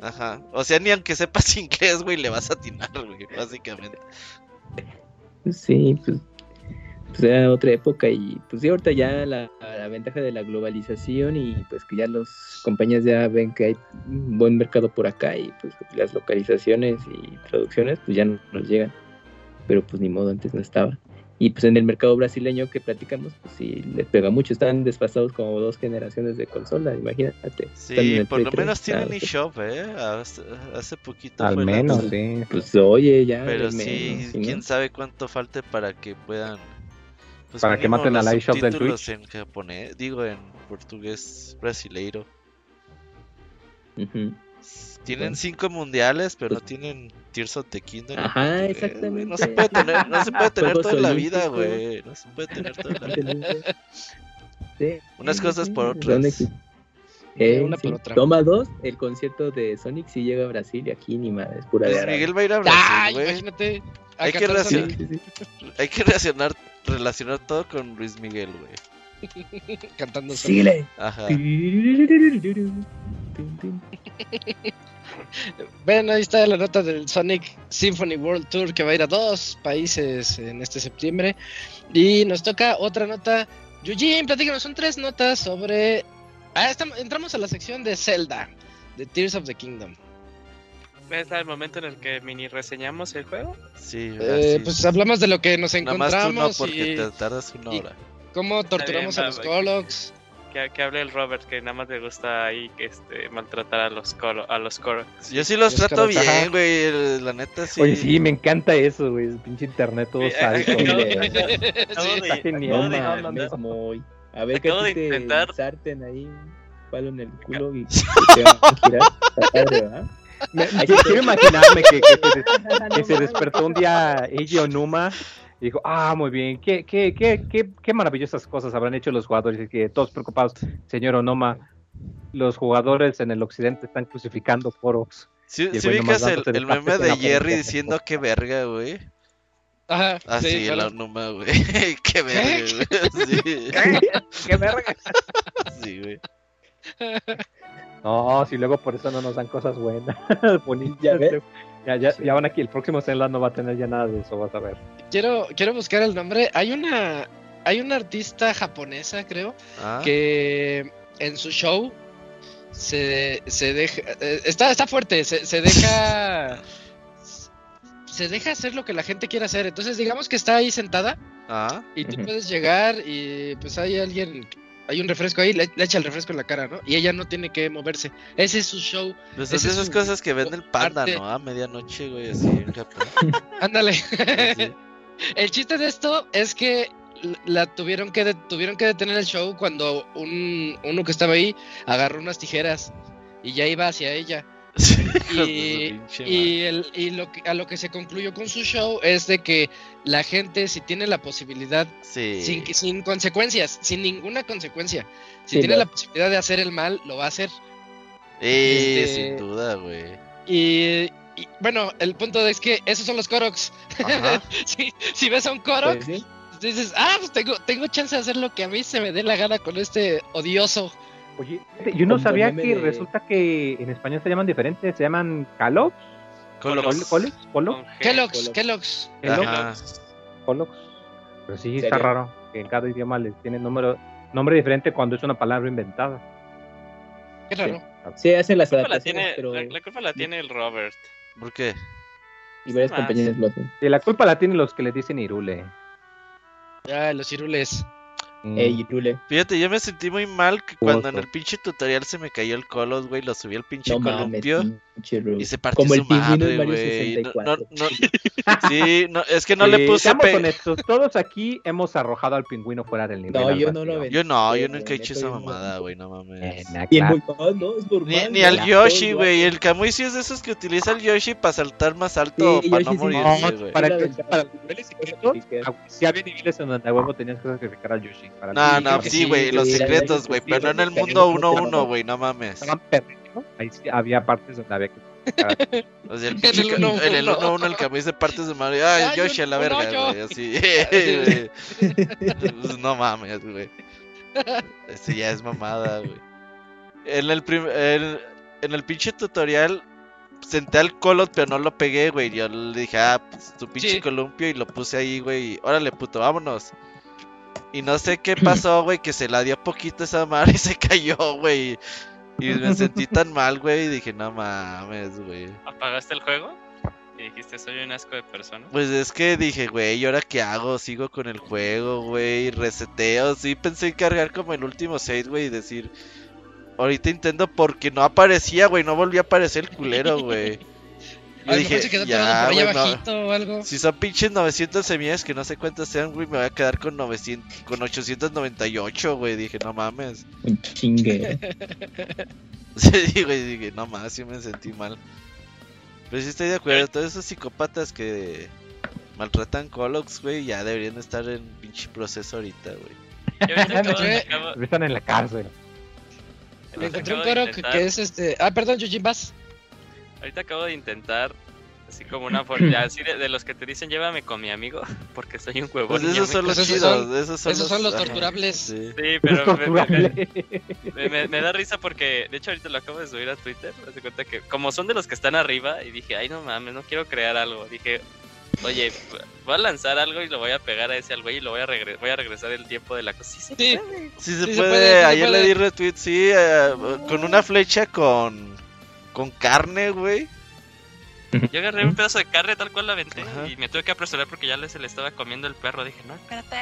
Speaker 3: Ajá. O sea, ni aunque sepas inglés, güey, le vas a atinar, güey, básicamente.
Speaker 2: Sí, pues, pues era otra época y pues sí, ahorita ya la, la ventaja de la globalización y pues que ya los compañías ya ven que hay un buen mercado por acá y pues las localizaciones y traducciones pues ya no nos llegan. Pero pues ni modo, antes no estaba. Y pues en el mercado brasileño que platicamos, pues sí, les pega mucho. Están desfasados como dos generaciones de consola, imagínate.
Speaker 3: Sí, por lo
Speaker 2: 3,
Speaker 3: menos tienen
Speaker 2: pues,
Speaker 3: eShop, eh. Hace, hace poquito
Speaker 5: Al
Speaker 3: fue la-
Speaker 5: menos, sí.
Speaker 2: Pues oye, ya.
Speaker 3: Pero sí,
Speaker 2: menos, ¿sí, no?
Speaker 3: quién sabe cuánto falte para que puedan. pues,
Speaker 5: Para que maten al iShop del
Speaker 3: subtítulos en japonés, digo en portugués brasileiro. Tienen cinco mundiales, pero no tienen Tears of the Kingdom.
Speaker 2: Ajá, exactamente.
Speaker 3: No se puede tener, no se puede tener toda la vida, güey. No se puede tener toda la vida.
Speaker 2: Sí,
Speaker 3: Unas cosas por otras.
Speaker 2: Eh,
Speaker 1: Una
Speaker 2: sí.
Speaker 1: por otra.
Speaker 2: Toma dos, el concierto de Sonic sí llega a Brasil y aquí ni madre, es pura
Speaker 3: Luis
Speaker 2: verga.
Speaker 3: Miguel va a ir a. Brasil, güey.
Speaker 1: Imagínate.
Speaker 3: Hay que relacionar-
Speaker 1: Sonic,
Speaker 2: Sí, sí, sí.
Speaker 3: Hay que relacionar, relacionar todo con Luis Miguel, güey.
Speaker 1: cantando Sonic.
Speaker 2: Síguele.
Speaker 3: Ajá.
Speaker 1: Bueno, ahí está la nota del Sonic Symphony World Tour que va a ir a dos países en este septiembre. Y nos toca otra nota. Eugene, platícanos, son tres notas sobre. Ah, estamos, entramos a la sección de Zelda, de Tears of the Kingdom.
Speaker 4: ¿Es el momento en el que mini reseñamos el juego?
Speaker 3: Sí,
Speaker 1: Eh,
Speaker 3: así.
Speaker 1: pues hablamos de lo que nos
Speaker 3: Nada más tú no,
Speaker 1: encontramos
Speaker 3: porque
Speaker 1: y
Speaker 3: te tardas una hora.
Speaker 1: cómo torturamos
Speaker 4: bien,
Speaker 1: a los Colox.
Speaker 4: Que, que hable el Robert, que nada más le gusta ahí este, maltratar a los colo, a los coro.
Speaker 3: Yo sí los
Speaker 1: Los
Speaker 3: trato bien, güey. La neta sí.
Speaker 5: Oye, sí, me encanta eso, güey. El pinche internet todo sádico. Está genial.
Speaker 2: A ver
Speaker 4: de
Speaker 2: te
Speaker 4: intentar-
Speaker 2: sarten ahí palo en el culo y te van a girar. Padre, ¿verdad?
Speaker 5: Me- quiero imaginarme que, que se, que se despertó un día Eiji Onuma Y dijo, ah, muy bien, qué, qué, qué, qué, qué maravillosas cosas habrán hecho los jugadores. Y que todos preocupados, señor Onoma, los jugadores en el occidente están crucificando Koroks.
Speaker 3: Si
Speaker 5: güey nomás
Speaker 3: ubicas el, el meme de Jerry diciendo que verga, güey.
Speaker 1: Ajá,
Speaker 3: Así,
Speaker 1: sí,
Speaker 3: el. Onuma, güey. Qué verga, güey. Sí,
Speaker 5: ¡Qué verga!
Speaker 3: sí, güey.
Speaker 5: No, si luego por eso no nos dan cosas buenas, bonitas.
Speaker 2: Ya ves.
Speaker 5: Ya, ya,
Speaker 2: Sí.
Speaker 5: ya van aquí, el próximo Zelda no va a tener ya nada de eso, vas a ver.
Speaker 1: Quiero, quiero buscar el nombre. Hay una, hay una artista japonesa, creo,
Speaker 3: Ah,
Speaker 1: que en su show se, se deja, eh, está, está fuerte, se, se deja, se deja hacer lo que la gente quiere hacer. Entonces, digamos que está ahí sentada
Speaker 3: ah,
Speaker 1: y tú puedes llegar y pues hay alguien, hay un refresco ahí, le, le echa el refresco en la cara, ¿no? Y ella no tiene que moverse. Ese es su show.
Speaker 3: Pues
Speaker 1: es
Speaker 3: esas
Speaker 1: su
Speaker 3: cosas que vende el panda,
Speaker 1: arte.
Speaker 3: ¿no? A medianoche, güey, así en Japón.
Speaker 1: Ándale.
Speaker 3: Sí.
Speaker 1: El chiste de esto es que la tuvieron que de- tuvieron que detener el show cuando un uno que estaba ahí agarró unas tijeras y ya iba hacia ella.
Speaker 3: Sí,
Speaker 1: Y, el, y lo que, a lo que se concluyó con su show es de que la gente si tiene la posibilidad.
Speaker 3: Sí.
Speaker 1: sin, consecuencias, sin ninguna consecuencia, si
Speaker 2: Sí,
Speaker 1: tiene
Speaker 2: no.
Speaker 1: la posibilidad de hacer el mal, lo va a hacer.
Speaker 3: Eh,
Speaker 1: Este-
Speaker 3: sin duda, güey.
Speaker 1: Y, y, bueno, el punto es que esos son los Koroks. Si, si ves a un Korok,
Speaker 2: Pues sí.
Speaker 1: dices, ah, pues tengo, tengo chance de hacer lo que a mí se me dé la gana con este odioso.
Speaker 5: Oye, yo no sabía que
Speaker 2: de-
Speaker 5: resulta que en español se llaman diferentes, se llaman. Colex, Colox,
Speaker 4: G.
Speaker 1: Kellogg's.
Speaker 5: Colox. Pero sí, está raro que en cada idioma les tiene número, nombre diferente cuando es una palabra inventada.
Speaker 1: Qué raro.
Speaker 2: Sí, hacen las
Speaker 4: La culpa la
Speaker 2: adaptaciones,
Speaker 4: tiene,
Speaker 2: pero
Speaker 4: la, la culpa la tiene el Robert.
Speaker 3: ¿Por qué?
Speaker 2: y varias
Speaker 4: Ah,
Speaker 2: compañías lo hacen.
Speaker 5: Y la culpa la tienen los que le dicen Irule.
Speaker 1: Ya, los cirules.
Speaker 5: Mm.
Speaker 2: Ey.
Speaker 3: Fíjate, yo me sentí muy mal que cuando en el pinche tutorial se me cayó el colos, güey, lo subí al pinche
Speaker 2: No mames,
Speaker 3: columpio
Speaker 2: pinche
Speaker 3: y se partió
Speaker 2: Como el
Speaker 3: su
Speaker 2: pingüino
Speaker 3: madre, güey. No,
Speaker 2: 64.
Speaker 3: no, no- sí, no, es que no le puse
Speaker 5: honestos, todos aquí hemos arrojado al pingüino fuera del nivel.
Speaker 2: No, yo no lo
Speaker 3: Yo no, yo
Speaker 2: Sí,
Speaker 3: nunca he hecho esa mamada, güey, no mames.
Speaker 2: Y no, es normal.
Speaker 3: Ni, ni al Yoshi, güey. El Kamui sí es de esos que utiliza el Yoshi para saltar más alto
Speaker 2: Sí,
Speaker 3: para
Speaker 2: Yoshi
Speaker 3: no morirse,
Speaker 5: No,
Speaker 3: güey.
Speaker 5: para que- para los niveles secretos, sí había niveles en donde a huevo tenías que sacrificar al Yoshi. Para
Speaker 3: No, no,
Speaker 5: que
Speaker 3: sí, güey, los
Speaker 2: sí,
Speaker 3: secretos, güey,
Speaker 2: que
Speaker 3: pero no en el mundo
Speaker 2: pero no
Speaker 3: 1-1, güey, no mames.
Speaker 5: Estaban. Ahí sí había partes donde había que.
Speaker 3: O sea, el
Speaker 1: En el
Speaker 3: ca-
Speaker 1: 1-1.
Speaker 3: en el 1-1 el Kamui se parte de madre. Ay,
Speaker 1: Ay,
Speaker 3: Yoshi a la verga, güey, así. Pues no mames, güey. Este ya es mamada, güey. En el, prim- el- en el pinche tutorial senté al colot, pero no lo pegué, güey. Yo le dije, ah, pues tu pinche
Speaker 1: Sí.
Speaker 3: columpio y lo puse ahí, güey. Órale, puto, vámonos. Y no sé qué pasó, güey, que se la dio poquito esa madre y se cayó, güey. Y me sentí tan mal, güey, y dije, no mames, güey.
Speaker 4: ¿Apagaste el juego? Y dijiste, soy un asco de persona.
Speaker 3: Pues es que dije, güey, ¿y ahora qué hago? Sigo con el juego, güey, reseteo. Sí pensé en cargar como el último save, güey, y decir, ahorita intento porque no aparecía, güey, no volvió a aparecer el culero, güey. Yo dije,
Speaker 1: se
Speaker 3: ya,
Speaker 1: por allá
Speaker 3: güey, no.
Speaker 1: bajito o algo.
Speaker 3: Si son pinches 900 semillas que no sé cuántas sean, güey, me voy a quedar con 900, con 898, güey. Dije, no mames.
Speaker 2: Un chingue.
Speaker 3: Sí, güey, dije, no mames, sí me sentí mal. Pero sí estoy de acuerdo, todos esos psicópatas que maltratan Colox, güey, ya deberían estar en pinche proceso ahorita, güey.
Speaker 5: Están en la cárcel.
Speaker 1: Me encontré un
Speaker 4: intentar-
Speaker 1: que es este. Ah, perdón, Yujin Bass.
Speaker 4: Ahorita acabo de intentar, así como una forma, así de, de los que te dicen llévame con mi amigo, porque soy un huevón.
Speaker 3: Pues esos son los
Speaker 1: Pues esos
Speaker 3: chidos,
Speaker 1: son-
Speaker 3: esos son
Speaker 1: esos son los
Speaker 3: ajá,
Speaker 1: torturables.
Speaker 3: sí.
Speaker 4: Pero me, me-
Speaker 5: torturable.
Speaker 4: me- me- me da risa porque, de hecho, ahorita lo acabo de subir a Twitter. Me doy cuenta que, como son de los que están arriba, y dije, ay, no mames, no quiero crear algo. Dije, oye, voy a lanzar algo y lo voy a pegar a ese al güey y lo voy a, regre- voy a regresar el tiempo de la cosa. Sí, se
Speaker 1: Sí.
Speaker 4: puede.
Speaker 3: Sí se
Speaker 1: Sí se
Speaker 3: puede,
Speaker 1: se
Speaker 3: ayer le di retweet, sí, eh, con una flecha con con carne, güey.
Speaker 4: Yo agarré un pedazo de carne tal cual la aventé
Speaker 3: Ajá.
Speaker 4: y me tuve que apresurar porque ya se le estaba comiendo el perro. Dije, no, espérate.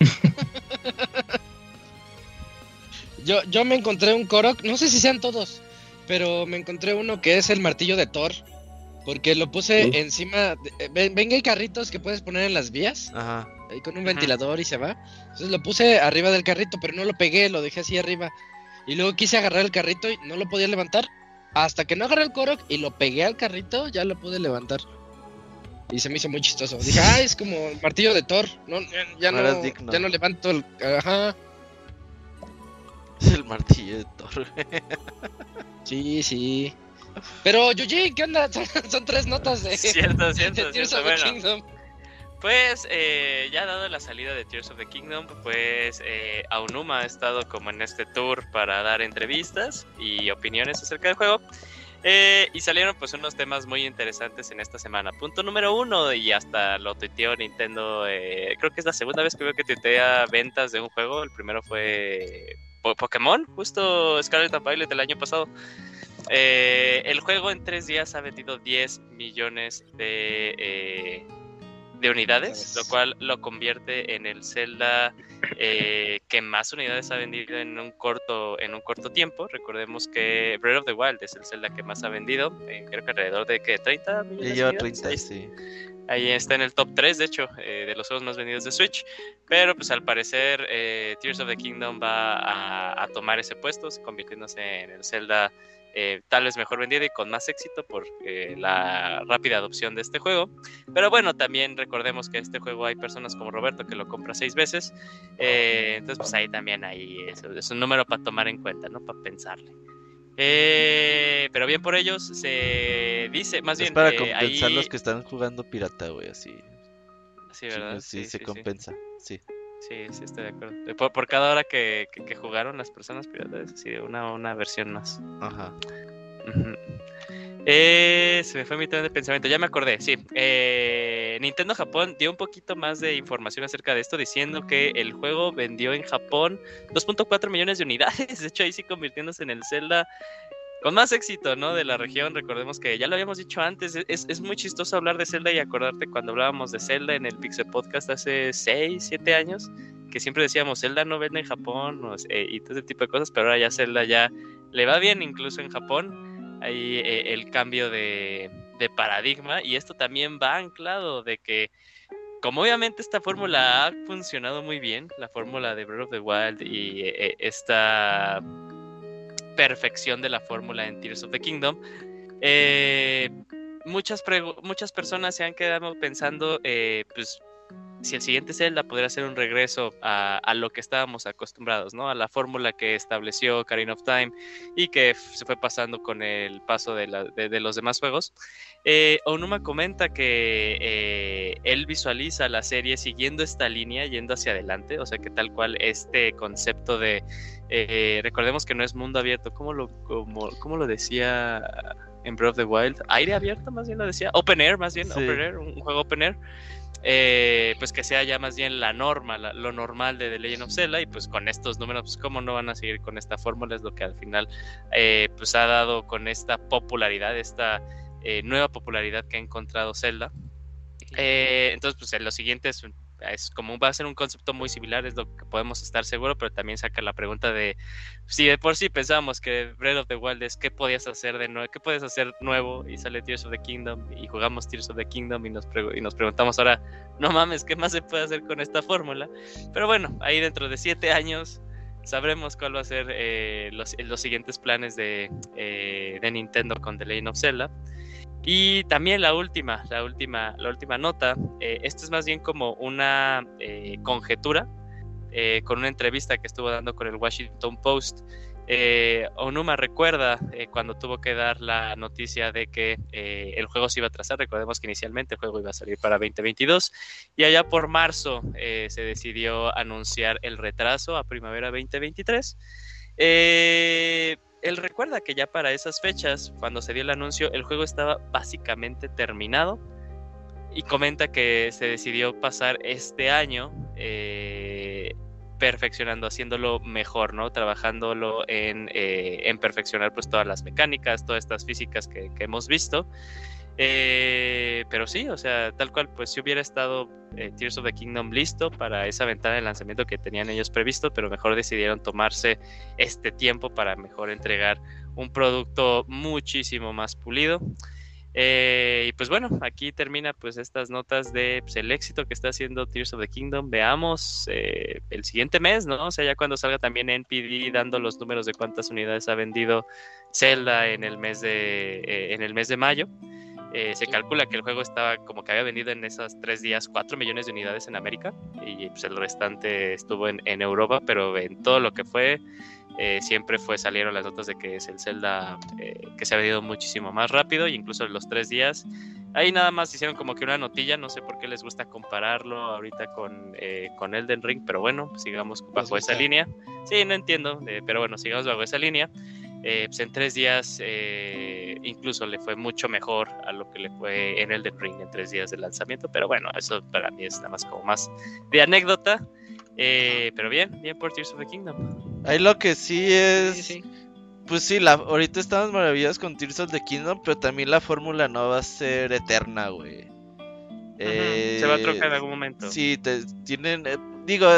Speaker 1: Yo, yo me encontré un Korok, no sé si sean todos, pero me encontré uno que es el martillo de Thor. Porque lo puse encima. de- eh, ven, hay carritos que puedes poner en las vías.
Speaker 3: Ajá.
Speaker 1: Ahí con un ventilador y se va. Entonces lo puse arriba del carrito, pero no lo pegué, lo dejé así arriba. Y luego quise agarrar el carrito y no lo podía levantar. Hasta que no agarré el Korok y lo pegué al carrito, ya lo pude levantar. y se me hizo muy chistoso. Dije, ah, es como el martillo de Thor. No, ya, ya
Speaker 3: No digno.
Speaker 1: ya no levanto el. Ajá.
Speaker 3: Es el martillo de Thor.
Speaker 1: Sí, sí. Pero, Yuji, ¿qué onda? Son, son tres notas de,
Speaker 4: Cierto,
Speaker 1: de
Speaker 4: cierto,
Speaker 1: Tears
Speaker 4: cierto.
Speaker 1: of the
Speaker 4: Bueno,
Speaker 1: Kingdom.
Speaker 4: Pues eh, ya dado la salida de Tears of the Kingdom, pues eh, Aonuma ha estado como en este tour para dar entrevistas y opiniones acerca del juego. Eh, y salieron pues unos temas muy interesantes en esta semana. Punto número uno, y hasta lo tuiteó Nintendo, eh, creo que es la segunda vez que veo que tuitea ventas de un juego. El primero fue Po- Pokémon, justo Scarlet and Violet del año pasado. Eh, el juego en tres días ha vendido 10 millones de, de unidades, lo cual lo convierte en el Zelda eh, que más unidades ha vendido en un corto en un corto tiempo. Recordemos que Breath of the Wild es el Zelda que más ha vendido, eh, creo que alrededor de ¿qué? 30 millones. Unidades.
Speaker 3: 30,
Speaker 4: Ahí
Speaker 3: sí.
Speaker 4: Ahí está en el top 3, de hecho, eh, de los juegos más vendidos de Switch. Pero pues al parecer eh, Tears of the Kingdom va a, a tomar ese puesto, convirtiéndose en el Zelda eh, tal vez mejor vendido y con más éxito por eh, la rápida adopción de este juego. Pero bueno, también recordemos que este juego hay personas como Roberto que lo compra seis veces. eh, entonces pues ahí también hay, es, es un número para tomar en cuenta, ¿no? Para pensarle. Eh, pero bien por ellos, se dice, más
Speaker 3: Es
Speaker 4: bien...
Speaker 3: para
Speaker 4: eh,
Speaker 3: compensar
Speaker 4: ahí-
Speaker 3: los que están jugando pirata, güey, así.
Speaker 4: Sí, ¿verdad?
Speaker 3: Sí, se compensa, sí.
Speaker 4: Sí, sí, estoy de acuerdo. Eh, Por, por cada hora que, que- que jugaron las personas piratas, así de una, una versión más.
Speaker 3: Ajá.
Speaker 4: Eh, se me fue mi tren de pensamiento, ya me acordé, sí. Eh, Nintendo Japón dio un poquito más de información acerca de esto, diciendo que el juego vendió en Japón 2.4 millones de unidades. De hecho, ahí sí convirtiéndose en el Zelda con más éxito, ¿no? De la región. Recordemos que ya lo habíamos dicho antes, es, es muy chistoso hablar de Zelda y acordarte cuando hablábamos de Zelda en el Pixel Podcast hace 6, 7 años, que siempre decíamos Zelda no vende en Japón o, eh, y todo ese tipo de cosas, pero ahora ya Zelda ya le va bien incluso en Japón. Ahí eh, el cambio de, de paradigma y esto también va anclado de que como obviamente esta fórmula ha funcionado muy bien, la fórmula de Breath of the Wild y eh, esta perfección de la fórmula en Tears of the Kingdom, eh, muchas, muchas personas se han quedado pensando, eh, pues, si el siguiente Zelda podría ser un regreso a, a lo que estábamos acostumbrados, ¿no? A la fórmula que estableció Ocarina of Time y que se fue pasando con el paso de, la- de- de los demás juegos. Eh, Onuma comenta que eh, él visualiza la serie siguiendo esta línea, yendo hacia adelante, o sea que tal cual este concepto de, eh, recordemos que no es mundo abierto, ¿cómo lo, cómo, cómo lo decía en Breath of the Wild? Aire abierto, más bien lo decía, Open Air, más bien,
Speaker 3: Sí.
Speaker 4: Open Air, un, un juego Open Air. Eh, pues que sea ya más bien la norma, la- lo normal de The Legend of Zelda y pues con estos números, pues cómo no van a seguir con esta fórmula, es lo que al final eh, pues ha dado con esta popularidad, esta eh, nueva popularidad que ha encontrado Zelda. Eh, entonces, pues en lo siguiente es, como va a ser un concepto muy similar, es lo que podemos estar seguros, pero también saca la pregunta de si de por sí pensábamos que Breath of the Wild es qué podías hacer de nuevo, qué puedes hacer nuevo y sale Tears of the Kingdom y jugamos Tears of the Kingdom y nos, y nos preguntamos ahora, no mames, ¿qué más se puede hacer con esta fórmula? Pero bueno, ahí dentro de siete años sabremos cuál va a ser eh, los, los siguientes planes de, eh, de Nintendo con The Legend of Zelda. Y también la última, la última, la última nota, eh, esto es más bien como una eh, conjetura eh, con una entrevista que estuvo dando con el Washington Post. Eh, Onuma recuerda cuando tuvo que dar la noticia de que el juego se iba a trazar. Recordemos que inicialmente el juego iba a salir para 2022 y allá por marzo se decidió anunciar el retraso a primavera 2023. Eh, él recuerda que ya para esas fechas, cuando se dio el anuncio, el juego estaba básicamente terminado y comenta que se decidió pasar este año eh, perfeccionando, haciéndolo mejor, ¿no? Trabajándolo en, eh, en perfeccionar pues todas las mecánicas, todas estas físicas que, que hemos visto. Eh, pero sí, o sea, tal cual, pues si hubiera estado eh, Tears of the Kingdom listo para esa ventana de lanzamiento que tenían ellos previsto, pero mejor decidieron tomarse este tiempo para mejor entregar un producto muchísimo más pulido. Eh, y pues bueno, aquí termina pues estas notas de pues, el éxito que está haciendo Tears of the Kingdom. Veamos eh, el siguiente mes, ¿no? O sea, ya cuando salga también NPD dando los números de cuántas unidades ha vendido Zelda en el mes de, eh, en el mes de mayo. Eh, se calcula que el juego estaba como que había vendido en esos tres días 4 millones de unidades en América y pues, el restante estuvo en, en Europa, pero en todo lo que fue eh, siempre fue salieron las notas de que es el Zelda eh, que se ha vendido muchísimo más rápido, e incluso en los tres días. Ahí nada más hicieron como que una notilla, no sé por qué les gusta compararlo ahorita con, con Elden Ring, pero bueno, pues sigamos bajo esa línea. Sí, no entiendo, pero bueno, sigamos bajo esa línea. Pues en tres días incluso le fue mucho mejor a lo que le fue en Elden Ring en tres días de lanzamiento, pero bueno, eso para mí es nada más como más de anécdota. pero bien, bien por Tears of the Kingdom.
Speaker 3: Ahí lo que sí es. Pues sí, la, ahorita estamos maravillados con Tears of the Kingdom, pero también la fórmula no va a ser eterna, güey.
Speaker 4: Se va a trocar en algún momento.
Speaker 3: Sí, tienen. Eh, digo,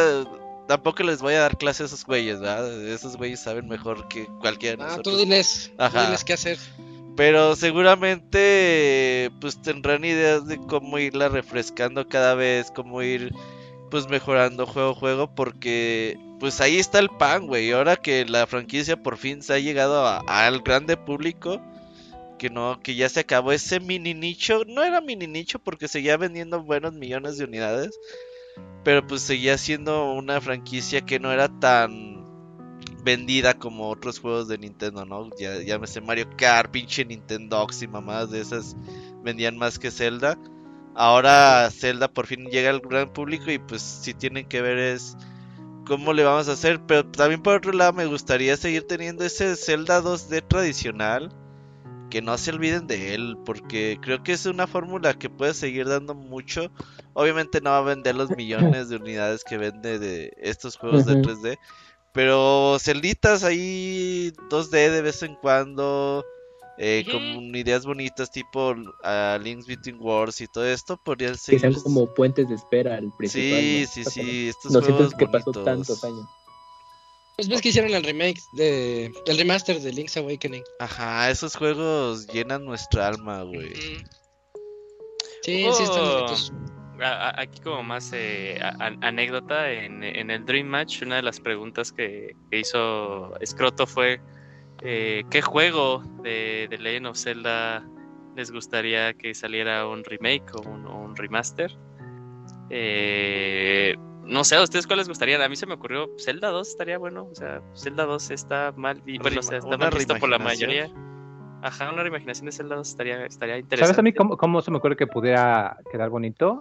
Speaker 3: tampoco les voy a dar clase a esos güeyes, ¿verdad? Esos güeyes saben mejor que cualquiera de
Speaker 1: ah,
Speaker 3: nosotros.
Speaker 1: tú diles, diles qué hacer.
Speaker 3: Pero seguramente, pues tendrán ideas de cómo irla refrescando cada vez, cómo ir, pues mejorando juego a juego, porque pues ahí está el pan, güey. Ahora que la franquicia por fin se ha llegado al grande público, que no, que ya se acabó ese mini nicho. No era mini nicho porque seguía vendiendo buenos millones de unidades, pero pues seguía siendo una franquicia que no era tan vendida como otros juegos de Nintendo, ¿no? Ya, ya me sé Mario Kart, pinche Nintendo y mamás de esas vendían más que Zelda. Ahora Zelda por fin llega al gran público y pues si tienen que ver es cómo le vamos a hacer. Pero también por otro lado me gustaría seguir teniendo ese Zelda 2D tradicional. Que no se olviden de él, porque creo que es una fórmula que puede seguir dando mucho. Obviamente no va a vender los millones de unidades que vende de estos juegos de 3D. Pero celditas ahí 2D de vez en cuando eh, con ideas bonitas tipo uh, Links Between Wars y todo esto podrían ser
Speaker 2: que sean como puentes de espera al principal
Speaker 3: sí sí sí estos
Speaker 2: no
Speaker 3: juegos
Speaker 2: que pasó tantos años
Speaker 1: pues ves que hicieron el remake de el remaster de Link's Awakening.
Speaker 3: Ajá esos juegos llenan nuestra alma güey.
Speaker 1: Sí sí están oh, bonitos.
Speaker 4: aquí como más eh, anécdota en, en, el Dream Match una de las preguntas que, que hizo Scroto fue eh, ¿Qué juego de, de, Legend of Zelda les gustaría que saliera un remake o un, remaster? Eh, no sé, ¿a ustedes cuál les gustaría? A mí se me ocurrió Zelda 2 estaría bueno. O sea, Zelda 2 está mal, bueno, o sea, está mal visto por la mayoría. Ajá, una reimaginación de Zelda 2 estaría, estaría interesante.
Speaker 5: ¿Sabes a mí cómo, se me ocurre que pudiera quedar bonito?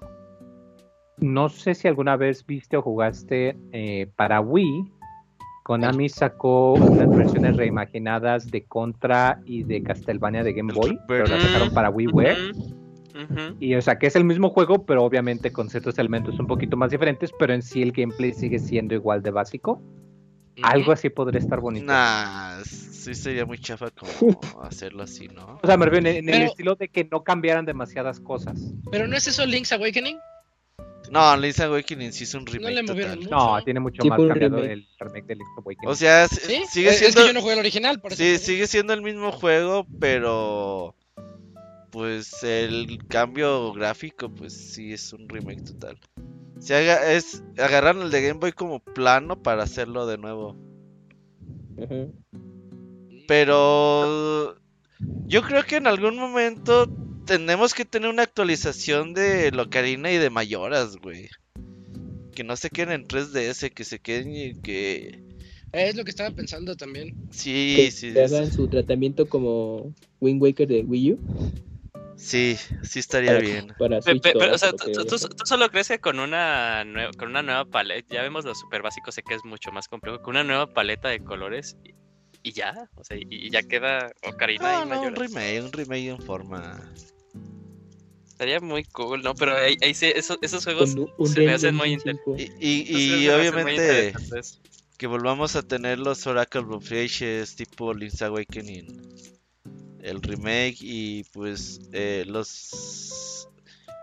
Speaker 5: No sé si alguna vez viste o jugaste eh, para Wii Konami sacó unas versiones reimaginadas de Contra y de Castlevania de Game Boy, pero las sacaron para WiiWare. Y o sea que es el mismo juego, pero obviamente con ciertos elementos un poquito más diferentes, pero en sí el gameplay sigue siendo igual de básico. Algo así podría estar bonito.
Speaker 3: Nah, sí sería muy chafa como hacerlo así, ¿no?
Speaker 5: O sea, me refiero en, el estilo de que no cambiaran demasiadas cosas.
Speaker 1: Pero ¿no es eso Link's Awakening?
Speaker 3: No, Link's Awakening sí es un remake. No,
Speaker 5: total. no tiene mucho más cambiado el remake de Link's Awakening.
Speaker 3: O sea, sigue siendo. Es
Speaker 1: que yo no jugué el original, por
Speaker 3: Sí, sigue siendo el mismo juego, pero. Pues el cambio gráfico, pues sí es un remake total. Se haga, es, agarraron el de Game Boy como plano para hacerlo de nuevo. Pero. Yo creo que en algún momento tenemos que tener una actualización de Locarina y de Mayoras, güey. Que no se queden en 3DS, que se queden y que...
Speaker 1: Es lo que estaba pensando también.
Speaker 3: Sí, sí.
Speaker 2: Que hagan su tratamiento como Wind Waker de Wii U.
Speaker 3: Sí, sí estaría bien.
Speaker 4: pero, o sea, tú, solo crees que con una, con una nueva paleta, ya vemos lo super básico, sé que es mucho más complejo, con una nueva paleta de colores y, ya, o sea, y, ya queda Ocarina
Speaker 3: y
Speaker 4: no,
Speaker 3: un remake, un remake en forma
Speaker 4: Estaría muy cool, ¿no? Pero ahí, sí, esos, juegos se me hacen muy
Speaker 3: interesantes. Y, obviamente que volvamos a tener los Oracle of Ages tipo Link's Awakening. El remake y pues eh, los...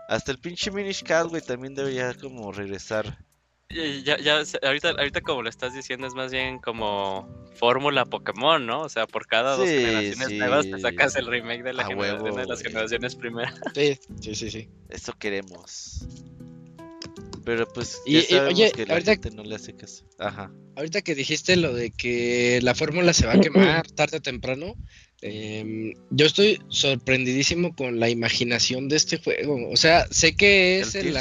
Speaker 3: Hasta el pinche Minish Cat, güey, también debería como regresar.
Speaker 4: Ya, ya, ahorita, ahorita como lo estás diciendo es más bien como fórmula Pokémon, ¿no? O sea, por cada dos generaciones nuevas te sacas el remake de la generación de las generaciones primeras.
Speaker 1: Sí, sí, sí, sí.
Speaker 3: Eso queremos. Pero pues
Speaker 1: Y-
Speaker 3: ya
Speaker 1: y,
Speaker 3: sabemos
Speaker 1: oye,
Speaker 3: que la
Speaker 1: ahorita-
Speaker 3: gente no le hace caso. Ajá.
Speaker 1: Ahorita que dijiste lo de que la fórmula se va a quemar tarde o temprano, em, yo estoy sorprendidísimo con la imaginación de este juego. O sea, sé que es
Speaker 3: El
Speaker 1: el,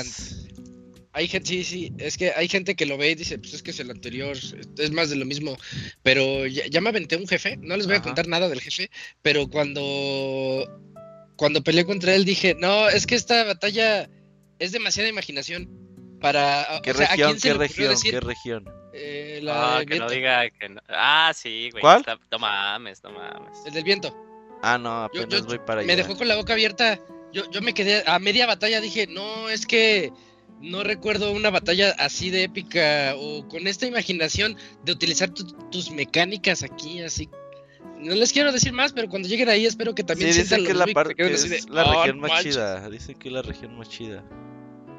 Speaker 1: hay gente, sí, sí, es que hay gente que lo ve y dice, pues es que es el anterior, es más de lo mismo. Pero ya, ya me aventé un jefe, no les voy a contar nada del jefe, pero cuando cuando peleé contra él dije, no, es que esta batalla es demasiada imaginación para.
Speaker 3: ¿Qué
Speaker 1: o sea, ¿a
Speaker 3: región?
Speaker 1: quién
Speaker 3: ¿Qué región?
Speaker 1: decir,
Speaker 3: ¿Qué región?
Speaker 1: eh, la
Speaker 4: Ah, que no diga que no. Ah, sí, güey.
Speaker 3: ¿Cuál?
Speaker 4: está- No mames, no mames.
Speaker 1: el del viento.
Speaker 3: Ah, no, apenas
Speaker 1: yo-
Speaker 3: voy para allá.
Speaker 1: Me dejó con la boca abierta. Yo, yo me quedé a media batalla, dije, no, es que no recuerdo una batalla así de épica o con esta imaginación de utilizar tu- tus mecánicas aquí, así. No les quiero decir más, pero cuando lleguen ahí espero que también
Speaker 3: Sí,
Speaker 1: sientan
Speaker 3: dicen que la parte que
Speaker 1: de,
Speaker 3: es la
Speaker 1: "Oh,
Speaker 3: región más
Speaker 1: manches".
Speaker 3: chida. Dicen que es la región más chida.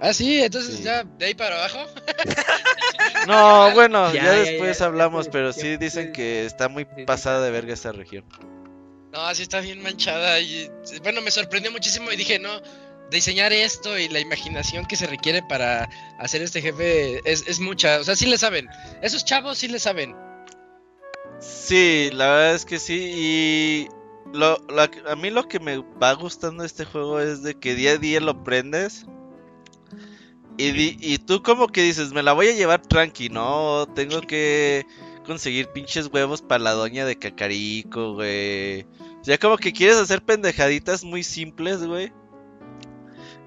Speaker 1: Ah, sí, entonces
Speaker 3: Sí.
Speaker 1: ya de ahí para abajo.
Speaker 3: No, bueno, ya,
Speaker 2: Ya, ya,
Speaker 3: después
Speaker 2: ya,
Speaker 3: hablamos,
Speaker 2: ya,
Speaker 3: pero sí
Speaker 2: ya,
Speaker 3: dicen que está muy
Speaker 2: Sí, sí,
Speaker 3: pasada de verga esa región.
Speaker 1: No, así está bien manchada. Y bueno, me sorprendió muchísimo y dije, no, diseñar esto y la imaginación que se requiere para hacer este jefe es, es mucha. O sea, sí le saben. Esos chavos sí le saben.
Speaker 3: Sí, la verdad es que sí. Y lo, a mí lo que me va gustando de este juego es de que día a día lo prendes. Y, di- y tú como que dices, me la voy a llevar tranqui, ¿no? Tengo que conseguir pinches huevos para la doña de Cacarico, güey. O sea, como que quieres hacer pendejaditas muy simples, güey.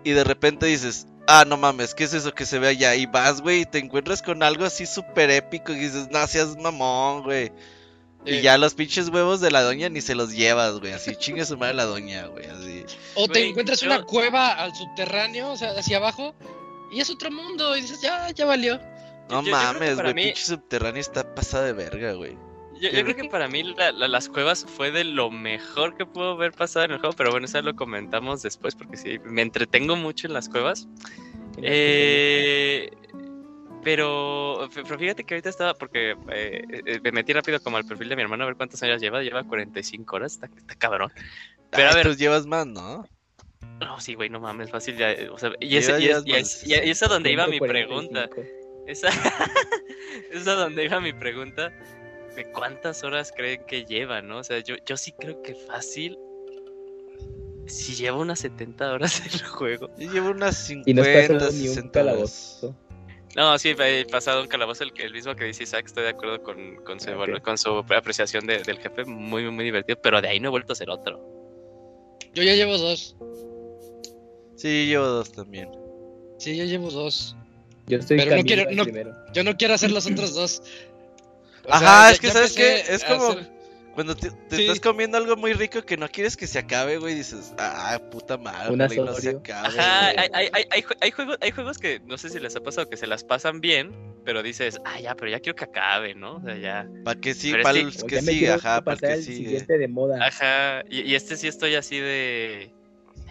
Speaker 3: Y de repente dices, ah, no mames, ¿qué es eso que se ve allá? Y vas, güey, y te encuentras con algo así súper épico y dices, no seas mamón, güey. Y ya los pinches huevos de la doña ni se los llevas, güey. Así chingue su madre la doña, güey. Así.
Speaker 1: O te encuentras
Speaker 4: yo-
Speaker 1: una cueva al subterráneo, o sea, hacia abajo, y es otro mundo. Y dices, ya, ya valió.
Speaker 3: No
Speaker 4: yo-
Speaker 3: mames,
Speaker 4: para
Speaker 3: güey.
Speaker 4: mí-
Speaker 3: Pinche subterráneo está pasada de verga, güey.
Speaker 4: Yo, yo creo que para mí la- la- las cuevas fue de lo mejor que pudo haber pasado en el juego, pero bueno, eso lo comentamos después porque sí, me entretengo mucho en las cuevas. Eh, pero, pero fíjate que ahorita estaba, porque eh, eh, me metí rápido como al perfil de mi hermano a ver cuántas años lleva, lleva 45 horas, está, está cabrón. Pero
Speaker 3: Ah,
Speaker 4: a ver,
Speaker 3: llevas más, ¿no?
Speaker 4: No, sí, güey, no mames, fácil ya, eh, o sea, y, ese, y, es, y, es-
Speaker 3: más.
Speaker 4: y es a donde iba mi
Speaker 2: 145.
Speaker 4: pregunta. Esa, es a donde iba mi pregunta de cuántas horas creen que lleva, ¿no? O sea, yo, yo sí creo que fácil. Si lleva unas 70 horas el juego.
Speaker 3: Yo llevo unas
Speaker 2: Y no
Speaker 3: 50,
Speaker 2: está ni un
Speaker 3: 60 horas.
Speaker 2: calabozo.
Speaker 4: No, sí, he pasado un calabozo, el, el mismo que dice Isaac, estoy de acuerdo con, con, su,
Speaker 2: Ah,
Speaker 4: con su apreciación de- del jefe, muy, muy, muy divertido, pero de ahí no he vuelto a hacer otro.
Speaker 1: Yo ya llevo dos.
Speaker 3: Sí, llevo dos también.
Speaker 1: Sí, yo llevo dos.
Speaker 2: Yo estoy
Speaker 1: Pero no quiero- no-
Speaker 2: primero.
Speaker 1: Yo no quiero hacer los otros dos. O
Speaker 3: Ajá,
Speaker 1: sea,
Speaker 3: es que ¿sabes qué?
Speaker 1: empecé
Speaker 3: Es como
Speaker 1: hacer-
Speaker 3: cuando te, te
Speaker 1: Sí.
Speaker 3: estás comiendo algo muy rico que no quieres que se acabe, güey, dices, ah, puta madre, no se acabe.
Speaker 4: Ajá,
Speaker 3: güey".
Speaker 4: hay, hay, hay, hay, jue- hay juegos, hay juegos que no sé si les ha pasado que se las pasan bien, pero dices, ah, ya, pero ya quiero que acabe, ¿no? O sea, ya.
Speaker 3: Para que sí, para
Speaker 4: que-
Speaker 3: el
Speaker 2: O
Speaker 3: que
Speaker 2: quiero
Speaker 3: ajá, para que sigue.
Speaker 2: siguiente de moda.
Speaker 4: Ajá, y, y este sí estoy así de.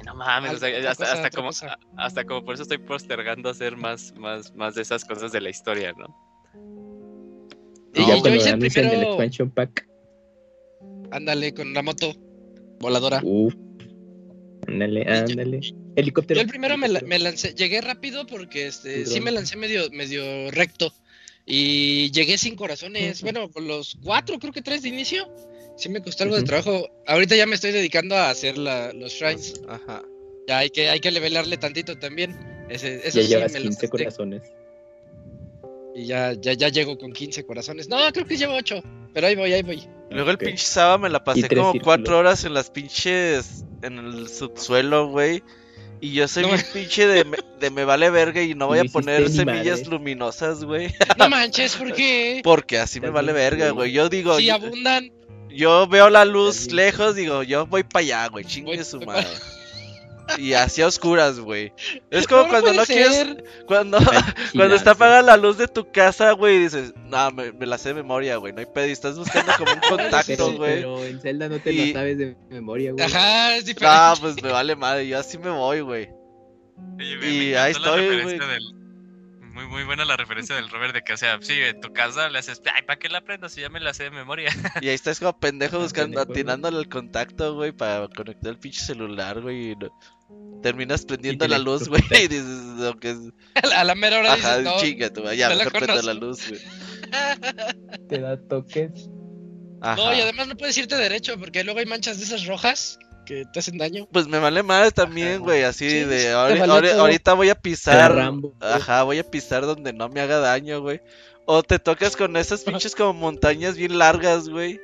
Speaker 4: No mames, o sea,
Speaker 1: Otra
Speaker 4: hasta,
Speaker 1: cosa,
Speaker 4: hasta como,
Speaker 1: cosa.
Speaker 4: hasta como por eso estoy postergando hacer más, más, más de esas cosas de la historia, ¿no?
Speaker 1: Y
Speaker 2: Y
Speaker 1: yo
Speaker 2: ya cuando
Speaker 1: hice el
Speaker 2: anuncien el
Speaker 1: primero-
Speaker 2: expansion pack.
Speaker 1: Ándale, con la moto voladora.
Speaker 2: Uf. Ándale,
Speaker 1: yo-
Speaker 2: ándale. Helicóptero.
Speaker 1: Yo el primero me, la- me lancé, llegué rápido porque este, sí me lancé medio, medio recto. Y llegué sin corazones. Bueno, con los cuatro, creo que tres de inicio. Sí me costó algo de trabajo. Ahorita ya me estoy dedicando a hacer la- los shrines.
Speaker 3: Ajá.
Speaker 1: Ya hay que, hay que levelarle tantito también. Ese, eso
Speaker 2: Ya
Speaker 1: sí
Speaker 2: llevas
Speaker 1: me lo
Speaker 2: 15
Speaker 1: salté.
Speaker 2: corazones.
Speaker 1: Y ya, ya, ya llego con 15 corazones. No, creo que llevo 8. Pero ahí voy, ahí voy.
Speaker 3: Luego el pinche Saba me la pasé como
Speaker 2: círculos.
Speaker 3: cuatro horas en las pinches. en el subsuelo, güey. Y yo soy
Speaker 1: No.
Speaker 3: bien pinche de, me- de me vale verga y no voy a poner semillas
Speaker 2: madre.
Speaker 3: luminosas, güey.
Speaker 1: No manches, ¿por qué?
Speaker 3: Porque así me vale verga,
Speaker 2: güey.
Speaker 3: Yo digo,
Speaker 1: Si abundan.
Speaker 3: Yo veo la luz lejos, digo, yo voy para allá, güey. Chingue su madre. Y así a oscuras, güey. Es como
Speaker 1: no
Speaker 3: cuando no quieres. Cuando, cuando está apagada la luz de tu casa, güey, y dices, no, me, me la sé de memoria, güey. No hay pedo. Y estás buscando como un contacto, güey.
Speaker 2: pero en Zelda no te
Speaker 3: Y-
Speaker 2: lo sabes de memoria, güey.
Speaker 1: Ajá, es diferente.
Speaker 3: Ah, pues me vale madre, yo así me voy, güey. Y me ahí estoy, referencia
Speaker 4: Muy, muy buena la referencia del Robert de que, o sea, sí, en tu casa le haces, ay, ¿para qué la aprendo si ya me la sé de memoria?
Speaker 3: Y ahí estás como pendejo
Speaker 2: Ah,
Speaker 3: buscando, atinándole el contacto, güey, para conectar el pinche celular, güey. y no- terminas prendiendo la luz, güey, y dices, aunque es...
Speaker 1: A la- mera hora
Speaker 3: Ajá,
Speaker 1: dices, no.
Speaker 3: chinga, tú, ya,
Speaker 1: me la
Speaker 3: mejor prendo la luz, güey.
Speaker 2: Te da toques.
Speaker 3: Ajá.
Speaker 1: No, y además no puedes irte derecho porque luego hay manchas de esas rojas que te hacen daño.
Speaker 3: Pues me vale más también, güey, así
Speaker 1: Sí,
Speaker 3: de... ahori-
Speaker 2: vale
Speaker 3: ahorita voy a pisar...
Speaker 2: Rambo.
Speaker 3: Ajá, voy a pisar donde no me haga daño, güey. O te tocas con esas pinches como montañas bien largas, güey.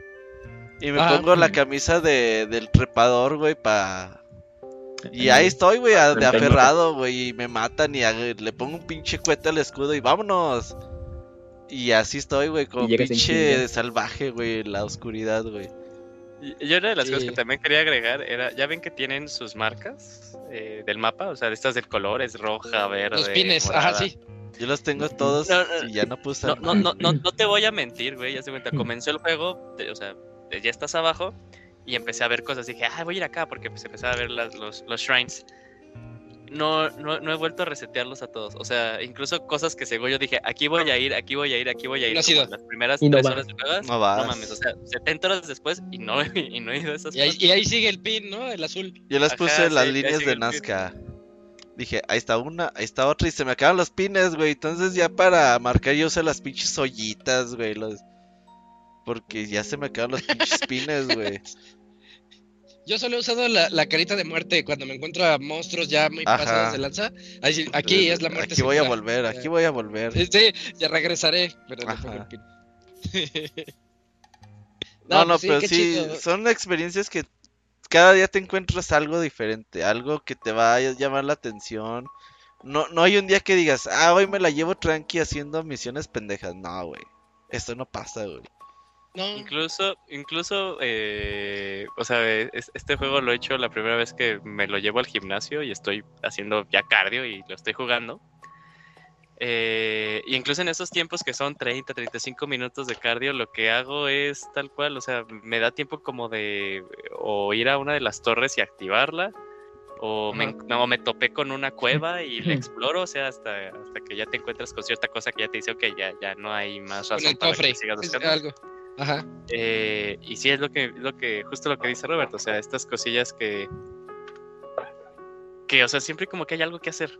Speaker 3: Y me
Speaker 1: Ajá.
Speaker 3: pongo la camisa de, del trepador, güey, pa... Y ahí estoy, güey, a- de aferrado, güey, y me matan y le pongo un pinche cohete al escudo y vámonos. Y así estoy, güey, como pinche salvaje, güey, en la oscuridad, güey.
Speaker 4: Y y una de las cosas que también quería agregar era, ya ven que tienen sus marcas eh, del mapa, o sea, de estas del color, es roja, verde.
Speaker 1: Los pines, ajá, sí.
Speaker 3: Yo los tengo todos
Speaker 4: No, no,
Speaker 3: y ya no puse.
Speaker 4: No, no, no, no, no te voy a mentir, güey, ya se cuenta, comenzó el juego, te- o sea, ya estás abajo y empecé a ver cosas, dije, ah, voy a ir acá porque pues empecé a ver las, los, los shrines. No, no, no he vuelto a resetearlos a todos, o sea, incluso cosas que según yo dije, aquí voy a ir, aquí voy a ir, aquí voy a ir, como las primeras
Speaker 2: Y no
Speaker 4: tres
Speaker 2: vas.
Speaker 4: horas de juego,
Speaker 3: No vas.
Speaker 4: no mames, o sea, 70 horas después y no, y no he ido a esas
Speaker 1: Y ahí,
Speaker 4: cosas.
Speaker 1: y ahí sigue el pin, ¿no? El azul.
Speaker 3: Yo las
Speaker 4: Ajá,
Speaker 3: puse en las
Speaker 4: sí,
Speaker 3: líneas de. Nazca. Dije, ahí está una, ahí está otra y se me acaban los pines, güey. Entonces ya para marcar yo usé las pinches ollitas, güey. Los... Porque ya se me acaban los pinches pines, güey.
Speaker 1: Yo solo he usado la, la carita de muerte cuando me encuentro a monstruos ya muy
Speaker 3: Ajá.
Speaker 1: pasados de lanza. Ahí aquí es la muerte.
Speaker 3: Aquí voy a volver, aquí voy a volver.
Speaker 1: Sí, ya regresaré, pero pin.
Speaker 3: No, no,
Speaker 1: pues
Speaker 3: pero sí,
Speaker 1: chido.
Speaker 3: son experiencias que cada día te encuentras algo diferente, algo que te va a llamar la atención. No, no hay un día que digas, ah, hoy me la llevo tranqui haciendo misiones pendejas. No, güey. Esto no pasa, güey.
Speaker 1: No,
Speaker 4: Incluso, incluso, eh, o sea, es- este juego lo he hecho la primera vez que me lo llevo al gimnasio y estoy haciendo ya cardio y lo estoy jugando. Eh, y incluso en esos tiempos que son 30, 35 minutos de cardio, lo que hago es tal cual, o sea, me da tiempo como de o ir a una de las torres y activarla, o me, no, me topé con una cueva y la exploro, o sea, hasta, hasta que ya te encuentras con cierta cosa que ya te dice, ok, ya, ya no hay más razón para que sigas buscando.
Speaker 1: algo. Ajá.
Speaker 4: Eh, y sí es lo que, lo que, justo lo que dice Robert, o sea, estas cosillas que, que, o sea, siempre como que hay algo que hacer.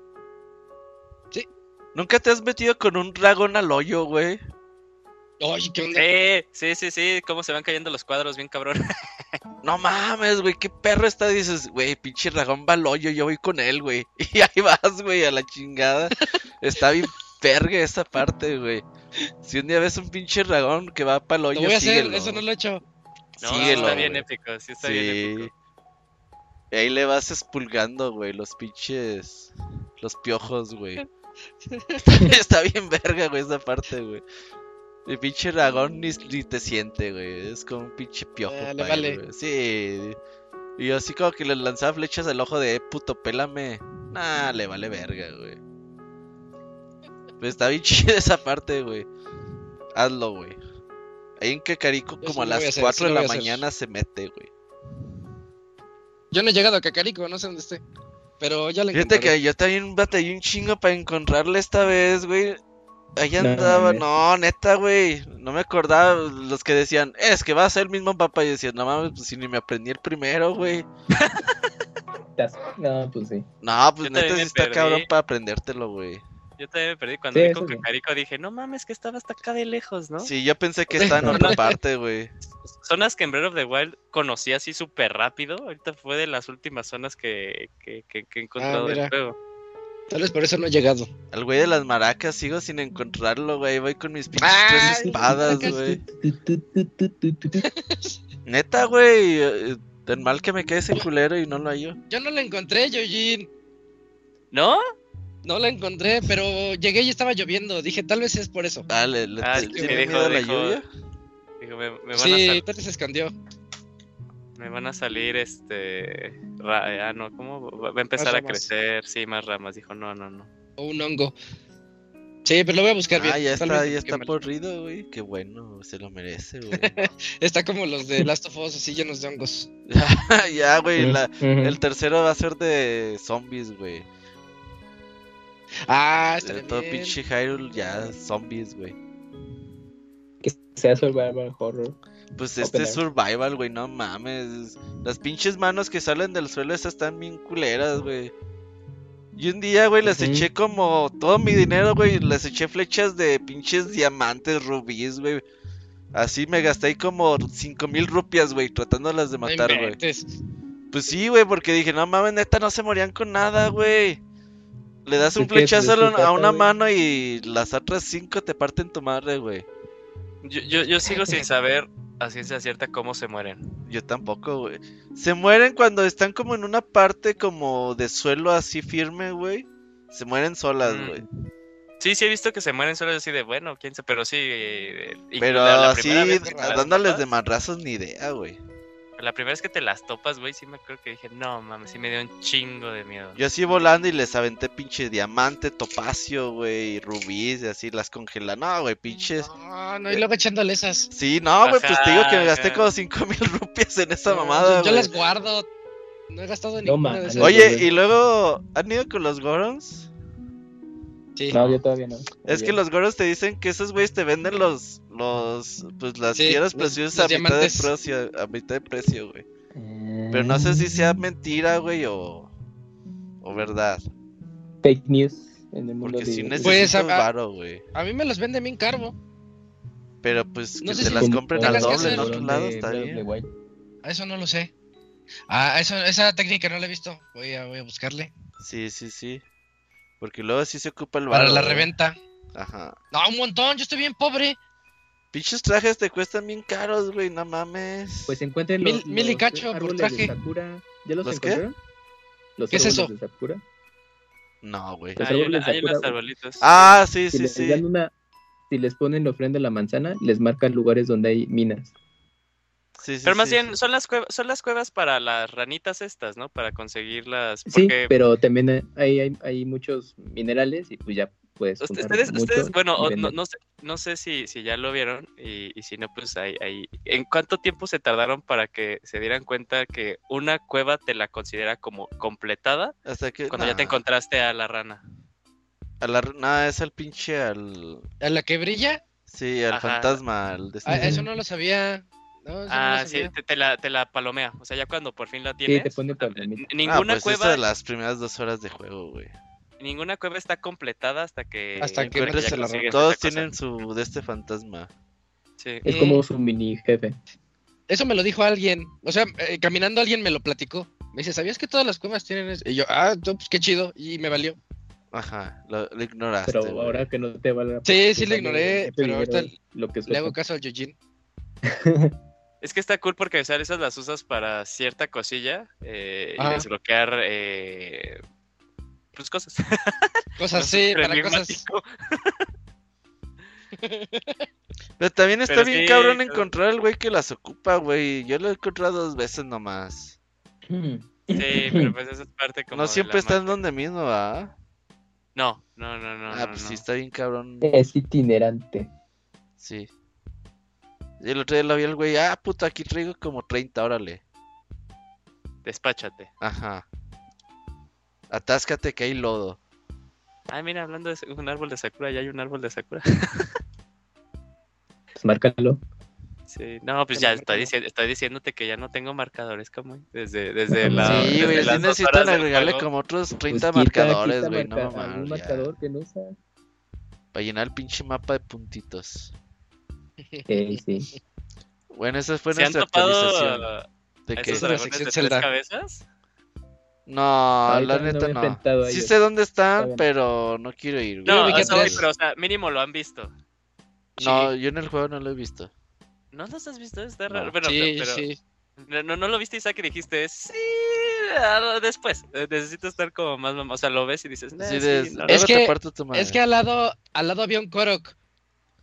Speaker 3: ¿Nunca te has metido con un dragón al hoyo, güey?
Speaker 1: Oye, ¿qué onda?
Speaker 4: Sí, sí, sí, sí, cómo se van cayendo los cuadros, bien cabrón.
Speaker 3: No mames, güey, qué perro está. Dices, güey, pinche dragón va al hoyo, yo voy con él, güey. Y ahí vas, güey, a la chingada. Está bien verga esa parte, güey. Si un día ves un pinche dragón que va para el
Speaker 1: Lo
Speaker 3: hoyo,
Speaker 1: voy a hacer, eso no lo he hecho.
Speaker 4: No,
Speaker 3: Síguelo,
Speaker 4: está bien
Speaker 3: güey.
Speaker 4: épico, sí está bien
Speaker 3: Sí.
Speaker 4: épico.
Speaker 3: Y ahí le vas expulgando, güey, los pinches. Los piojos, güey. Está bien verga, güey, esa parte, güey. El pinche dragón ni, ni te siente, güey. Es como un pinche piojo.
Speaker 1: Le
Speaker 3: él,
Speaker 1: vale.
Speaker 3: güey. Sí. Y yo así como que le lanzaba flechas al ojo de, "Eh, puto, pélame. Nah, le vale verga, güey. Pero está bien chida esa parte, güey. Hazlo, güey. Ahí en Cacarico
Speaker 1: Yo
Speaker 3: como
Speaker 1: sí
Speaker 3: a las
Speaker 1: hacer,
Speaker 3: 4
Speaker 1: sí
Speaker 3: de la
Speaker 1: hacer.
Speaker 3: mañana se mete, güey.
Speaker 1: Yo no he llegado a Cacarico, no sé dónde esté. Pero ya lo
Speaker 3: Fíjate que yo también batallé un chingo para encontrarle esta vez, güey. Ahí andaba, no, neta, güey. No me acordaba los que decían, es que va a ser el mismo papá. Y decía, no mames, pues si ni me aprendí el primero, güey.
Speaker 2: No, pues sí.
Speaker 3: No, pues
Speaker 4: Yo
Speaker 3: neta sí está
Speaker 4: perdí.
Speaker 3: cabrón para aprendértelo, güey.
Speaker 4: Yo también me perdí cuando
Speaker 2: Sí,
Speaker 4: vi con. Cacarico dije, no mames, que estaba hasta acá de lejos, ¿no?
Speaker 3: Sí, yo pensé que estaba en otra parte, güey.
Speaker 4: Zonas que en Breath of the Wild conocí así súper rápido. Ahorita fue de las últimas zonas que, que, que, que he encontrado del
Speaker 1: mira.
Speaker 4: juego.
Speaker 1: Tal vez por eso no he llegado.
Speaker 3: Al güey de las maracas sigo sin encontrarlo, güey. Voy con mis pinches
Speaker 1: Ah,
Speaker 3: tres espadas, güey. Neta, güey. eh, Tan mal que me quede ese culero y no lo hallo.
Speaker 1: Yo no la encontré, Yojin.
Speaker 4: ¿No?
Speaker 1: No la encontré, pero llegué y estaba lloviendo. Dije, tal vez es por eso.
Speaker 3: Ah, ¿le, le-
Speaker 4: Ah,
Speaker 3: te-
Speaker 4: es que
Speaker 3: ¿tiene
Speaker 4: me dijo-
Speaker 3: a la
Speaker 4: dijo-
Speaker 3: lluvia?
Speaker 4: Digo, me, me van a
Speaker 1: sí,
Speaker 4: sal-
Speaker 1: Tati se escondió.
Speaker 4: me van a salir este ra- eh, ah no cómo va a empezar a crecer sí más ramas dijo no no no
Speaker 1: O un hongo. Sí, pero lo voy a buscar bien.
Speaker 3: Ah, ya
Speaker 1: Tal
Speaker 3: está, ya está podrido, güey. Qué bueno, se lo merece, güey.
Speaker 1: Está como los de Last of Us, así llenos de hongos.
Speaker 3: ya, güey. la- el tercero va a ser de zombies, güey.
Speaker 1: Ah, está
Speaker 3: Todo pinche Hyrule ya zombies, güey.
Speaker 2: Que sea survival horror.
Speaker 3: Pues este
Speaker 2: Open
Speaker 3: es survival, güey, no mames. Las pinches manos que salen del suelo esas están bien culeras, güey. Y un día, güey, les eché como todo mi dinero, güey. Les eché flechas de pinches diamantes, rubíes, güey. Así me gasté ahí como cinco mil rupias, güey, tratándolas de matar, güey. Pues sí, güey, porque dije, no mames, neta, no se morían con nada, güey. Le das un flechazo a una mano y las otras cinco te parten tu madre, güey.
Speaker 4: Yo, yo, yo sigo sin saber a ciencia cierta cómo se mueren.
Speaker 3: Yo tampoco, güey. Se mueren cuando están como en una parte como de suelo así firme, güey. Se mueren solas,
Speaker 4: Mm.
Speaker 3: güey.
Speaker 4: Sí, sí he visto que se mueren solo así de, bueno, quién sabe, pero sí. eh,
Speaker 3: Pero así, dándoles de madrazos ni idea, güey.
Speaker 4: La primera vez que te las topas, güey, sí me acuerdo que dije, no mames, sí me dio un chingo de miedo.
Speaker 3: Yo así volando y les aventé pinche diamante, topacio, güey, y rubíes y así las congelan. No, güey, pinches.
Speaker 1: No, no, y luego echándole esas.
Speaker 3: Sí, no, güey, pues te digo que me gasté
Speaker 4: ajá.
Speaker 3: como cinco mil rupias en esa
Speaker 1: No,
Speaker 3: mamada,
Speaker 1: yo, las guardo. No he gastado
Speaker 2: No
Speaker 1: ninguna de
Speaker 2: mames.
Speaker 1: esas.
Speaker 3: Oye, y luego, ¿han ido con los Gorons?
Speaker 1: Sí.
Speaker 2: No, yo todavía no.
Speaker 3: Es que los Gorons te dicen que esos güeyes te venden los, los, pues las
Speaker 1: Sí,
Speaker 3: piedras preciosas a mitad de precio, a mitad de precio, güey.
Speaker 2: Eh,
Speaker 3: Pero no sé si sea mentira, güey, o, o verdad.
Speaker 2: Fake news en el mundo
Speaker 3: Porque si
Speaker 2: de-
Speaker 3: necesito
Speaker 1: Pues, a-
Speaker 3: varo, güey.
Speaker 1: A mí me los vende bien caro.
Speaker 3: Pero pues
Speaker 1: No
Speaker 3: que
Speaker 1: sé
Speaker 3: te
Speaker 1: si
Speaker 3: las compren al doble en otro lado, está bien.
Speaker 1: A eso no lo sé. Ah, eso, esa técnica no la he visto. Voy a, voy a buscarle.
Speaker 3: Sí, sí, sí. Porque luego sí se ocupa el
Speaker 1: Para
Speaker 3: varo.
Speaker 1: la
Speaker 3: güey.
Speaker 1: reventa.
Speaker 3: Ajá.
Speaker 1: No, un montón. Yo estoy bien pobre.
Speaker 3: Pinches trajes te cuestan bien caros, güey, no mames.
Speaker 2: Pues encuentren
Speaker 1: Mil-
Speaker 2: los,
Speaker 1: mil y
Speaker 2: los
Speaker 1: cacho por traje.
Speaker 2: de Sakura. ¿Ya los,
Speaker 3: ¿Los qué?
Speaker 2: ¿Los
Speaker 1: ¿Qué es eso?
Speaker 2: de Sakura?
Speaker 3: No, güey.
Speaker 2: Los
Speaker 4: Hay,
Speaker 2: árboles
Speaker 4: una-
Speaker 2: de
Speaker 4: hay unos
Speaker 2: Sakura,
Speaker 4: arbolitos.
Speaker 3: Ah, sí,
Speaker 2: Si
Speaker 3: sí,
Speaker 2: les
Speaker 3: sí.
Speaker 2: dan una, si les ponen la ofrenda a la manzana, les marcan lugares donde hay minas.
Speaker 3: Sí, sí,
Speaker 4: Pero más
Speaker 3: sí.
Speaker 4: bien, son las, cuevas, son las cuevas para las ranitas estas, ¿no? Para conseguir las...
Speaker 2: Sí,
Speaker 4: Porque
Speaker 2: pero también hay, hay, hay muchos minerales y pues ya puedes
Speaker 4: ustedes, ustedes, bueno, no, no sé, no sé si, si ya lo vieron y, y si no, pues ahí, ahí... ¿En cuánto tiempo se tardaron para que se dieran cuenta que una cueva te la considera como completada
Speaker 3: Hasta que.
Speaker 4: cuando ya te encontraste a la rana?
Speaker 3: A la... No, es al pinche al.
Speaker 1: ¿A la que brilla?
Speaker 3: Sí, al
Speaker 4: Ajá.
Speaker 3: fantasma, al
Speaker 1: Ah,
Speaker 3: este-
Speaker 1: eso no lo sabía. No, eso no
Speaker 4: Ah, sí, te, te la, te la palomea. O sea, ya cuando por fin la
Speaker 2: Sí,
Speaker 4: tienes...
Speaker 2: te pone palomita.
Speaker 3: Ah,
Speaker 4: ninguna
Speaker 3: pues
Speaker 4: cueva...
Speaker 3: de las primeras dos horas de juego, güey.
Speaker 4: Ninguna cueva está completada hasta que...
Speaker 1: Hasta que
Speaker 4: encuentres
Speaker 1: la
Speaker 3: Todos tienen su de este fantasma.
Speaker 4: Sí.
Speaker 2: Es como su mini jefe.
Speaker 1: Eso me lo dijo alguien. O sea, eh, caminando alguien me lo platicó. Me dice, ¿sabías que todas las cuevas tienen eso? Y yo, ah, pues qué chido. Y me valió.
Speaker 3: Ajá, lo, lo ignoraste.
Speaker 2: Pero
Speaker 3: güey.
Speaker 2: ahora que no te valga.
Speaker 1: Sí,
Speaker 2: pues,
Speaker 1: sí lo
Speaker 2: vale
Speaker 1: ignoré, pero ahorita
Speaker 2: lo que
Speaker 1: Le hago caso al Yojin.
Speaker 4: Es que está cool porque o sea, esas las usas para cierta cosilla eh, y desbloquear eh, pues cosas.
Speaker 1: Cosas
Speaker 4: No
Speaker 1: sí, para cosas.
Speaker 3: Pero también está
Speaker 4: Pero
Speaker 3: bien
Speaker 4: sí,
Speaker 3: cabrón
Speaker 4: claro.
Speaker 3: encontrar al güey que las ocupa, güey. Yo lo he encontrado dos veces nomás.
Speaker 4: Sí, pero pues eso es parte como
Speaker 3: No siempre están donde mismo, ¿ah?
Speaker 4: No, no, no, no.
Speaker 3: ah,
Speaker 4: no,
Speaker 3: pues
Speaker 4: no.
Speaker 3: sí, está bien cabrón.
Speaker 2: Es itinerante.
Speaker 3: Sí. Y el otro día lo vi el güey, ah, puta, aquí traigo como 30, órale.
Speaker 4: Despáchate.
Speaker 3: Ajá. Atáscate que hay lodo.
Speaker 4: Ay, mira, hablando de un árbol de Sakura, ya hay un árbol de Sakura.
Speaker 2: Pues márcalo.
Speaker 4: Sí, no, pues ya estoy, dici- estoy diciéndote que ya no tengo marcadores, como desde, desde la.
Speaker 2: Ah,
Speaker 3: sí,
Speaker 4: desde
Speaker 3: güey, sí necesitan agregarle como otros
Speaker 2: Pues
Speaker 3: 30
Speaker 2: quita-
Speaker 3: marcadores,
Speaker 2: quita
Speaker 3: güey, no mames.
Speaker 2: marcador que no usa.
Speaker 3: Para llenar el pinche mapa de puntitos.
Speaker 2: Sí.
Speaker 3: Bueno, esa fue
Speaker 4: ¿Se han
Speaker 3: nuestra
Speaker 4: topado
Speaker 3: actualización.
Speaker 4: a
Speaker 3: ¿De
Speaker 4: esos
Speaker 3: qué?
Speaker 1: Esa es la
Speaker 4: dragones
Speaker 1: sección
Speaker 4: de
Speaker 1: Zelda.
Speaker 4: tres cabezas?
Speaker 3: No, la
Speaker 2: no
Speaker 3: neta
Speaker 2: he
Speaker 3: no. Sí sé dónde están,
Speaker 2: no.
Speaker 3: pero no quiero ir, güey.
Speaker 4: No,
Speaker 1: vi que
Speaker 4: a eso voy,
Speaker 1: tres.
Speaker 4: pero o sea, mínimo lo han visto.
Speaker 3: No, yo en el juego no lo he visto.
Speaker 4: ¿No los has visto? Está
Speaker 3: No.
Speaker 4: raro. Bueno,
Speaker 1: sí,
Speaker 4: pero,
Speaker 1: sí.
Speaker 4: No, no, no lo viste, Isaac, y dijiste, sí, después. eh, Necesito estar como más, mam- o sea, lo ves y dices, "Nah,
Speaker 3: Sí,
Speaker 4: sí,
Speaker 3: de-
Speaker 4: no,
Speaker 1: Es
Speaker 3: te
Speaker 1: que-
Speaker 3: parto tu madre.
Speaker 1: Es que al lado, al lado había un Korok.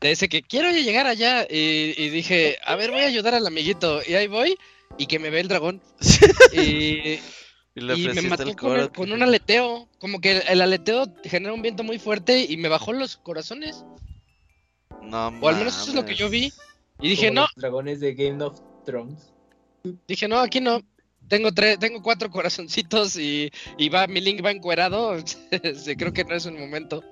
Speaker 1: De ese que quiero llegar allá. Y, y dije, a ver, voy a ayudar al amiguito. Y ahí voy. Y que me ve el dragón. Y,
Speaker 3: Y le
Speaker 1: y me mató
Speaker 3: el
Speaker 1: con, el- con un aleteo. Como que el, el aleteo genera un viento muy fuerte y me bajó los corazones.
Speaker 3: No
Speaker 1: O al menos eso es lo que yo vi. Y dije,
Speaker 2: Como
Speaker 1: no,
Speaker 2: los dragones de Game of Thrones.
Speaker 1: dije, no, aquí no. Tengo tres, tengo cuatro corazoncitos y, y va, mi link va encuerado. Creo que no es un momento.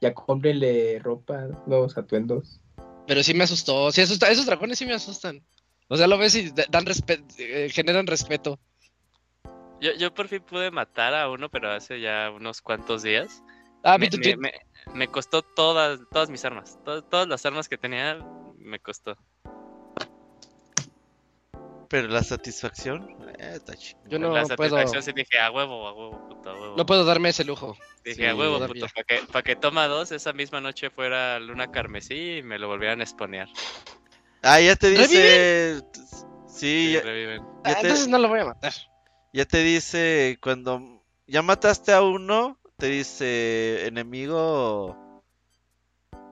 Speaker 2: Ya cómprenle ropa, nuevos atuendos.
Speaker 1: Pero sí me asustó. Sí asusta. Esos dragones sí me asustan. O sea, lo ves y da- dan respe- eh, generan respeto.
Speaker 4: Yo, yo por fin pude matar a uno, pero hace ya unos cuantos días.
Speaker 1: Ah,
Speaker 4: me, me- me- me costó todas, todas mis armas. To- todas las armas que tenía me costó.
Speaker 3: Pero la satisfacción, eh, está chido.
Speaker 1: Yo no
Speaker 4: la
Speaker 1: puedo.
Speaker 4: satisfacción sí dije, a huevo, a huevo, puto, a huevo.
Speaker 1: No puedo darme ese lujo.
Speaker 4: Dije,
Speaker 1: Sí,
Speaker 4: a huevo, puto, para que, pa' que toma dos, esa misma noche fuera luna carmesí y me lo volvieran a exponear.
Speaker 3: Ah, ya te dice. Sí,
Speaker 4: Sí,
Speaker 3: ya,
Speaker 4: reviven.
Speaker 1: Ah,
Speaker 3: ya te,
Speaker 1: entonces no lo voy a matar.
Speaker 3: ya te dice cuando ya mataste a uno, te dice enemigo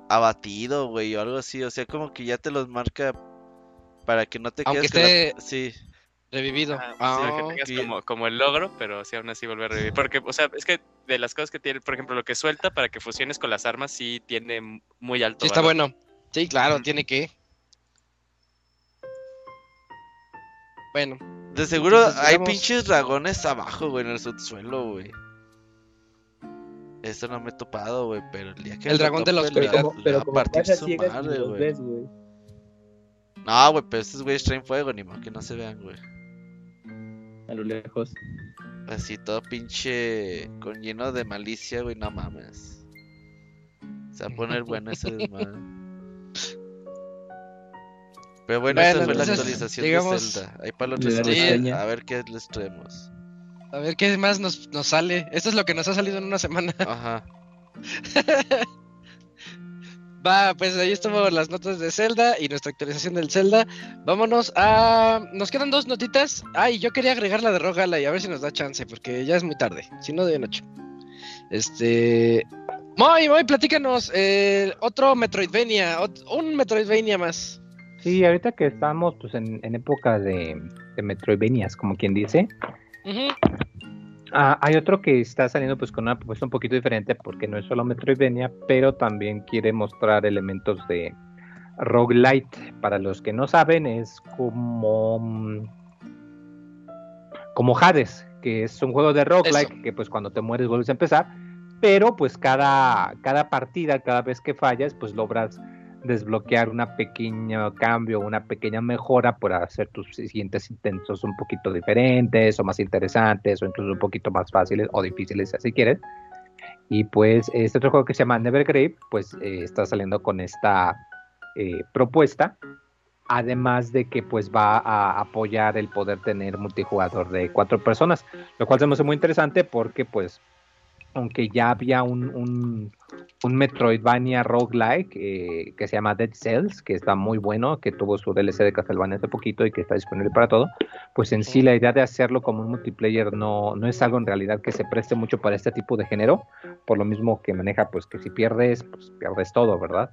Speaker 3: abatido, güey, o algo así. O sea, como que ya te los marca para que no te
Speaker 1: Aunque
Speaker 3: quedes con la-
Speaker 1: esté-
Speaker 3: Sí,
Speaker 1: Revivido.
Speaker 4: Ah,
Speaker 1: Ah,
Speaker 4: sí, que tengas
Speaker 3: ok.
Speaker 4: como, como el logro, pero sí aún así volver a revivir. Porque, o sea, es que de las cosas que tiene, por ejemplo, lo que suelta para que fusiones con las armas sí tiene muy alto.
Speaker 1: sí, está
Speaker 4: valor.
Speaker 1: bueno. Sí, claro, tiene que. Bueno,
Speaker 3: de seguro
Speaker 1: Entonces,
Speaker 3: hay
Speaker 1: digamos-
Speaker 3: pinches dragones abajo, güey, en el subsuelo, güey. Eso no me he topado, güey, pero el día que
Speaker 1: El dragón de la
Speaker 2: Pero
Speaker 1: oscuridad.
Speaker 2: pero
Speaker 3: a partir su madre,
Speaker 2: los
Speaker 3: güey. No, güey, pero estos güeyes traen fuego, ni modo que no se vean, güey.
Speaker 2: A lo lejos.
Speaker 3: Así todo pinche con lleno de malicia, güey, no mames. Se va a poner bueno ese desmadre. Pero bueno, esta
Speaker 1: Bueno,
Speaker 3: fue la actualización
Speaker 1: digamos,
Speaker 3: de Zelda. Ahí para los
Speaker 1: reseña.
Speaker 3: A ver qué les traemos.
Speaker 1: a ver qué más nos, nos sale. Esto es lo que nos ha salido en una semana.
Speaker 3: Ajá.
Speaker 1: Va, pues ahí estuvo las notas de Zelda y nuestra actualización del Zelda. Vámonos a. Nos quedan dos notitas. Ay, yo quería agregar la de Rogala y a ver si nos da chance, porque ya es muy tarde. Si no, de noche. Este. Moy, Moy, platícanos. eh, otro Metroidvania. ot- un Metroidvania más.
Speaker 5: Sí, ahorita que estamos pues en, en época de, de Metroidvanias, como quien dice,
Speaker 1: Ujú.
Speaker 5: Ah, hay otro que está saliendo pues con una propuesta un poquito diferente porque no es solo Metroidvania, pero también quiere mostrar elementos de roguelite. Para los que no saben, es como mm, como Hades, que es un juego de roguelike
Speaker 1: Eso.
Speaker 5: que pues cuando te mueres vuelves a empezar, pero pues cada cada partida, cada vez que fallas, pues logras desbloquear una pequeño cambio, una pequeña mejora para hacer tus siguientes intentos un poquito diferentes o más interesantes o incluso un poquito más fáciles o difíciles si así quieres. Y pues este otro juego que se llama Nevergrave, pues eh, está saliendo con esta eh, propuesta, además de que pues va a apoyar el poder tener multijugador de cuatro personas, lo cual se me hace muy interesante porque pues aunque ya había un, un, un Metroidvania roguelike eh, que se llama Dead Cells, que está muy bueno, que tuvo su DLC de Castlevania hace poquito y que está disponible para todo, pues en sí la idea de hacerlo como un multiplayer no, no es algo en realidad que se preste mucho para este tipo de género, por lo mismo que maneja pues que si pierdes, pues pierdes todo, ¿verdad?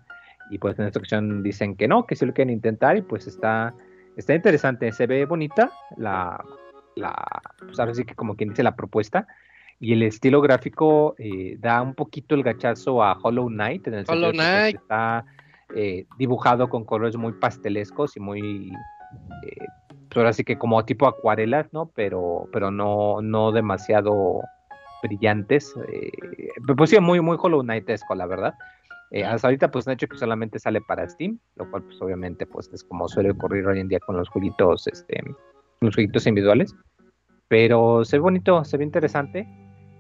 Speaker 5: Y pues en esta ocasión dicen que no, que sí lo quieren intentar y pues está, está interesante, se ve bonita la, la pues ahora sí que como quien dice la propuesta, y el estilo gráfico eh, da un poquito el gachazo a Hollow Knight en el
Speaker 1: Hollow
Speaker 5: sentido de que, pues,
Speaker 1: Knight.
Speaker 5: está eh, dibujado con colores muy pastelescos y muy eh, pues, ahora sí que como tipo acuarelas, ¿no? Pero, pero no, no demasiado brillantes. pues sí, muy, muy Hollow Knight-esco, la verdad. Eh, hasta ahorita pues han hecho que solamente sale para Steam, lo cual pues obviamente pues es como suele ocurrir hoy en día con los jueguitos, este, los jueguitos individuales. Pero se ve bonito, se ve interesante.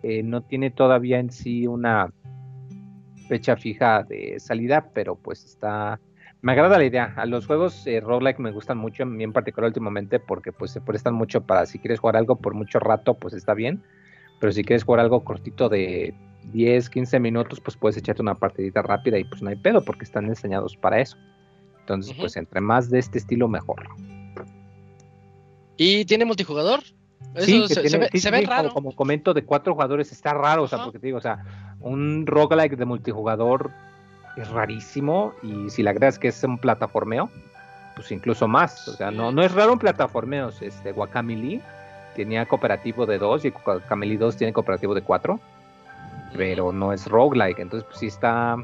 Speaker 5: Eh, no tiene todavía en sí una fecha fija de salida, pero pues está... Me agrada la idea. A los juegos eh, roguelike me gustan mucho, a mí en particular últimamente, porque pues se prestan mucho para si quieres jugar algo por mucho rato, pues está bien. Pero si quieres jugar algo cortito de 10, 15 minutos, pues puedes echarte una partidita rápida y pues no hay pedo, porque están diseñados para eso. Entonces, pues entre más de este estilo, mejor.
Speaker 1: ¿Y tiene multijugador? Eso
Speaker 5: Sí, que
Speaker 1: se, ve,
Speaker 5: sí,
Speaker 1: se
Speaker 5: sí,
Speaker 1: ve
Speaker 5: sí, como-
Speaker 1: raro.
Speaker 5: Como, comento, de cuatro jugadores está raro, o sea,
Speaker 1: Ajá.
Speaker 5: porque te digo, o sea, un roguelike de multijugador es rarísimo y si le agregas que es un plataformeo, pues incluso más, o sea, no, no es raro un plataformeo, este, Guacamole tenía cooperativo de dos y Guacamole 2 tiene cooperativo de cuatro, pero no es roguelike, entonces pues sí está...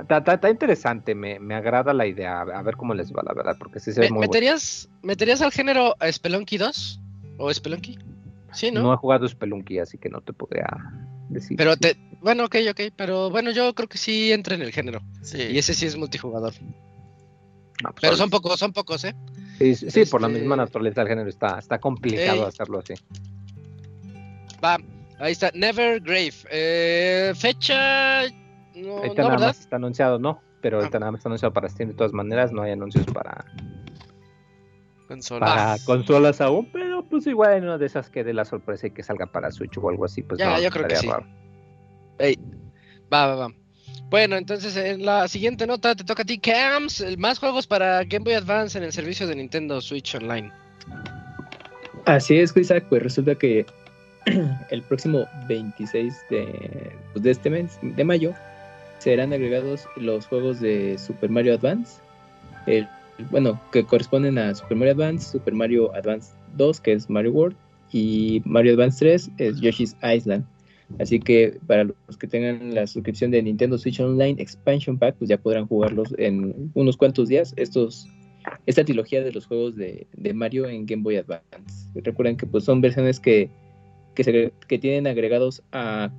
Speaker 5: Está, está- está interesante, me, me agrada la idea, a ver cómo les va, la verdad, porque sí se ve
Speaker 1: Me-
Speaker 5: muy bueno.
Speaker 1: ¿Meterías, ¿Meterías al género Spelunky 2? ¿O Spelunky? Sí, ¿no?
Speaker 5: ¿no? he jugado Spelunky, así que no te podría decir.
Speaker 1: Pero te. Bueno, ok, ok. Pero bueno, yo creo que sí entra en el género.
Speaker 3: Sí.
Speaker 1: Y ese sí es multijugador.
Speaker 5: No, pues,
Speaker 1: Pero son pocos, son pocos, ¿eh?
Speaker 5: Sí, sí, por la
Speaker 1: este-
Speaker 5: misma naturaleza del género está, está complicado
Speaker 1: Ey.
Speaker 5: hacerlo así.
Speaker 1: Va, ahí está, Never Grave. Eh, fecha. No,
Speaker 5: Ahorita
Speaker 1: no,
Speaker 5: nada
Speaker 1: ¿verdad?
Speaker 5: más está anunciado, no, pero ahorita
Speaker 1: Ah.
Speaker 5: nada más está anunciado para Steam de todas maneras, no hay anuncios para,
Speaker 3: Consola.
Speaker 5: para consolas aún, pero pues igual en una de esas que dé la sorpresa y que salga para Switch o algo así, pues
Speaker 1: Ya,
Speaker 5: no,
Speaker 1: yo creo que sí. Ey, va, va, va. Bueno, entonces en la siguiente nota te toca a ti, Cams. Más juegos para Game Boy Advance en el servicio de Nintendo Switch Online.
Speaker 2: Así es, Isaac, pues resulta que el próximo 26 de, pues, de este mes, de mayo, serán agregados los juegos de Super Mario Advance. El- bueno, que corresponden a Super Mario Advance, Super Mario Advance 2, que es Mario World, y Mario Advance 3 es Yoshi's Island. Así que para los que tengan la suscripción de Nintendo Switch Online Expansion Pack, pues ya podrán jugarlos en unos cuantos días. Estos esta trilogía de los juegos de, Mario en Game Boy Advance. Recuerden que pues son versiones que, que tienen agregados a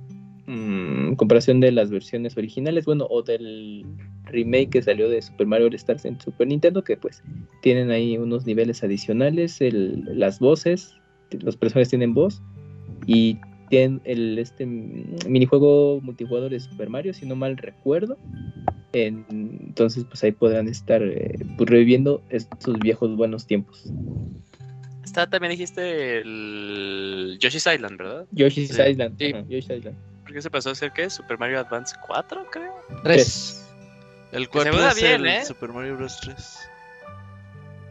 Speaker 2: mm, comparación de las versiones originales, bueno, o del remake que salió de Super Mario All Stars en Super Nintendo, que pues tienen ahí unos niveles adicionales, el- las voces, los personajes tienen voz y tienen el este minijuego multijugador de Super Mario, si no mal recuerdo. En- entonces, pues ahí podrán estar eh, pues, reviviendo estos viejos buenos tiempos.
Speaker 4: Está, también dijiste el Yoshi's Island, ¿verdad?
Speaker 2: Yoshi's
Speaker 3: Sí.
Speaker 2: Island.
Speaker 1: Sí.
Speaker 2: ajá, Yoshi's Island.
Speaker 4: ¿Por qué se pasó a ser qué? Super Mario Advance 4, creo.
Speaker 1: Tres.
Speaker 3: El
Speaker 4: se
Speaker 3: 4
Speaker 4: juega
Speaker 3: es
Speaker 4: bien,
Speaker 3: el
Speaker 4: ¿eh?
Speaker 3: Super Mario Bros. 3.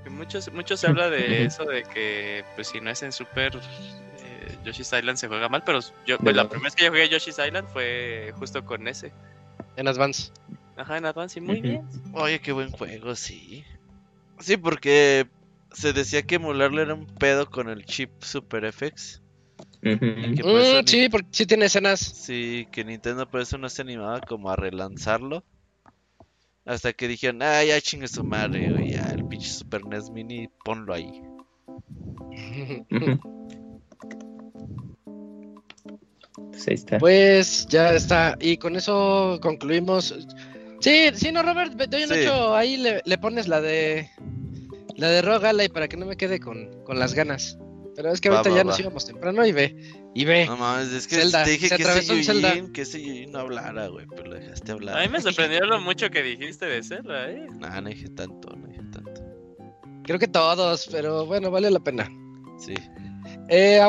Speaker 4: Que muchos, muchos se habla de eso, de que pues si no es en Super eh, Yoshi's Island se juega mal, pero yo pues, la primera vez que yo jugué Yoshi's Island fue justo con ese.
Speaker 1: En Advance.
Speaker 4: Ajá, en Advance y muy bien.
Speaker 3: Oye, qué buen juego, sí. Sí, porque se decía que emularlo era un pedo con el chip Super FX. Por
Speaker 1: Mm,
Speaker 3: ni-
Speaker 1: sí, porque sí tiene escenas.
Speaker 3: Sí, que Nintendo por eso no se animaba como a relanzarlo. Hasta que dijeron, ah, ya chingue su madre, güey, ya el pinche Super NES Mini, ponlo ahí.
Speaker 2: Pues ahí está.
Speaker 1: Pues ya está. Y con eso concluimos. Sí, sí, no, Robert, de hoy en
Speaker 3: Sí.
Speaker 1: ocho ahí le, le pones la de la de Rogue Ally para que no me quede con, con las ganas. Pero es que
Speaker 3: Va,
Speaker 1: ahorita
Speaker 3: va,
Speaker 1: ya
Speaker 3: va.
Speaker 1: nos íbamos temprano y ve. Y ve.
Speaker 3: No mames, es que
Speaker 1: Zelda,
Speaker 3: te dije
Speaker 1: se
Speaker 3: que ese
Speaker 1: atravesó un Zelda.
Speaker 3: Que ese Yujin no hablara, güey, pero lo dejaste hablar.
Speaker 4: A mí me sorprendió lo mucho que dijiste de Zelda, eh.
Speaker 3: Nah, no dije tanto, no dije tanto.
Speaker 1: Creo que todos, pero bueno, vale la pena.
Speaker 3: Sí,
Speaker 1: Eh,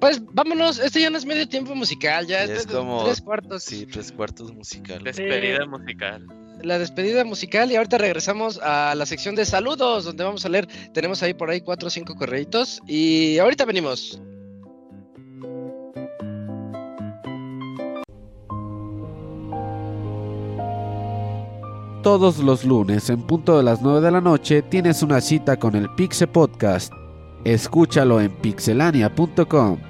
Speaker 1: pues vámonos, este ya no es medio tiempo musical, ya,
Speaker 3: Ya
Speaker 1: es,
Speaker 3: como-
Speaker 1: tres cuartos.
Speaker 3: sí, tres cuartos musical.
Speaker 4: Despedida musical.
Speaker 1: La despedida musical y ahorita regresamos a la sección de saludos, donde vamos a leer, tenemos ahí por ahí cuatro o cinco correitos y ahorita venimos.
Speaker 6: Todos los lunes en punto de las 9 de la noche tienes una cita con el Pixe Podcast. Escúchalo en pixelania.com.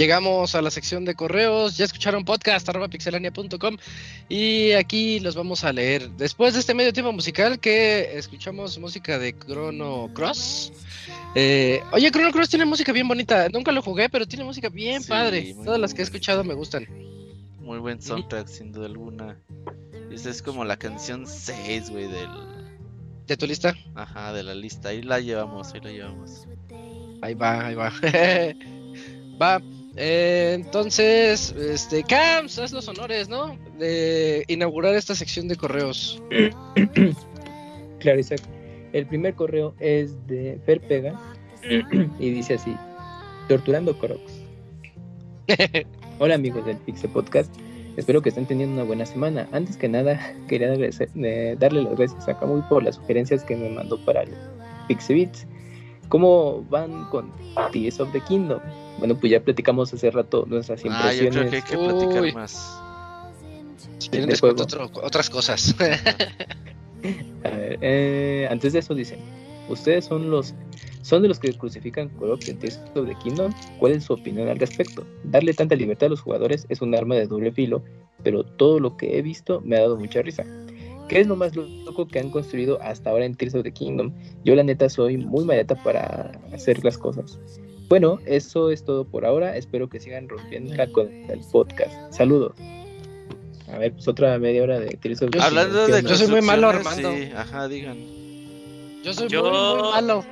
Speaker 1: Llegamos a la sección de correos. Ya escucharon podcast arroba pixelania.com y aquí los vamos a leer. Después de este medio tiempo musical que escuchamos música de Chrono Cross. Eh, oye, Chrono Cross tiene música bien bonita. Nunca lo jugué, pero tiene música bien
Speaker 3: Sí,
Speaker 1: padre. Todas las que he escuchado me gustan.
Speaker 3: Muy buen soundtrack, sin duda alguna. Esta es como la canción 6, güey, del.
Speaker 1: ¿De tu lista?
Speaker 3: Ajá, de la lista. Ahí la llevamos, ahí la llevamos.
Speaker 1: Ahí va, ahí va. va. Eh, entonces, este, Cams, haz los honores, ¿no? De inaugurar esta sección de correos.
Speaker 2: Claro, Isaac. El primer correo es de Fer Pega y dice así: Torturando Crocs. Hola amigos del Pixel Podcast. Espero que estén teniendo una buena semana. Antes que nada, quería agradecer- eh, darle las gracias a Camuy por las sugerencias que me mandó para el Pixel Beats. ¿Cómo van con Tears of the Kingdom? Bueno, pues ya platicamos hace rato nuestras
Speaker 3: Ah, yo creo que hay
Speaker 2: impresiones
Speaker 3: que platicar
Speaker 1: Uy.
Speaker 3: más.
Speaker 1: Si otro- otras cosas.
Speaker 2: A ver, eh, antes de eso dicen, ustedes son los son de los que crucifican Crocs en Tears of the Kingdom. ¿Cuál es su opinión al respecto? Darle tanta libertad a los jugadores es un arma de doble filo, pero todo lo que he visto me ha dado mucha risa. ¿Qué es lo más loco que han construido hasta ahora en Tears of the Kingdom? Yo la neta soy muy maleta para hacer las cosas. Bueno, eso es todo por ahora. Espero que sigan rompiendo con el podcast. Saludos. A ver, pues otra media hora de Tears of.
Speaker 3: Hablando
Speaker 2: ¿Qué
Speaker 3: de?
Speaker 1: Yo soy muy malo, Armando.
Speaker 3: Sí, ajá, digan.
Speaker 1: Yo soy
Speaker 4: Yo-
Speaker 1: muy, muy malo.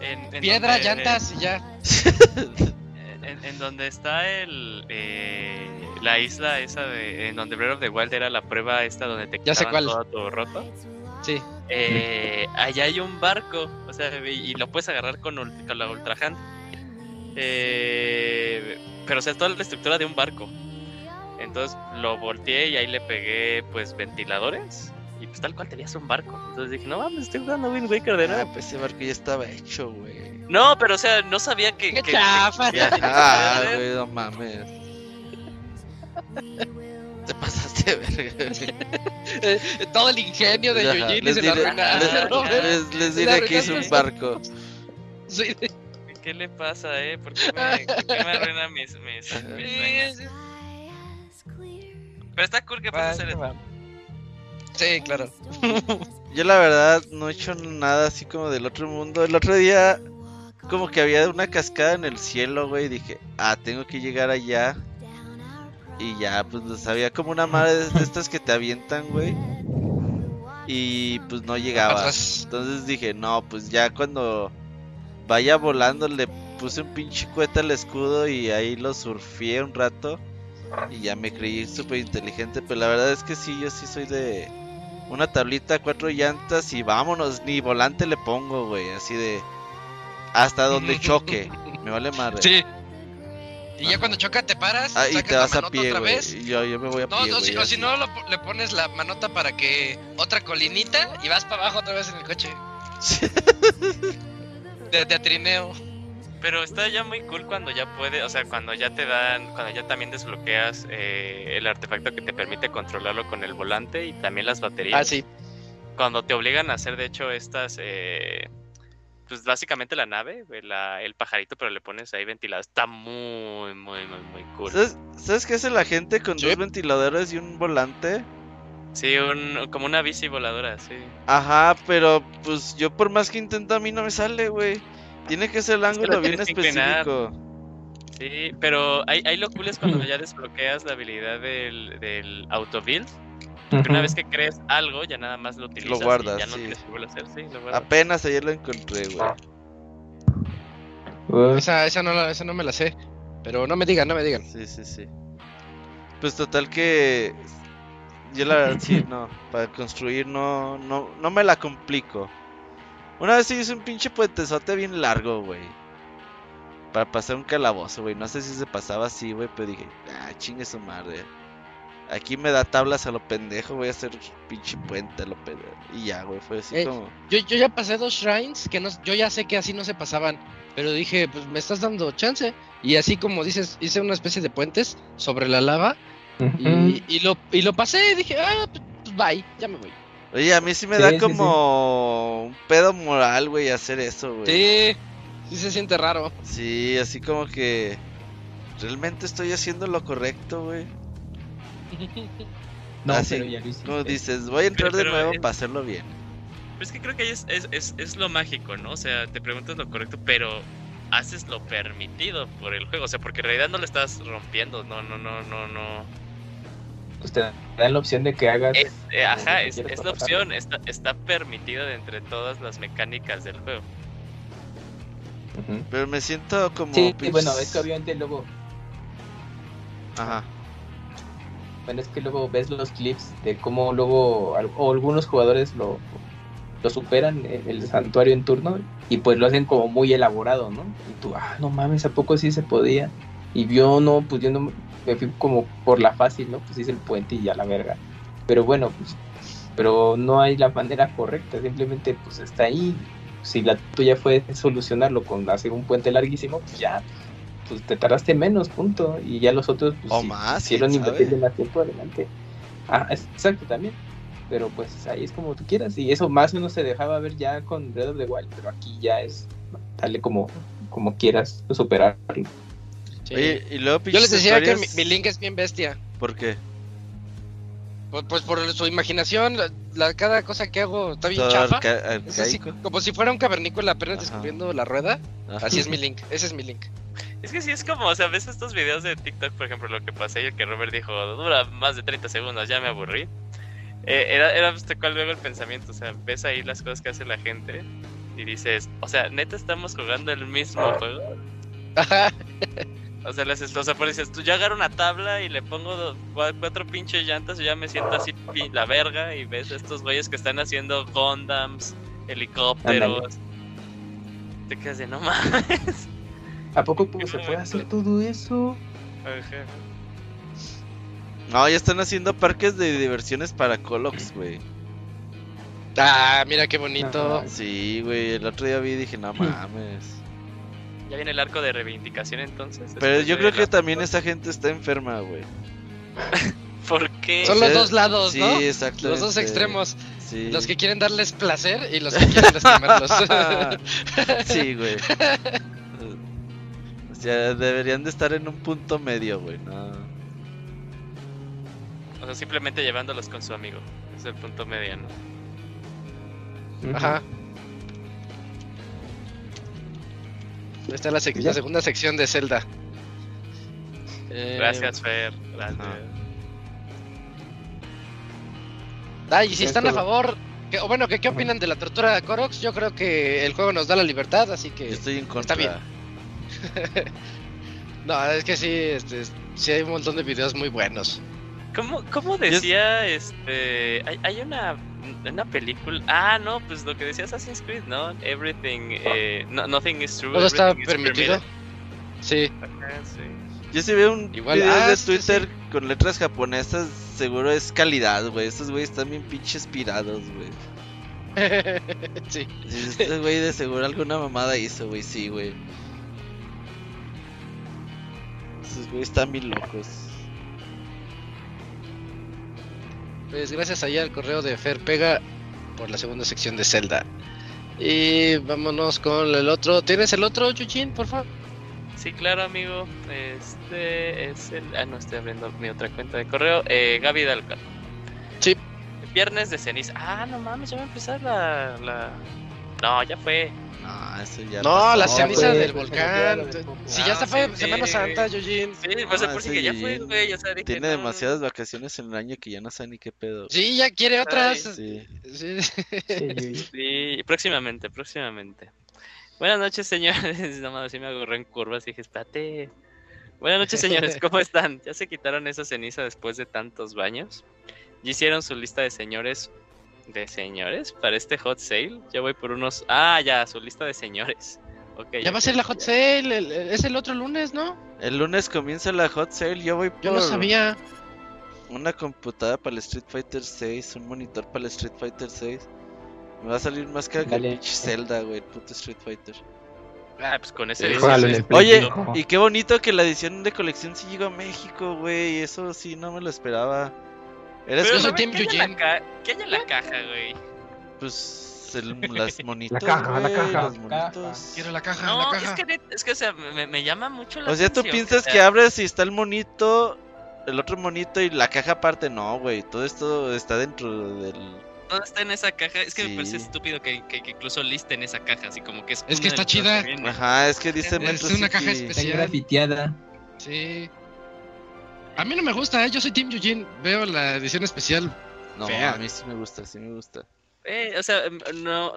Speaker 4: En, en
Speaker 1: Piedra,
Speaker 4: donde-
Speaker 1: llantas y ya.
Speaker 4: En, en donde está el eh, la isla esa de en donde Breath of the Wild era la prueba esta donde te
Speaker 1: Ya sé cuál.
Speaker 4: todo tu roto.
Speaker 1: Sí.
Speaker 4: Eh, allá hay un barco, o sea, y, y lo puedes agarrar con, ul- con la Ultra Hand. Eh, pero o sea, es toda la estructura de un barco. Entonces lo volteé y ahí le pegué pues ventiladores y pues tal cual tenías un barco. Entonces dije, no mames, estoy jugando Wind Waker de
Speaker 3: Ah,
Speaker 4: nuevo.
Speaker 3: pues ese barco ya estaba hecho, güey.
Speaker 4: No, pero o sea, no sabía que...
Speaker 1: ¡Qué
Speaker 4: que-
Speaker 1: chafa!
Speaker 4: que- que-
Speaker 3: Ah, güey, no mames. Te pasaste de verga.
Speaker 1: Todo el ingenio de Yujin
Speaker 3: les
Speaker 1: se
Speaker 3: diré-
Speaker 1: arruinaron.
Speaker 3: les- les- les
Speaker 1: Le
Speaker 3: diré que es
Speaker 1: arruinaste
Speaker 3: un barco.
Speaker 1: Sí.
Speaker 4: ¿Qué le pasa, eh? ¿Por qué me, por qué me arruina mis, mis, mis sueños? Pero está cool que puedes hacer eso.
Speaker 1: Sí, claro.
Speaker 3: Yo la verdad no he hecho nada así como del otro mundo. El otro día como que había una cascada en el cielo, güey. y Dije, ah, tengo que llegar allá. Y ya, pues había como una madre de estas que te avientan, güey. Y pues no llegaba. Entonces dije, no, pues ya cuando vaya volando le puse un pinche cohete al escudo y ahí lo surfié un rato. Y ya me creí súper inteligente, pero la verdad es que sí, yo sí soy de una tablita, cuatro llantas y vámonos, ni volante le pongo, güey, así de hasta donde choque, me vale madre.
Speaker 1: Sí. Y ya cuando choca te paras,
Speaker 3: Ah, y
Speaker 1: sacas
Speaker 3: te
Speaker 1: la
Speaker 3: vas a pie,
Speaker 1: otra vez.
Speaker 3: y Yo, yo me voy a
Speaker 1: No,
Speaker 3: pie,
Speaker 1: no, si, o si no lo le pones la manota para que otra colinita y vas para abajo otra vez en el coche. De, de trineo.
Speaker 4: Pero está ya muy cool cuando ya puede, o sea, cuando ya te dan, cuando ya también desbloqueas eh, el artefacto que te permite controlarlo con el volante y también las baterías.
Speaker 1: Ah, sí.
Speaker 4: Cuando te obligan a hacer, de hecho, estas, eh, pues básicamente la nave, eh, la- el pajarito, pero le pones ahí ventilado. Está muy, muy, muy, muy cool.
Speaker 3: ¿Sabes, ¿Sabes qué hace la gente con
Speaker 1: Sí.
Speaker 3: dos ventiladores y un volante?
Speaker 4: Sí, un, como una bici voladora, sí.
Speaker 3: Ajá, pero pues yo por más que intento a mí no me sale, güey. Tiene que ser el ángulo
Speaker 4: lo
Speaker 3: bien específico.
Speaker 4: Sí, pero ahí, ahí lo cool es cuando ya desbloqueas la habilidad del, del auto build. Que una vez que crees algo, ya nada más lo utilizas
Speaker 3: guardas,
Speaker 4: y ya no
Speaker 3: sí.
Speaker 4: tienes que volver a hacer, sí, lo guardas.
Speaker 3: Apenas ayer lo encontré, güey.
Speaker 1: Esa, esa, no esa no me la sé. Pero no me digan, no me digan.
Speaker 3: Sí, sí, sí. Pues total que yo la verdad sí, no, para construir no, no, no me la complico. Una vez sí hice un pinche puentezote bien largo, güey. Para pasar un calabozo, güey. No sé si se pasaba así, güey, pero dije, ah, chingue su madre. Aquí me da tablas a lo pendejo, voy a hacer pinche puente a lo pendejo. Y ya, güey, fue así
Speaker 1: Eh,
Speaker 3: como...
Speaker 1: Yo, yo ya pasé dos shrines que no, yo ya sé que así no se pasaban. Pero dije, pues me estás dando chance. Y así como dices, hice una especie de puentes sobre la lava. Y, y lo, y lo pasé y dije, ah, pues bye, ya me voy.
Speaker 3: Oye, a mí sí me
Speaker 2: Sí,
Speaker 3: da
Speaker 2: sí,
Speaker 3: como un pedo moral, güey, hacer eso, güey.
Speaker 1: Sí, sí se siente raro.
Speaker 3: Sí, así como que realmente estoy haciendo lo correcto, güey.
Speaker 2: No,
Speaker 3: Así,
Speaker 2: pero ya lo hiciste.
Speaker 3: Como dices, voy a entrar
Speaker 4: Pero-
Speaker 3: de
Speaker 4: pero
Speaker 3: nuevo
Speaker 4: es-
Speaker 3: para hacerlo bien.
Speaker 4: Pues que creo que ahí es, es, es, es lo mágico, ¿no? O sea, te preguntas lo correcto, pero haces lo permitido por el juego. O sea, porque en realidad no lo estás rompiendo. No, no, no, no, no.
Speaker 2: Pues te dan la opción de que hagas.
Speaker 4: Es, eh, ajá,
Speaker 2: que
Speaker 4: es, es la opción. Está, está permitida de entre todas las mecánicas del juego.
Speaker 3: Pero me siento como.
Speaker 2: Sí,
Speaker 3: pinches-
Speaker 2: bueno, es que obviamente luego.
Speaker 3: Ajá.
Speaker 2: Bueno, es que luego ves los clips de cómo luego o algunos jugadores lo, lo superan el, el santuario en turno y pues lo hacen como muy elaborado, ¿no? Y tú, ah, no mames, ¿a poco sí se podía? Y yo no, pues yo no me fui como por la fácil, ¿no? Pues hice el puente y ya la verga. Pero bueno, pues, pero no hay la manera correcta, simplemente pues está ahí. Si la tuya fue solucionarlo con hacer un puente larguísimo, pues ya, pues te tardaste menos, punto. Y ya los otros, pues
Speaker 3: O
Speaker 2: si
Speaker 3: más,
Speaker 2: quisieron
Speaker 3: quién
Speaker 2: invertirle
Speaker 3: sabe.
Speaker 2: más tiempo adelante. Ah, exacto, también. Pero pues ahí es como tú quieras. Y eso más o menos se dejaba ver ya con Breath of the Wild, pero aquí ya es darle como, como quieras superarlo.
Speaker 1: Sí.
Speaker 3: Oye, y luego
Speaker 1: Yo les decía que mi, link es bien bestia.
Speaker 3: ¿Por qué?
Speaker 1: Pues, pues por su imaginación, la, la- cada cosa que hago está bien
Speaker 3: Todo
Speaker 1: chafa.
Speaker 3: arca-
Speaker 1: Es así,
Speaker 3: arcaico.
Speaker 1: como si fuera un cavernícola apenas
Speaker 3: Ajá.
Speaker 1: descubriendo la rueda.
Speaker 3: Ajá.
Speaker 1: Así es mi link, ese es mi link.
Speaker 4: Es que sí es como, o sea, ves estos videos de TikTok, por ejemplo, lo que pasé y el que Robert dijo, dura más de 30 segundos, ya me aburrí. Eh, era, era pues, tal cual luego el pensamiento, o sea, ves ahí las cosas que hace la gente y dices, o sea, neta estamos jugando el mismo juego. O sea, les, o sea, por dices, tú yo agarro una tabla y le pongo cuatro pinches llantas y ya me siento así la verga y ves estos güeyes que están haciendo Gundams, helicópteros. Te quedas de no mames.
Speaker 2: ¿A poco pues, se puede hacer todo eso?
Speaker 4: Ajá.
Speaker 3: No, ya están haciendo parques de diversiones para Colox, güey.
Speaker 1: Ah, mira qué bonito.
Speaker 2: Ajá.
Speaker 3: Sí, güey. El otro día vi y dije, no mames.
Speaker 4: Ya viene el arco de reivindicación entonces.
Speaker 3: Pero yo creo que
Speaker 4: la-
Speaker 3: también esa gente está enferma, güey.
Speaker 4: ¿Por qué?
Speaker 1: Son los
Speaker 3: Sí,
Speaker 1: dos lados,
Speaker 3: sí,
Speaker 1: ¿no?
Speaker 3: exactamente.
Speaker 1: Los dos extremos.
Speaker 3: Sí.
Speaker 1: Los que quieren darles placer y los que quieren lastimarlos.
Speaker 3: sí, güey. O sea, deberían de estar en un punto medio, güey. No.
Speaker 4: O sea, simplemente llevándolos con su amigo. Es el punto mediano.
Speaker 1: Ajá. Está la, sec- la segunda sección de Zelda. Eh,
Speaker 4: Gracias, Fer. Gracias.
Speaker 1: Ah, y si
Speaker 2: Es
Speaker 1: están a favor, que, o bueno, que, ¿qué opinan de la tortura de Koroks? Yo creo que el juego nos da la libertad, así que...
Speaker 3: Yo estoy en contra.
Speaker 1: bien. No, es que sí, este, sí hay un montón de videos muy buenos.
Speaker 4: ¿Cómo, cómo decía este. Hay, hay una, una película. Ah, no, pues lo que decía Assassin's Creed, ¿no? Everything. Eh, no, nothing is true.
Speaker 1: ¿Todo está permitido? Sí.
Speaker 4: Ajá, sí.
Speaker 3: Yo si veo un
Speaker 1: Igual,
Speaker 3: video
Speaker 1: ah,
Speaker 3: de
Speaker 1: sí,
Speaker 3: Twitter con letras japonesas, seguro es calidad, güey. Estos güeyes están bien pinches pirados, güey.
Speaker 1: sí.
Speaker 3: Este güey de seguro alguna mamada hizo, güey. Sí, güey. Esos güeyes están bien locos.
Speaker 1: Pues gracias allá al correo de Fer Pega por la segunda sección de Zelda. Y vámonos con el otro. ¿Tienes el otro, Chuchin, por favor?
Speaker 4: Sí, claro, amigo. Este es el. Ah, no, estoy abriendo mi otra cuenta de correo. Eh, Gaby Dalcal.
Speaker 1: Sí.
Speaker 4: Viernes de ceniza. Ah, no mames, ya va a empezar la. la... No, ya fue.
Speaker 3: No, eso ya.
Speaker 1: No,
Speaker 3: pasó.
Speaker 1: la
Speaker 2: No,
Speaker 1: ceniza
Speaker 2: pues,
Speaker 1: del volcán.
Speaker 2: ya.
Speaker 1: Si
Speaker 4: Ah,
Speaker 1: ya se fue
Speaker 4: sí,
Speaker 1: Semana Santa. Yujin.
Speaker 4: Sí, pues
Speaker 3: No,
Speaker 4: por si que ya fue, güey. O sea, dije,
Speaker 3: Tiene
Speaker 4: no,
Speaker 3: demasiadas vacaciones en el año que ya no sabe ni qué pedo.
Speaker 1: Sí, ya quiere otras.
Speaker 3: Sí.
Speaker 1: Sí.
Speaker 2: Sí, yo-
Speaker 4: Sí, próximamente, próximamente. Buenas noches, señores. No mames, sí me agarré en curvas y dije, espérate. Buenas noches, señores. ¿Cómo están? ¿Ya se quitaron esa ceniza después de tantos baños? ¿Ya hicieron su lista de señores? ¿De señores? Para este hot sale. Ya voy por unos. Ah, ya, su lista de señores. Ok.
Speaker 1: Ya va a ser la hot
Speaker 4: ya.
Speaker 1: sale. el- el- es el otro lunes, ¿no?
Speaker 3: El lunes comienza la hot sale. Yo voy por
Speaker 1: Yo no sabía.
Speaker 3: una computadora para el Street Fighter 6, un monitor para el Street Fighter 6. Me va a salir más caro que el pinche Zelda, güey, el puto Street Fighter.
Speaker 4: Ah, pues con ese
Speaker 1: Sí,
Speaker 3: Oye, y qué bonito que la edición de colección sí llegó a México, güey. Eso sí, no me lo esperaba. Eres
Speaker 4: Pero
Speaker 1: Yo soy
Speaker 4: ¿saben
Speaker 1: Team
Speaker 4: qué hay en
Speaker 1: Eugene.
Speaker 4: la ca- ¿Qué hay en la caja, güey?
Speaker 3: pues el, las monitos,
Speaker 5: caja, la caja.
Speaker 3: los monitos.
Speaker 1: Quiero la caja,
Speaker 4: No,
Speaker 1: la
Speaker 4: es
Speaker 1: caja.
Speaker 4: que, net- es que, o sea, me, me llama mucho la
Speaker 3: O sea, tú piensas
Speaker 4: sea,
Speaker 3: que abres y está el monito, el otro monito y la caja aparte. No, güey. Todo esto está dentro del.
Speaker 4: todo está en esa caja. Es que me parece estúpido que, que, que incluso listen esa caja, así como que es.
Speaker 1: Es que está chida.
Speaker 4: que.
Speaker 3: Ajá, es que dice
Speaker 1: Es una caja especial.
Speaker 2: Está grafiteada.
Speaker 1: Sí. A mí no me gusta, ¿eh? yo soy Team Eugene. Veo la edición especial.
Speaker 3: No,
Speaker 1: Fea.
Speaker 3: a mí sí me gusta, sí me gusta.
Speaker 4: Eh, o sea, em, no.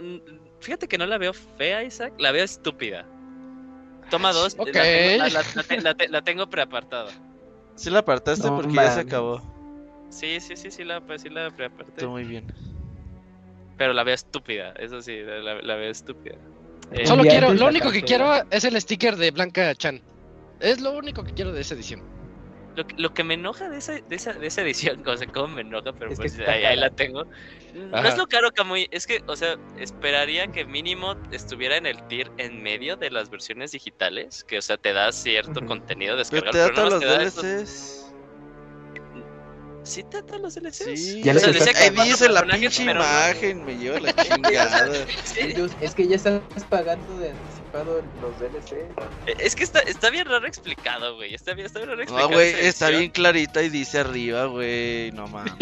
Speaker 4: Fíjate que no la veo fea, Isaac. La veo estúpida. Toma dos.
Speaker 1: Ok.
Speaker 4: La, tengo, la, la- la te- la te- la tengo preapartada.
Speaker 3: Sí la apartaste
Speaker 2: No
Speaker 3: porque ya se acabó.
Speaker 4: Sí, sí, sí, sí la, pues, sí la preaparté.
Speaker 3: Estuvo muy bien.
Speaker 4: Pero la veo estúpida. Eso sí, la, veo estúpida. Eh,
Speaker 1: Solo quiero, lo único que quiero es el sticker de Blanca Chan. Es lo único que quiero de esa edición.
Speaker 4: Lo, que- lo que me enoja de esa, de esa, de esa edición, o sea, cómo me enoja, pero
Speaker 2: Es
Speaker 4: pues ahí, la tengo. No es lo caro, Camuy, es que, o sea, esperaría que mínimo estuviera en el tier en medio de las versiones digitales, que, o sea, te da cierto contenido
Speaker 3: Pero
Speaker 4: descargable.
Speaker 3: te da
Speaker 4: pero
Speaker 3: todos los
Speaker 4: más te da estos-
Speaker 3: DLCs.
Speaker 4: ¿Sí todos los DLCs?
Speaker 3: Sí,
Speaker 2: Ya
Speaker 4: o
Speaker 2: les
Speaker 4: sea,
Speaker 2: está
Speaker 4: decía que
Speaker 3: ahí dice la pinche
Speaker 4: no-
Speaker 3: imagen, me lleva la chingada.
Speaker 4: Sí,
Speaker 2: Es que ya estás pagando de anticipado los DLC.
Speaker 4: Es que está, está bien raro explicado, güey. Está bien, está bien raro explicado.
Speaker 3: No, güey, está bien clarita y dice arriba, güey. No mames.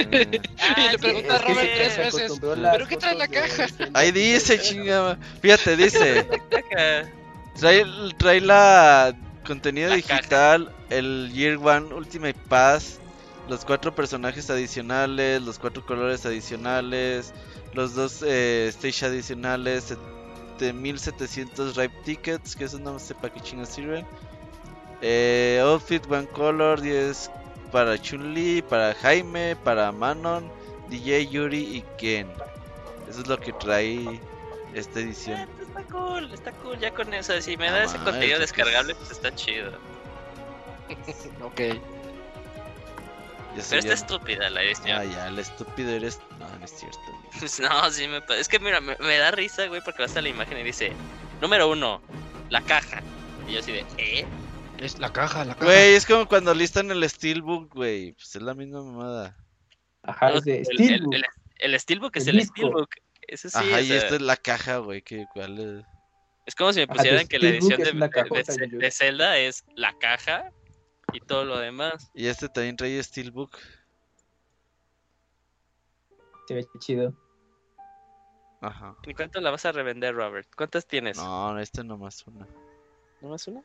Speaker 4: Ah,
Speaker 1: Y le
Speaker 4: sí,
Speaker 1: pregunta a Robert tres veces, ¿pero qué trae la caja?
Speaker 2: Zelda.
Speaker 3: Ahí dice, chingada. Fíjate, dice. Trae, el- trae la contenido
Speaker 4: La
Speaker 3: digital, el Year One Ultimate Pass, los cuatro personajes adicionales, los cuatro colores adicionales, los dos eh, stage adicionales, 7700 Ripe Tickets, que eso no sé para qué chingas sirven. Eh, outfit One Color, 10 para Chun-Li, para Jaime, para Manon, DJ Yuri y Ken. Eso es lo que trae esta edición.
Speaker 4: Eh, pues está cool, está cool ya con eso. Si me
Speaker 3: Ah,
Speaker 4: da ese contenido
Speaker 3: pues,
Speaker 4: descargable, pues está chido.
Speaker 1: Ok.
Speaker 3: Ya
Speaker 4: Pero está
Speaker 3: ya-
Speaker 4: estúpida la edición.
Speaker 3: Ah, ya, el estúpido eres. No, no es cierto.
Speaker 4: Pues no, sí me Es que mira, me, me da risa, güey, porque vas a la imagen y dice: Número uno, la caja. Y yo así de, ¿eh?
Speaker 1: Es la caja, la caja.
Speaker 3: Güey, es como cuando listan el Steelbook, güey. Pues es la misma mamada.
Speaker 2: Ajá,
Speaker 4: No,
Speaker 2: es de
Speaker 4: el,
Speaker 2: Steelbook.
Speaker 4: el, el, el Steelbook es
Speaker 2: El disco.
Speaker 4: Steelbook. Eso sí,
Speaker 3: Ajá, y
Speaker 4: sea,
Speaker 3: esta es la caja, güey. Que cuál es.
Speaker 4: es como si me pusieran que la edición de Zelda es la caja y todo lo demás.
Speaker 3: Y este también trae Steelbook.
Speaker 2: Se ve chido.
Speaker 3: Ajá.
Speaker 4: ¿Y cuánto la vas a revender, Robert? ¿Cuántas tienes?
Speaker 3: No, este nomás una.
Speaker 4: ¿No más una?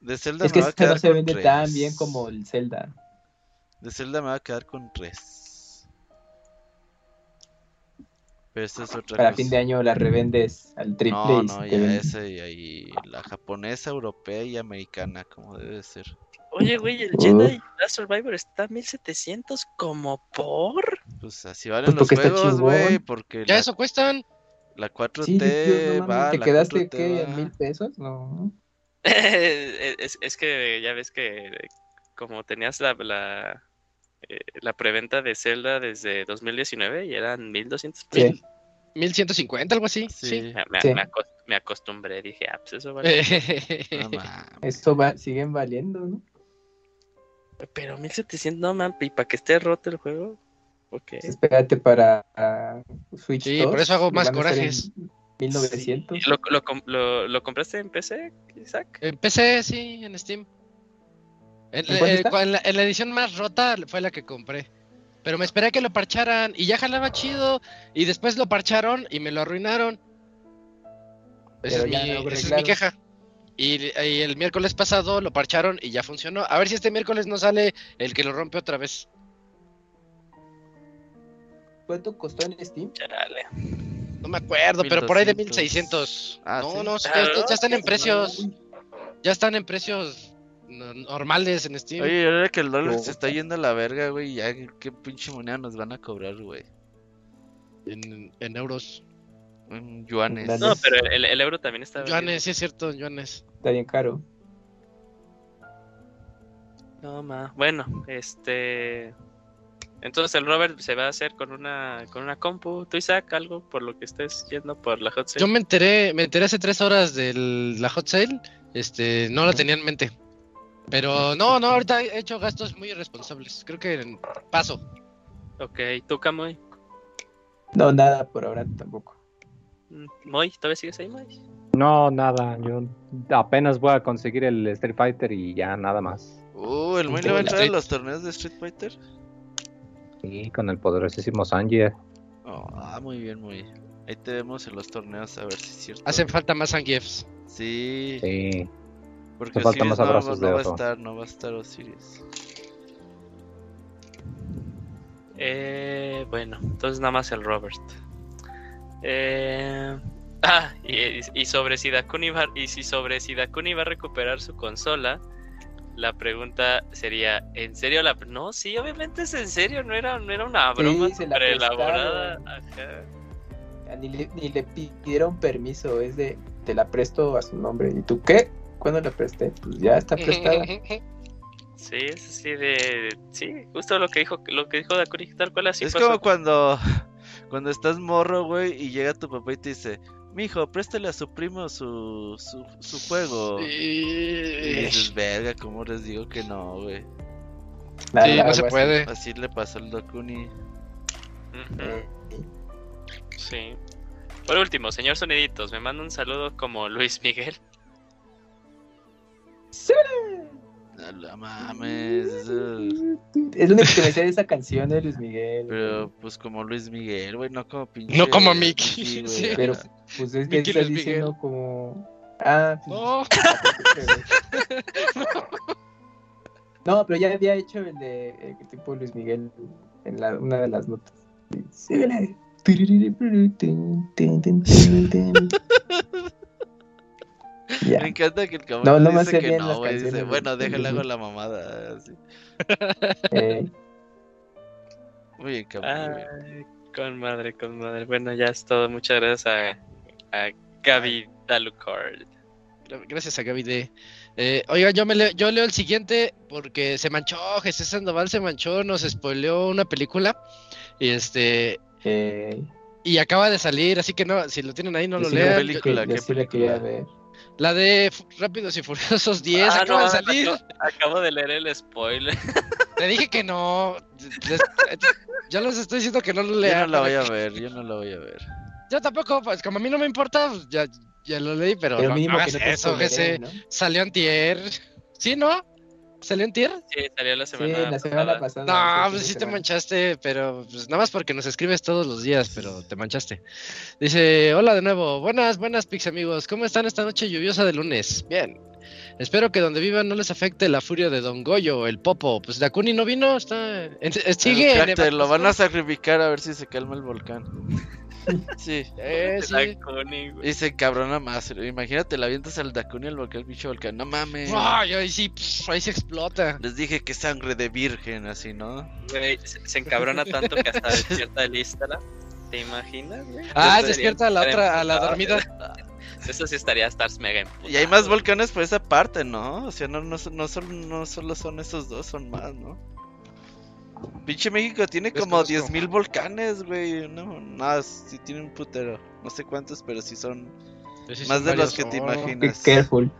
Speaker 3: De Zelda
Speaker 2: Es que
Speaker 3: me va a
Speaker 2: este no
Speaker 3: quedar
Speaker 2: se vende
Speaker 3: tres.
Speaker 2: tan bien como el Zelda.
Speaker 3: De Zelda me va a quedar con tres. Pero esta es otra
Speaker 2: Para
Speaker 3: cosa.
Speaker 2: fin de año la revendes al triple
Speaker 3: No, no, ya
Speaker 2: vende.
Speaker 3: esa y ahí la japonesa, europea y americana, como debe de ser.
Speaker 4: Oye, güey, el. Jedi Last Survivor está a 1700 como por.
Speaker 3: Pues así valen
Speaker 2: Pues
Speaker 3: los
Speaker 2: porque está
Speaker 3: juegos, güey, porque
Speaker 1: Ya
Speaker 3: la,
Speaker 1: eso cuestan.
Speaker 3: la 4T
Speaker 2: Sí, Dios, no
Speaker 3: va,
Speaker 2: ¿Te
Speaker 3: la
Speaker 2: quedaste
Speaker 3: 4T
Speaker 2: qué?
Speaker 3: va.
Speaker 2: ¿En mil pesos? No.
Speaker 4: es, es que ya ves que como tenías la, la, eh, la preventa de Zelda desde 2019 y eran 1200 pesos.
Speaker 2: Sí.
Speaker 1: 1150, algo así. Sí.
Speaker 3: Sí,
Speaker 4: Me, me-
Speaker 2: Sí.
Speaker 4: me acos- me acostumbré, dije, ah, pues eso vale.
Speaker 2: Eso va, siguen valiendo, ¿no?
Speaker 4: Pero 1700, no man, y para que esté roto el juego. Ok.
Speaker 2: Pues espérate para ah, Switch
Speaker 1: Sí,
Speaker 2: 2,
Speaker 1: por eso hago más corajes.
Speaker 2: 1900.
Speaker 4: ¿Lo, lo, com- lo- lo compraste en PC, Isaac?
Speaker 1: En PC, sí, en Steam. En,
Speaker 2: ¿En cuánto
Speaker 1: eh, en la, en la edición más rota fue la que compré. Pero me esperé a que lo parcharan y ya jalaba chido. Y después lo parcharon y me lo arruinaron. Esa es, mi,
Speaker 2: lo
Speaker 1: esa es
Speaker 2: arreglaron.
Speaker 1: mi queja. Y, y el miércoles pasado lo parcharon y ya funcionó. A ver si este miércoles no sale el que lo rompe otra vez.
Speaker 2: ¿Cuánto costó en Steam?
Speaker 1: No me acuerdo, pero por ahí de
Speaker 3: 1200.
Speaker 1: 1600.
Speaker 3: Ah,
Speaker 1: no,
Speaker 3: ¿sí?
Speaker 1: no, ya, ya- están en precios. Ya están en precios normales en Steam.
Speaker 3: Oye, ahora que el dólar
Speaker 2: No.
Speaker 3: se está yendo a la verga, güey, ya qué pinche moneda nos van a cobrar, güey.
Speaker 1: En, en euros.
Speaker 3: En yuanes.
Speaker 4: No, pero el, el euro también está.
Speaker 1: Yuanes, sí es cierto, en yuanes.
Speaker 2: Está bien caro.
Speaker 4: No, ma. Bueno, este. Entonces el Robert se va a hacer con una con una compu. ¿Tú Isaac algo por lo que estés yendo por la hot sale?
Speaker 1: Yo me enteré, me enteré hace tres horas de la hot sale, este, no la tenía en mente. Pero no, no, ahorita he hecho gastos muy irresponsables. Creo que paso.
Speaker 4: Ok, ¿tú Camoy?
Speaker 2: No, nada por ahora tampoco.
Speaker 4: Mm, ¿Moy? ¿Todavía sigues ahí, Moy?
Speaker 5: No, nada. Yo apenas voy a conseguir el Street Fighter y ya nada más.
Speaker 3: Uh, ¿el Moy le va a entrar a los torneos de Street Fighter?
Speaker 5: Sí, con el poderosísimo Sanji.
Speaker 3: Oh, ah, muy bien, muy Ahí te vemos en los torneos a ver si es cierto.
Speaker 1: Hacen falta más Zangiefs.
Speaker 3: Sí.
Speaker 5: Sí.
Speaker 3: Porque
Speaker 5: Hace falta
Speaker 3: Osiris
Speaker 5: más
Speaker 3: no,
Speaker 5: abrazos
Speaker 3: no
Speaker 5: de
Speaker 3: va a estar, no va a estar Osiris.
Speaker 4: Eh, bueno, entonces nada más el Robert. Eh, ah, y, y sobre si Dakuni va, y si sobre si Dakuni va a recuperar su consola, la pregunta sería, ¿en serio la no? Sí, obviamente es en serio, no era, no era una
Speaker 2: Sí,
Speaker 4: broma super elaborada.
Speaker 2: Ni le, ni le pidieron permiso, es de te la presto a su nombre. ¿Y tú qué? ¿Cuándo la presté? Pues ya está prestada.
Speaker 4: Sí, es así de, sí, justo lo que dijo, lo que dijo Dakuni, tal cual así
Speaker 3: es
Speaker 4: pasó.
Speaker 3: como cuando, cuando estás morro, güey, y llega tu papá y te dice, mijo, préstale a su primo su, su, su juego. Y dices, verga, ¿cómo les digo que no, güey?
Speaker 2: Nada,
Speaker 1: Sí, no se puede.
Speaker 3: Así le pasó al Dokuni.
Speaker 4: Ujú.
Speaker 2: Eh,
Speaker 4: Sí. Por último, señor Soniditos, me manda un saludo como Luis Miguel.
Speaker 3: No la mames.
Speaker 2: Es lo único que me sé de esa canción de Luis Miguel.
Speaker 3: Pero pues como Luis Miguel, güey, no como pinche.
Speaker 1: No como Mickey,
Speaker 3: güey.
Speaker 1: sí.
Speaker 2: Pero pues es que
Speaker 1: Mickey
Speaker 2: está
Speaker 1: Luis
Speaker 2: diciendo como. Ah, pues,
Speaker 1: No,
Speaker 2: No, pero ya había hecho el de el tipo Luis Miguel en la, una de las notas. Síguele.
Speaker 3: Me encanta que el cabrón
Speaker 2: No, no
Speaker 3: dice que
Speaker 2: bien
Speaker 3: no, güey. Dice, bueno, hago
Speaker 2: Miguel.
Speaker 3: la mamada. así.
Speaker 2: Eh,
Speaker 3: Muy bien, cabrón. muy bien.
Speaker 4: Ay, con madre, con madre. Bueno, ya es todo. Muchas gracias a, a Gaby Dalucard.
Speaker 1: gracias a Gaby D. Eh, oiga, yo, me leo, yo leo el siguiente porque se manchó, Jesús Sandoval se manchó, nos spoileó una película y este
Speaker 2: eh,
Speaker 1: y acaba de salir, así que no, si lo tienen ahí no lo lean.
Speaker 3: película,
Speaker 2: yo
Speaker 3: ¿qué película?
Speaker 2: ver.
Speaker 1: La de Rápidos y Furiosos 10
Speaker 4: Ah,
Speaker 1: acaba
Speaker 4: no,
Speaker 1: de salir.
Speaker 4: Acabo, acabo de leer el spoiler.
Speaker 1: Te dije que no. Les- ya les estoy diciendo que no lo
Speaker 3: Yo
Speaker 1: lean.
Speaker 3: no la voy a
Speaker 1: que-
Speaker 3: ver, yo no la voy a ver.
Speaker 1: Yo tampoco, pues como a mí no me importa, pues, ya, ya lo leí, pero,
Speaker 2: Pero
Speaker 1: no,
Speaker 2: mínimo
Speaker 1: no
Speaker 2: que no
Speaker 1: eso,
Speaker 2: spoilereen,
Speaker 1: ese
Speaker 2: ¿no?
Speaker 1: salió antier. ¿Sí, no? ¿Salió antier?
Speaker 4: Sí, salió la
Speaker 2: Sí,
Speaker 4: semana
Speaker 2: la semana
Speaker 4: pasada.
Speaker 2: pasada.
Speaker 1: No, pues sí te manchaste, pero pues nada más porque nos escribes todos los días, pero te manchaste. Dice, hola de nuevo, buenas, buenas Pix amigos, ¿cómo están esta noche lluviosa de lunes? Bien. Espero que donde vivan no les afecte la furia de Don Goyo, el Popo. Pues Dakuni no vino, está... en- sigue en
Speaker 3: Fíjate, lo van a sacrificar a ver si se calma el volcán. Sí.
Speaker 1: Eh, sí.
Speaker 4: Dakuni, güey.
Speaker 3: Y se cabrona más. Imagínate, la avientas al Dakuni al volcán, bicho volcán. No mames.
Speaker 1: Ay, ahí sí, ahí se explota.
Speaker 3: Les dije que sangre de virgen, así, ¿no?
Speaker 4: Güey, se, se encabrona tanto que hasta despierta el Istara. ¿Te imaginas, güey?
Speaker 1: Ah, despierta a la otra, a la dormida.
Speaker 4: Eso sí estaría estar mega emputado.
Speaker 3: Y hay más volcanes por esa parte, ¿no? O sea, no, no, no, son- no solo son esos dos, son más, ¿no? Pinche México tiene como
Speaker 1: Desconozco.
Speaker 3: 10.000 volcanes, güey. No, no, sí tiene un putero. No sé cuántos, pero sí son
Speaker 1: sí,
Speaker 3: más
Speaker 1: son
Speaker 3: de los que te.
Speaker 2: Be
Speaker 3: imaginas.
Speaker 2: careful.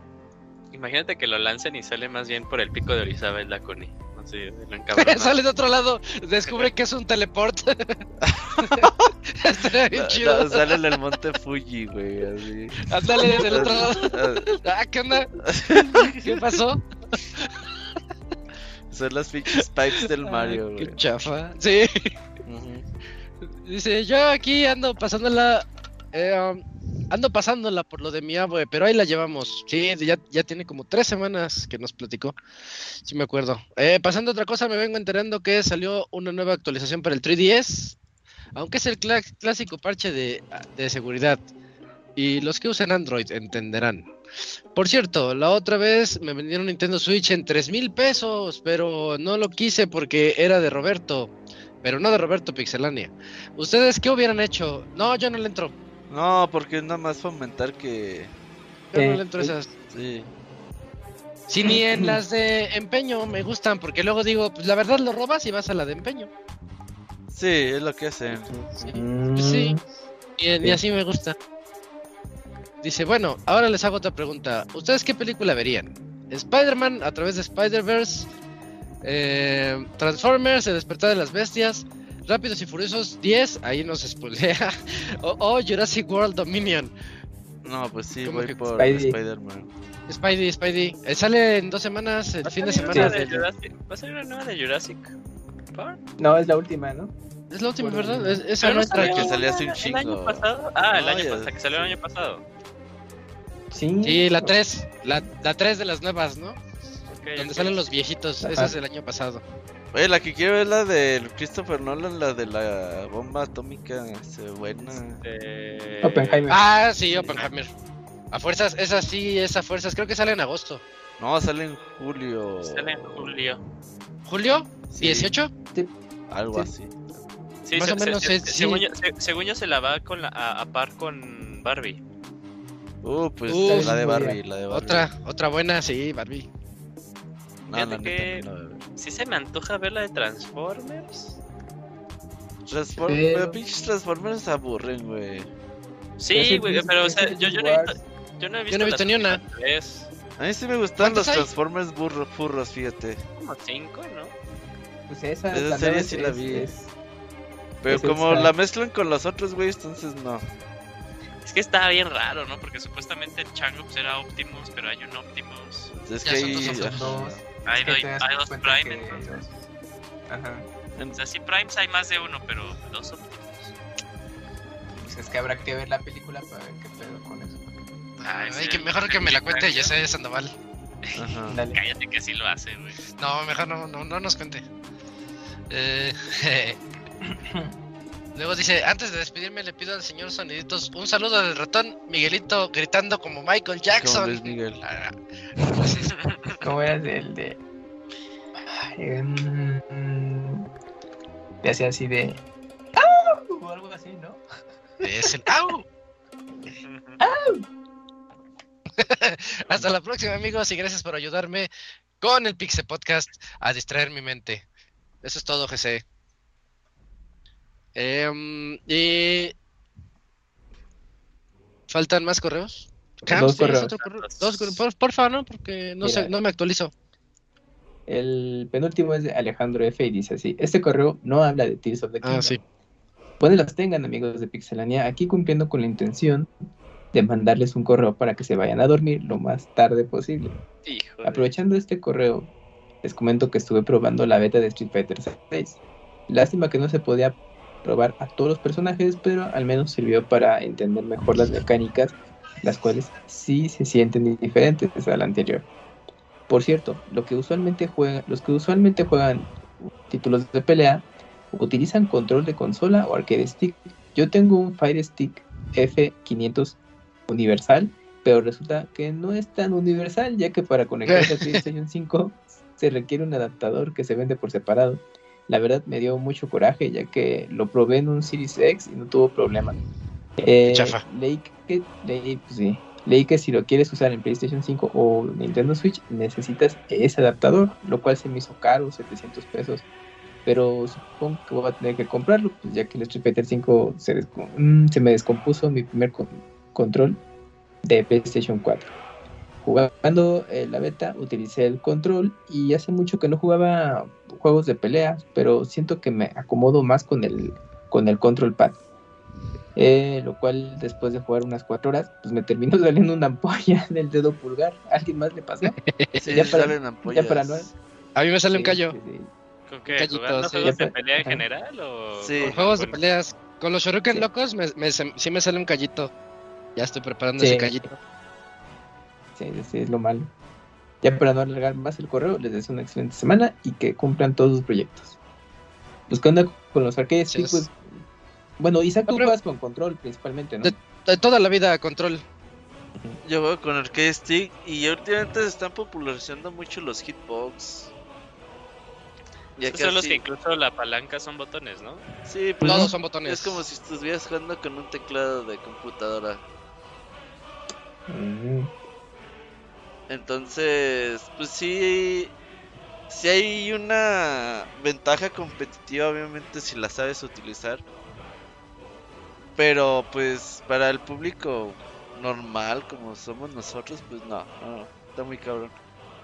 Speaker 4: Imagínate que lo lancen y sale más bien por el pico de Orizaba el Dakuni. No lo encabrona.
Speaker 1: Sale de otro lado, descubre que es un teleport. Estaría bien chido.
Speaker 3: no, sale en el monte Fuji, güey, así.
Speaker 1: Ándale del otro lado.
Speaker 3: Ah,
Speaker 1: ¿qué onda? ¿Qué pasó?
Speaker 3: Son las pinches pipes del Mario,
Speaker 1: Ah,
Speaker 3: güey.
Speaker 1: Qué chafa. Sí.
Speaker 3: Ujú.
Speaker 1: Dice, yo aquí ando pasándola. eh, um, ando pasándola por lo de mi abue, pero ahí la llevamos. Sí, ya, ya tiene como tres semanas que nos platicó. Sí me acuerdo. Eh, pasando otra cosa, me vengo enterando que salió una nueva actualización para el 3DS. Aunque es el clásico parche de, de seguridad. Y los que usan Android entenderán. Por cierto, la otra vez me vendieron Nintendo Switch en 3 mil pesos, pero no lo quise porque era de Roberto. Pero no de Roberto Pixelania. ¿Ustedes qué hubieran hecho? No, yo no le entro.
Speaker 3: No, porque es nada más fomentar que.
Speaker 1: Yo no le entro esas.
Speaker 3: Sí.
Speaker 1: Si ni en las de empeño me gustan, porque luego digo, pues la verdad lo robas y vas a la de empeño.
Speaker 3: Sí, es lo que hacen.
Speaker 1: Sí. Y, y
Speaker 2: Sí.
Speaker 1: así me gusta. Dice, bueno, ahora les hago otra pregunta. ¿Ustedes qué película verían? ¿Spider-Man a través de Spider-Verse? Eh, ¿Transformers, El despertar de las bestias? ¿Rápidos y Furiosos 10? Ahí nos spoilea. o, o Jurassic World Dominion.
Speaker 3: No, pues sí,
Speaker 1: ¿Cómo
Speaker 3: voy
Speaker 1: que
Speaker 3: por? Spider-Man.
Speaker 1: Spidey, Spidey. Eh, sale en dos semanas, el
Speaker 4: ¿Va a
Speaker 1: fin de semana.
Speaker 4: de Jurassic- ¿Va a salir una nueva de Jurassic Park?
Speaker 2: No, es la última, ¿no?
Speaker 1: Es la última,
Speaker 2: Bueno,
Speaker 1: ¿verdad? Es- esa
Speaker 4: Pero
Speaker 1: no
Speaker 4: no
Speaker 1: entra
Speaker 3: que salió hace un
Speaker 4: el
Speaker 3: chingo.
Speaker 4: año pasado. Ah, el
Speaker 3: No,
Speaker 4: año pasado, que salió el año pasado.
Speaker 2: Sí.
Speaker 1: Sí, la 3. La, la 3 de las nuevas, ¿no?
Speaker 4: Ok,
Speaker 1: Donde
Speaker 4: ok.
Speaker 1: salen los viejitos. Esa
Speaker 2: Ajá.
Speaker 1: es del año pasado.
Speaker 3: Oye, la que quiero es la del Christopher Nolan, la de la bomba atómica. Se buena.
Speaker 4: Eh,
Speaker 2: Oppenheimer.
Speaker 1: Ah, sí, Oppenheimer. A fuerzas, esa sí, esa fuerzas. Creo que sale en agosto.
Speaker 3: No, sale en julio.
Speaker 4: Sale en julio.
Speaker 1: ¿Julio?
Speaker 3: Sí,
Speaker 1: ¿18?
Speaker 3: Algo
Speaker 2: Sí.
Speaker 3: así.
Speaker 4: Sí,
Speaker 1: Más
Speaker 4: se-
Speaker 1: o menos
Speaker 4: se-
Speaker 1: es-
Speaker 4: se-
Speaker 1: sí.
Speaker 4: según, yo, se- según yo se la va con la, a, a par con Barbie.
Speaker 3: Uh, pues
Speaker 1: Uh,
Speaker 3: la de Barbie, la de Barbie.
Speaker 1: Otra, otra buena, sí, Barbie.
Speaker 3: No,
Speaker 4: Fíjate que-. Sí se me antoja ver la de Transformers.
Speaker 3: Transform-
Speaker 2: Pero-
Speaker 3: pero pinches Transformers aburren, güey.
Speaker 4: Sí, güey, pero o sea, yo, yo, no he visto, yo no he visto,
Speaker 1: Yo no he visto
Speaker 4: las
Speaker 1: ni una.
Speaker 4: tres.
Speaker 3: A mí sí me gustan
Speaker 1: ¿Cuántos
Speaker 3: los
Speaker 1: hay?
Speaker 3: Transformers burro, furros, fíjate.
Speaker 4: Como cinco, ¿no?
Speaker 2: Pues esa,
Speaker 3: Esa
Speaker 2: la
Speaker 3: serie sí
Speaker 2: es-
Speaker 3: la vi.
Speaker 2: es-
Speaker 3: Pero como la mezclan con los otros, güey, entonces no.
Speaker 4: Es que está bien raro, ¿no? Porque supuestamente el Chango pues, era Optimus, pero hay un Optimus.
Speaker 3: Es
Speaker 1: Ya
Speaker 3: que
Speaker 1: son dos.
Speaker 4: Hay, doy- hay dos Prime,
Speaker 2: que-
Speaker 4: entonces.
Speaker 2: Ajá.
Speaker 4: Sí, Primes hay más de uno, pero dos Optimus.
Speaker 2: Pues es que habrá que ver la película para ver qué pedo con eso.
Speaker 4: Ay,
Speaker 1: Ay,
Speaker 4: sí,
Speaker 1: que mejor que me la cuente
Speaker 4: Dale.
Speaker 1: Jesse Sandoval.
Speaker 3: Ajá.
Speaker 4: Cállate que sí lo hace, güey.
Speaker 1: No, mejor no, no, no nos cuente. Eh, Luego dice, antes de despedirme le pido al señor Soniditos un saludo del ratón Miguelito gritando como Michael Jackson.
Speaker 3: Miguel.
Speaker 1: Ah,
Speaker 2: ¿Cómo era el de. Ay, mm, Te hacía así de. ¡Au! O algo así, ¿no?
Speaker 1: Es el ¡Au! Hasta la próxima amigos y gracias por ayudarme con el Pixel Podcast a distraer mi mente. Eso es todo, GC. Em, y... ¿Faltan más correos? Camps,
Speaker 2: Dos
Speaker 1: ¿tienes
Speaker 2: correos.
Speaker 1: otro correo? Dos correos, por, porfa, ¿no? Porque no, sé, no me actualizo.
Speaker 2: El penúltimo es de Alejandro F. y dice así: Este correo no habla de Tears of the Kingdom.
Speaker 1: Ah, sí.
Speaker 2: Pueden las tengan, amigos de Pixelania, aquí cumpliendo con la intención de mandarles un correo para que se vayan a dormir lo más tarde posible. Aprovechando este correo, les comento que estuve probando la beta de Street Fighter 6. Lástima que no se podía probar a todos los personajes, pero al menos sirvió para entender mejor las mecánicas, las cuales sí se sienten diferentes a la anterior. Por cierto, lo que usualmente juegan, los que usualmente juegan títulos de pelea utilizan control de consola o arcade stick. Yo tengo un Fire Stick F500 universal, pero resulta que no es tan universal, ya que para conectarse a PlayStation 5 se requiere un adaptador que se vende por separado. La verdad me dio mucho coraje, ya que lo probé en un Series X y no tuvo problema. Eh,
Speaker 1: Chafa.
Speaker 2: leí que, leí, pues sí, leí que si lo quieres usar en PlayStation 5 o Nintendo Switch necesitas ese adaptador, lo cual se me hizo caro, 700 pesos. Pero supongo que voy a tener que comprarlo, pues ya que el Street Fighter 5 se, descom- mm, se me descompuso mi primer con- control de PlayStation 4. Jugando eh, la beta utilicé el control y hace mucho que no jugaba juegos de pelea, pero siento que me acomodo más con el, con el control pad. Eh, lo cual después de jugar unas 4 horas, pues me terminó saliendo una ampolla en el dedo pulgar. ¿A ¿Alguien más le pasó?
Speaker 3: Sí,
Speaker 2: Ya para- ya para no-
Speaker 1: A mí me sale un callo.
Speaker 2: sí, sí.
Speaker 4: ¿Con qué?
Speaker 1: Callito,
Speaker 4: ¿Jugando
Speaker 1: sí.
Speaker 4: juegos de pelea en
Speaker 2: ajá.
Speaker 4: general o...?
Speaker 3: Sí.
Speaker 4: con
Speaker 1: juegos de peleas. Con los Shoryuken
Speaker 2: Sí.
Speaker 1: locos me, me- se- sí me sale un callito. Ya estoy preparando
Speaker 2: Sí.
Speaker 1: ese callito.
Speaker 2: Sí, sí, es lo malo. Ya para no alargar más el correo, les deseo una excelente semana y que cumplan todos sus proyectos. Pues que onda con los arcades,
Speaker 1: Sí,
Speaker 2: sí,
Speaker 1: es-
Speaker 2: pues. Bueno, Isaac, tú con control principalmente, ¿no?
Speaker 1: De- De toda la vida, control.
Speaker 3: Yo voy con arcade stick y últimamente se están popularizando mucho los hitbox. Ya
Speaker 4: Esos son los que incluso la palanca son botones, ¿no?
Speaker 3: Sí, pues
Speaker 1: Todos son botones.
Speaker 3: es como si estuvieras jugando con un teclado de computadora.
Speaker 2: Mm,
Speaker 3: Entonces, pues sí, Si hay una ventaja competitiva, obviamente, si la sabes utilizar. Pero pues para el público normal, como somos nosotros, pues no, no, está muy cabrón.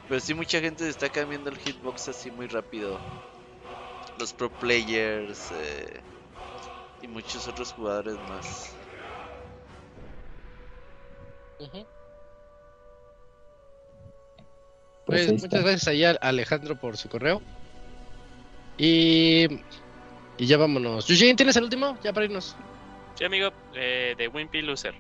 Speaker 3: Pero sí mucha gente está cambiando el hitbox así muy rápido. Los pro players eh, y muchos otros jugadores más.
Speaker 2: Pues
Speaker 1: Pues muchas gracias ahí a Alejandro por su correo. Y, y ya vámonos. Eugene, ¿tienes el último? Ya para irnos.
Speaker 4: Sí, amigo, eh, de Wimpy Loser.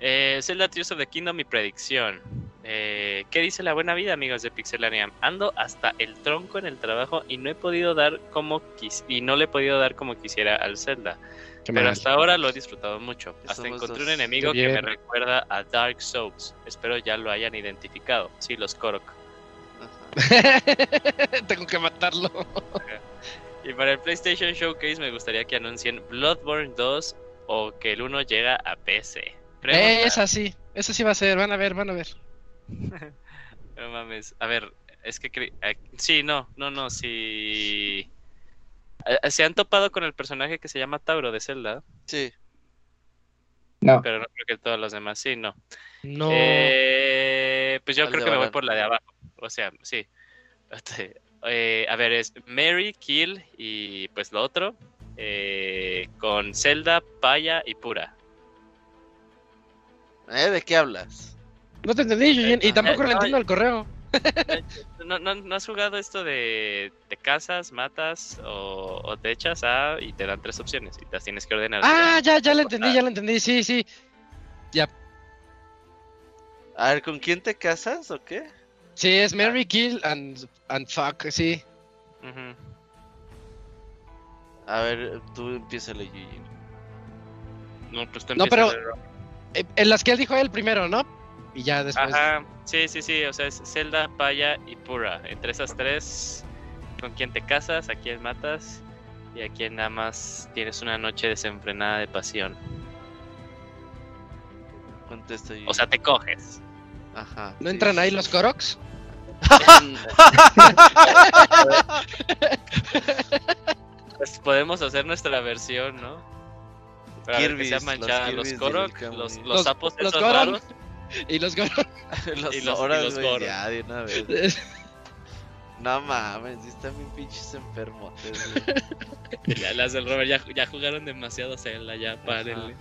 Speaker 4: Eh, Zelda Tears of the Kingdom, mi predicción. Eh, ¿Qué dice la buena vida, amigos de Pixelania? Ando hasta el tronco en el trabajo y no he podido dar como quis y no le he podido dar como quisiera al Zelda.
Speaker 1: Qué
Speaker 4: Pero
Speaker 1: mal.
Speaker 4: hasta ahora lo he disfrutado mucho. Hasta encontré un enemigo que me recuerda a Dark Souls. Espero ya lo hayan identificado. Sí, los Korok.
Speaker 1: Tengo que matarlo.
Speaker 4: Y para el PlayStation Showcase me gustaría que anuncien Bloodborne 2 o que el 1 llega a PC.
Speaker 1: Eh, esa sí, esa sí va a ser. Van a ver, van a ver.
Speaker 4: No mames. A ver, es que cre- eh, sí, no, no, no, sí. Eh, Se han topado con el personaje que se llama Tauro de Zelda,
Speaker 3: Sí.
Speaker 2: No,
Speaker 4: pero no creo que todos los demás sí, no.
Speaker 1: No.
Speaker 4: Eh, pues yo creo que me voy por la de abajo. O sea, sí. Este, eh, a ver, es Mary, Kill y pues lo otro. eh, con Zelda, Paya y Pura.
Speaker 3: ¿Eh? ¿De qué hablas?
Speaker 1: No te entendí, Eugene. Y tampoco le
Speaker 4: no,
Speaker 1: entiendo el correo.
Speaker 4: ¿No, no, no has jugado esto de te casas, matas o, o te echas a y te dan tres opciones y las tienes que ordenar?
Speaker 1: Ah, ya, ya le entendí, ya le entendí. Sí, sí. Ya.
Speaker 3: A ver, ¿con quién te casas o qué?
Speaker 1: Sí, es Mary Kill and, and Fuck, sí.
Speaker 4: Ujú.
Speaker 3: A ver, tú empieza la Yuji.
Speaker 4: No, pues tú
Speaker 1: No, pero- Eh, En las que él dijo él primero, ¿no? Y ya después.
Speaker 4: Ajá, sí, sí, sí, o sea, es Zelda, Paya y Pura. Entre esas tres, ¿con quién te casas? ¿A quién matas? Y a quién nada más tienes una noche desenfrenada de pasión.
Speaker 3: Contesta Yuji.
Speaker 4: O sea, te coges.
Speaker 3: Ajá.
Speaker 1: ¿No
Speaker 3: sí,
Speaker 1: entran
Speaker 3: sí,
Speaker 1: ahí
Speaker 3: sí.
Speaker 1: los Koroks?
Speaker 4: Pues podemos hacer nuestra versión, ¿no? Para ver que sea
Speaker 3: los
Speaker 4: manchada. Los,
Speaker 3: Kirby's
Speaker 4: Korok, los, los,
Speaker 1: Los-
Speaker 4: sapos
Speaker 1: los
Speaker 4: esos
Speaker 1: Goron.
Speaker 4: raros.
Speaker 1: Y los Goron.
Speaker 3: los
Speaker 4: y los- y
Speaker 3: horas,
Speaker 4: los Goron.
Speaker 3: ya de una vez. No mames, están bien pinches enfermos. güey.
Speaker 4: Ya, las del Robert ya, ya jugaron demasiado Zelda, ya párenle.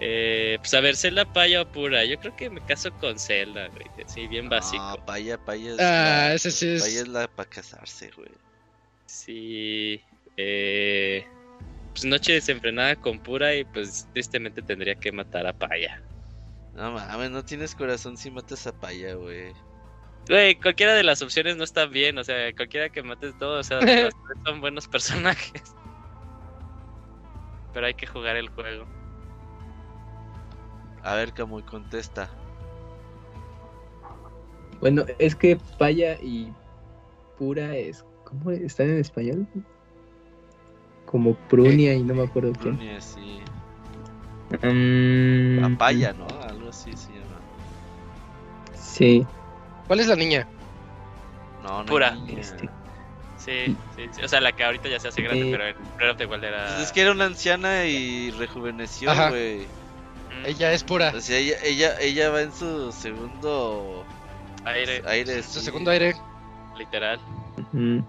Speaker 4: Eh, pues a ver, Zelda, Paya o Pura. Yo creo que me caso con Zelda, güey. Sí, bien básico.
Speaker 3: No, paya, paya es
Speaker 1: Ah,
Speaker 3: la,
Speaker 1: ese sí es-
Speaker 3: Paya es la para casarse, güey.
Speaker 4: Sí. Eh, pues noche desenfrenada con Pura y pues tristemente tendría que matar a Paya.
Speaker 3: No mames, no tienes corazón si matas a paya, güey.
Speaker 4: Güey, cualquiera de las opciones no está bien, o sea, cualquiera que mates todo, o sea, los tres son buenos personajes. Pero hay que jugar el juego.
Speaker 3: A ver, Camuy, contesta.
Speaker 2: bueno, es que Paya y Pura es. ¿Cómo están en español? Como Prunia y no me acuerdo quién.
Speaker 3: Brunia, sí.
Speaker 2: Mm,
Speaker 3: A paya, ¿no? Algo así se llama.
Speaker 2: Sí.
Speaker 1: ¿Cuál es la niña?
Speaker 3: No, no.
Speaker 4: Pura.
Speaker 3: niña.
Speaker 2: Este.
Speaker 4: Sí, sí, sí, o sea, la que ahorita ya se hace grande,
Speaker 2: Eh,
Speaker 4: pero en Breath of the Wild era...
Speaker 3: Pues es que era una anciana y rejuveneció, güey.
Speaker 1: Ella es pura.
Speaker 3: O sea, ella, ella, ella va en su segundo
Speaker 4: Aire,
Speaker 3: aire.
Speaker 1: Su
Speaker 3: sí.
Speaker 1: segundo aire.
Speaker 4: literal.
Speaker 2: Ujú.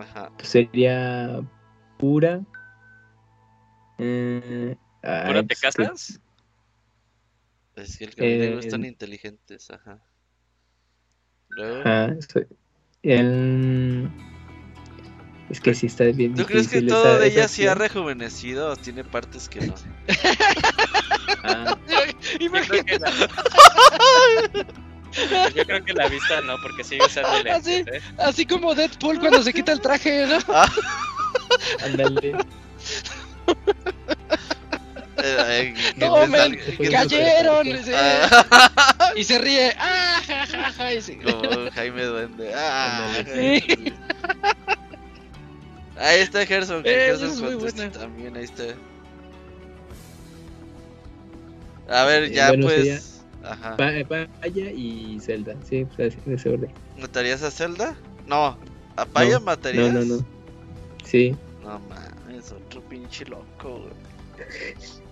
Speaker 3: Ajá.
Speaker 2: Pues sería Pura. Eh, ay,
Speaker 4: ¿Pura te
Speaker 2: que-
Speaker 4: casas?
Speaker 3: Es que el caballero
Speaker 2: Eh,
Speaker 3: están inteligentes, ajá. Luego.
Speaker 2: Ajá, soy- el- Es que sí está bien
Speaker 3: ¿Tú crees que todo de ella sí ha rejuvenecido o tiene partes que no?
Speaker 2: Ah,
Speaker 4: Yo creo, que la... Yo creo que la vista no, porque sigue usando
Speaker 1: Ah,
Speaker 4: lentes,
Speaker 1: sí.
Speaker 4: ¿eh?
Speaker 1: Así como Deadpool cuando se quita el traje, ¿no?
Speaker 2: ándale.
Speaker 3: Eh, eh, que
Speaker 1: No, men, ¡Cayeron! Sí.
Speaker 3: Ah,
Speaker 1: Y se ríe. ¡Ah, ja, ja, ja! Y se-
Speaker 3: Como Jaime Duende. Ah,
Speaker 1: Sí.
Speaker 3: Ahí está Gerson. que
Speaker 1: Eh,
Speaker 3: Gerson
Speaker 1: es muy buena.
Speaker 3: También ahí está. A ver,
Speaker 2: Eh,
Speaker 3: ya
Speaker 2: bueno,
Speaker 3: pues. Ajá.
Speaker 2: Pa- Paya y Zelda, sí, pues así, en ese orden.
Speaker 3: ¿Matarías a Zelda? No. ¿A Paya
Speaker 2: No,
Speaker 3: matarías?
Speaker 2: No, no, no. Sí.
Speaker 3: No mames, otro pinche loco, güey.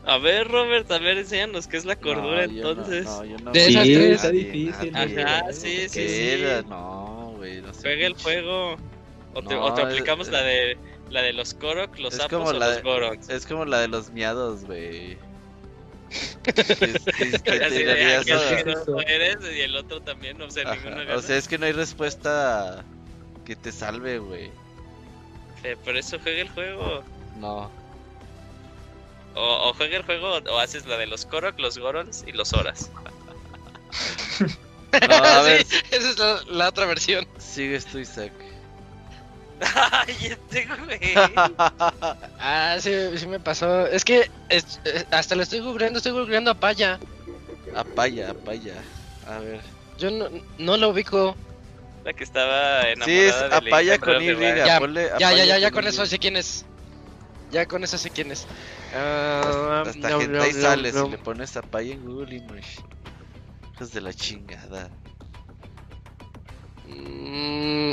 Speaker 4: A ver, Robert, a ver, enséñanos qué es la cordura
Speaker 3: No,
Speaker 4: entonces.
Speaker 3: no, yo no
Speaker 1: De esas
Speaker 3: a
Speaker 1: tres.
Speaker 2: Está difícil.
Speaker 4: Ajá, sí, sí, sí.
Speaker 3: No, güey, no sé.
Speaker 4: Juega el juego. O te,
Speaker 3: No,
Speaker 4: o te
Speaker 3: es-
Speaker 4: aplicamos la de la de los Korok, los sapos o
Speaker 3: la
Speaker 4: los Gorons.
Speaker 3: Es como la de los miados, güey.
Speaker 4: Y el otro también, o sea,
Speaker 3: Ajá,
Speaker 4: ninguno
Speaker 3: O sea, es que no hay respuesta que te salve, güey.
Speaker 4: Eh, por eso juega el juego.
Speaker 3: No.
Speaker 4: O, o juega el juego o haces la de los Korok, los Gorons y los Horas.
Speaker 3: No, a ver,
Speaker 1: Sí, esa es la, la otra versión.
Speaker 3: sigues tú, Isaac.
Speaker 4: Ay, este güey.
Speaker 1: Ah, sí, sí me pasó. Es que es- hasta lo estoy googleando, estoy googleando a Paya.
Speaker 3: Apaya, apaya. A ver.
Speaker 1: Yo no, no lo ubico.
Speaker 4: La que estaba enamorada
Speaker 3: Sí, es
Speaker 4: de
Speaker 3: apaya con
Speaker 4: Wild.
Speaker 1: Ya,
Speaker 3: ponle
Speaker 1: Ya, ya, ya, ya
Speaker 3: con
Speaker 1: con eso sé quién es. Ya con eso sé quién es. Ah,
Speaker 3: Hasta
Speaker 1: no,
Speaker 3: gente
Speaker 1: no,
Speaker 3: ahí
Speaker 1: no,
Speaker 3: sale
Speaker 1: no.
Speaker 3: si le pones apaya en Google Image. Hijos de la chingada.
Speaker 1: Mm,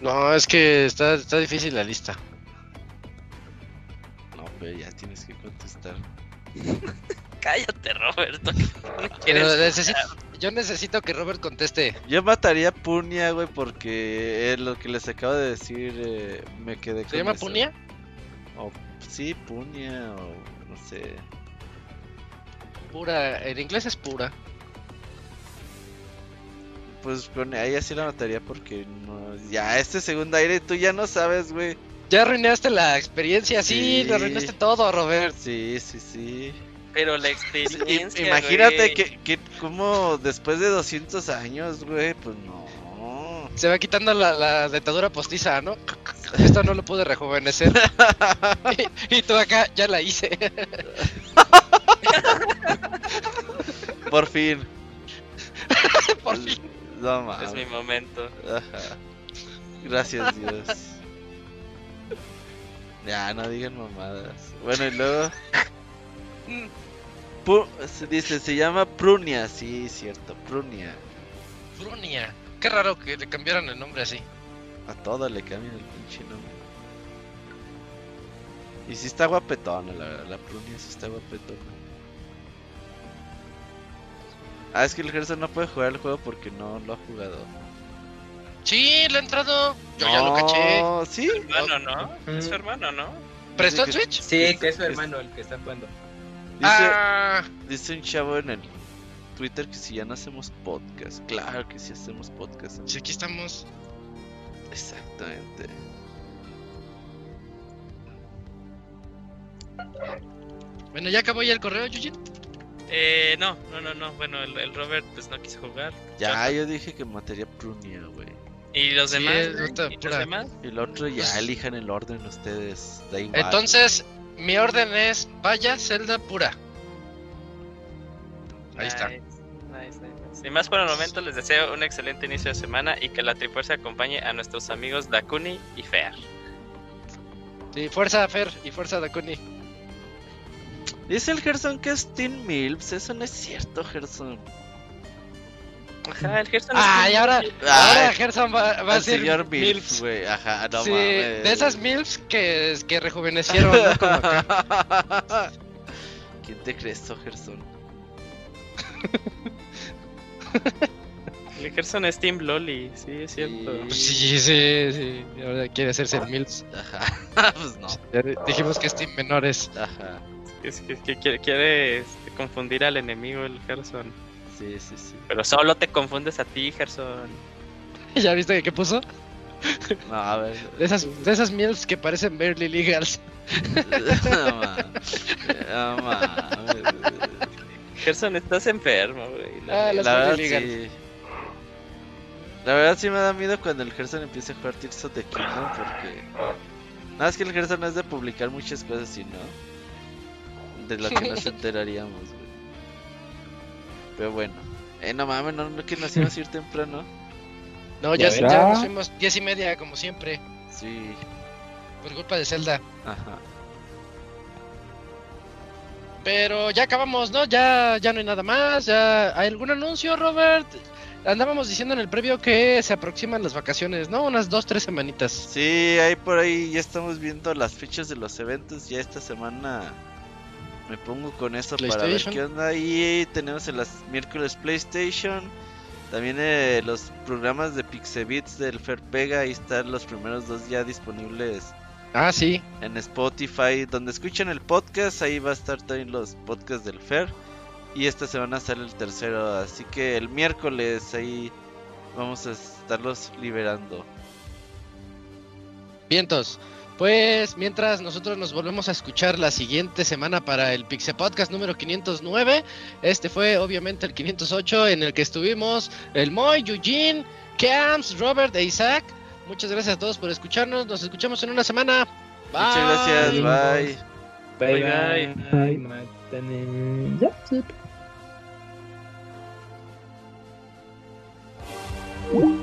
Speaker 1: no, es que está, está difícil la lista.
Speaker 3: No, pero ya tienes que contestar.
Speaker 4: Cállate, Roberto. No
Speaker 1: necesito, yo necesito que Robert conteste.
Speaker 3: Yo mataría a Punia, güey, porque es lo que les acabo de decir. eh, me quedé con
Speaker 1: ¿Se llama
Speaker 3: eso.
Speaker 1: Punia?
Speaker 3: O, sí, Punia, o no sé.
Speaker 1: Pura, en inglés es pura.
Speaker 3: Pues con ella sí la mataría porque no. Ya, este segundo aire tú ya no sabes, güey.
Speaker 1: Ya arruinaste la experiencia, sí,
Speaker 3: Sí.
Speaker 1: lo arruinaste todo, Robert.
Speaker 3: Sí, sí, sí.
Speaker 4: Pero la experiencia.
Speaker 3: Imagínate
Speaker 4: güey.
Speaker 3: que, que como después de 200 años, güey, pues no.
Speaker 1: Se va quitando la, la dentadura postiza, ¿no? Esto no lo pude rejuvenecer. y, y tú acá, ya la hice.
Speaker 3: Por fin.
Speaker 1: Por fin.
Speaker 3: No mames.
Speaker 4: Es mi momento.
Speaker 3: Ajá. Gracias, Dios. Ya, no digan mamadas. Bueno, y luego. Pu- se dice, se llama Prunia. Sí, cierto, Prunia.
Speaker 1: Frunia. Qué raro que le cambiaran el nombre así.
Speaker 3: A todo le cambian el pinche nombre. Y sí está guapetona, la verdad. La Prunia sí está guapetona. Ah, es que el Gerson no puede jugar el juego porque no lo ha jugado.
Speaker 1: Sí, le ha entrado. Yo ya lo caché.
Speaker 3: No, ¿Sí?
Speaker 4: Su hermano, ¿no? Es su hermano, ¿no?
Speaker 1: ¿Prestó
Speaker 3: que-
Speaker 1: Switch?
Speaker 2: Sí, que es su hermano el que está jugando.
Speaker 3: Dice,
Speaker 1: Ah,
Speaker 3: dice un chavo en el Twitter que si ya no hacemos podcast. Claro que sí hacemos podcast.
Speaker 1: sí, aquí estamos.
Speaker 3: Exactamente.
Speaker 1: Bueno, ya acabó ya el correo, Yujin.
Speaker 4: Eh, no, no, no, no. Bueno, el, el Robert pues no quiso jugar.
Speaker 3: Ya, yo dije que mataría Prunia, güey.
Speaker 4: ¿Y los
Speaker 1: Sí,
Speaker 4: demás? ¿Y los demás?
Speaker 3: El otro ya
Speaker 1: Pues-
Speaker 3: elijan el orden ustedes. Da igual.
Speaker 1: Entonces, mi orden es Vaya, Zelda pura. Ahí está.
Speaker 4: Nice, nice, nice, nice. Y más por el momento, les deseo un excelente inicio de semana y que la trifuerza acompañe a nuestros amigos Dakuni y Fear.
Speaker 1: Sí, fuerza Fer y fuerza Dakuni.
Speaker 3: Dice el Gerson que es Teen Milps. Eso no es cierto, Gerson.
Speaker 4: Ajá, el Gerson
Speaker 1: Ah, y ahora, ahora Gerson va, va a ser
Speaker 3: señor Milps, güey. Ajá, no
Speaker 1: sí,
Speaker 3: mames.
Speaker 1: de esas Milfs que, que rejuvenecieron, ¿no? Como acá.
Speaker 3: ¿Quién te crees, eso, Gerson?
Speaker 4: El Gerson es Team Loli, sí, es cierto.
Speaker 1: Sí, sí, sí. y Ahora quiere hacerse el Milfs.
Speaker 3: Ajá. pues no.
Speaker 1: Ya di- dijimos que es Team Menores.
Speaker 3: Ajá.
Speaker 4: Es que, que quiere, quiere, este, confundir al enemigo, el Gerson.
Speaker 3: Sí, sí, sí.
Speaker 4: Pero solo te confundes a ti, Gerson.
Speaker 1: ¿Ya viste qué puso?
Speaker 3: No, a ver.
Speaker 1: De esas, de esas Milfs que parecen barely legals.
Speaker 3: no. No mames.
Speaker 4: Gerson, estás enfermo, güey. la
Speaker 1: Ah, las
Speaker 3: La verdad, sí. La verdad sí me da miedo cuando el Gerson empiece a jugar Tears of the Kingdom porque... Nada, es que el Gerson no es de publicar muchas cosas, sino... De lo que nos enteraríamos, güey. Pero bueno. Eh, no mames, no, no que nos íbamos a ir temprano.
Speaker 1: No, ya,
Speaker 2: Ya
Speaker 1: ya, nos fuimos diez y media, como siempre.
Speaker 3: Sí,
Speaker 1: Por culpa de Zelda.
Speaker 3: ajá.
Speaker 1: Pero ya acabamos, ¿no? Ya, ya no hay nada más. Ya ¿Hay algún anuncio, Robert? Andábamos diciendo en el previo que se aproximan las vacaciones, ¿no? Unas dos, tres semanitas.
Speaker 3: Sí, ahí por ahí ya estamos viendo las fechas de los eventos. Ya esta semana me pongo con eso para ver qué onda. Y tenemos el miércoles PlayStation. También eh, los programas de Pixebits del Fair Pega. Ahí están los primeros dos ya disponibles
Speaker 1: Ah, sí.
Speaker 3: en Spotify. Donde escuchan el podcast, ahí va a estar también los podcasts del Fair. Y esta semana sale el tercero. Así que el miércoles ahí vamos a estarlos liberando.
Speaker 1: Vientos. Pues mientras nosotros nos volvemos a escuchar la siguiente semana para el Pixel Podcast número 509. Este fue obviamente el 508 en el que estuvimos el Moy, Eugene, Camps, Robert e Isaac. Muchas gracias a todos por escucharnos. Nos escuchamos en una semana. Bye.
Speaker 3: Muchas gracias, bye.
Speaker 2: Bye
Speaker 4: Bye,
Speaker 2: bye. Mátame. Ya,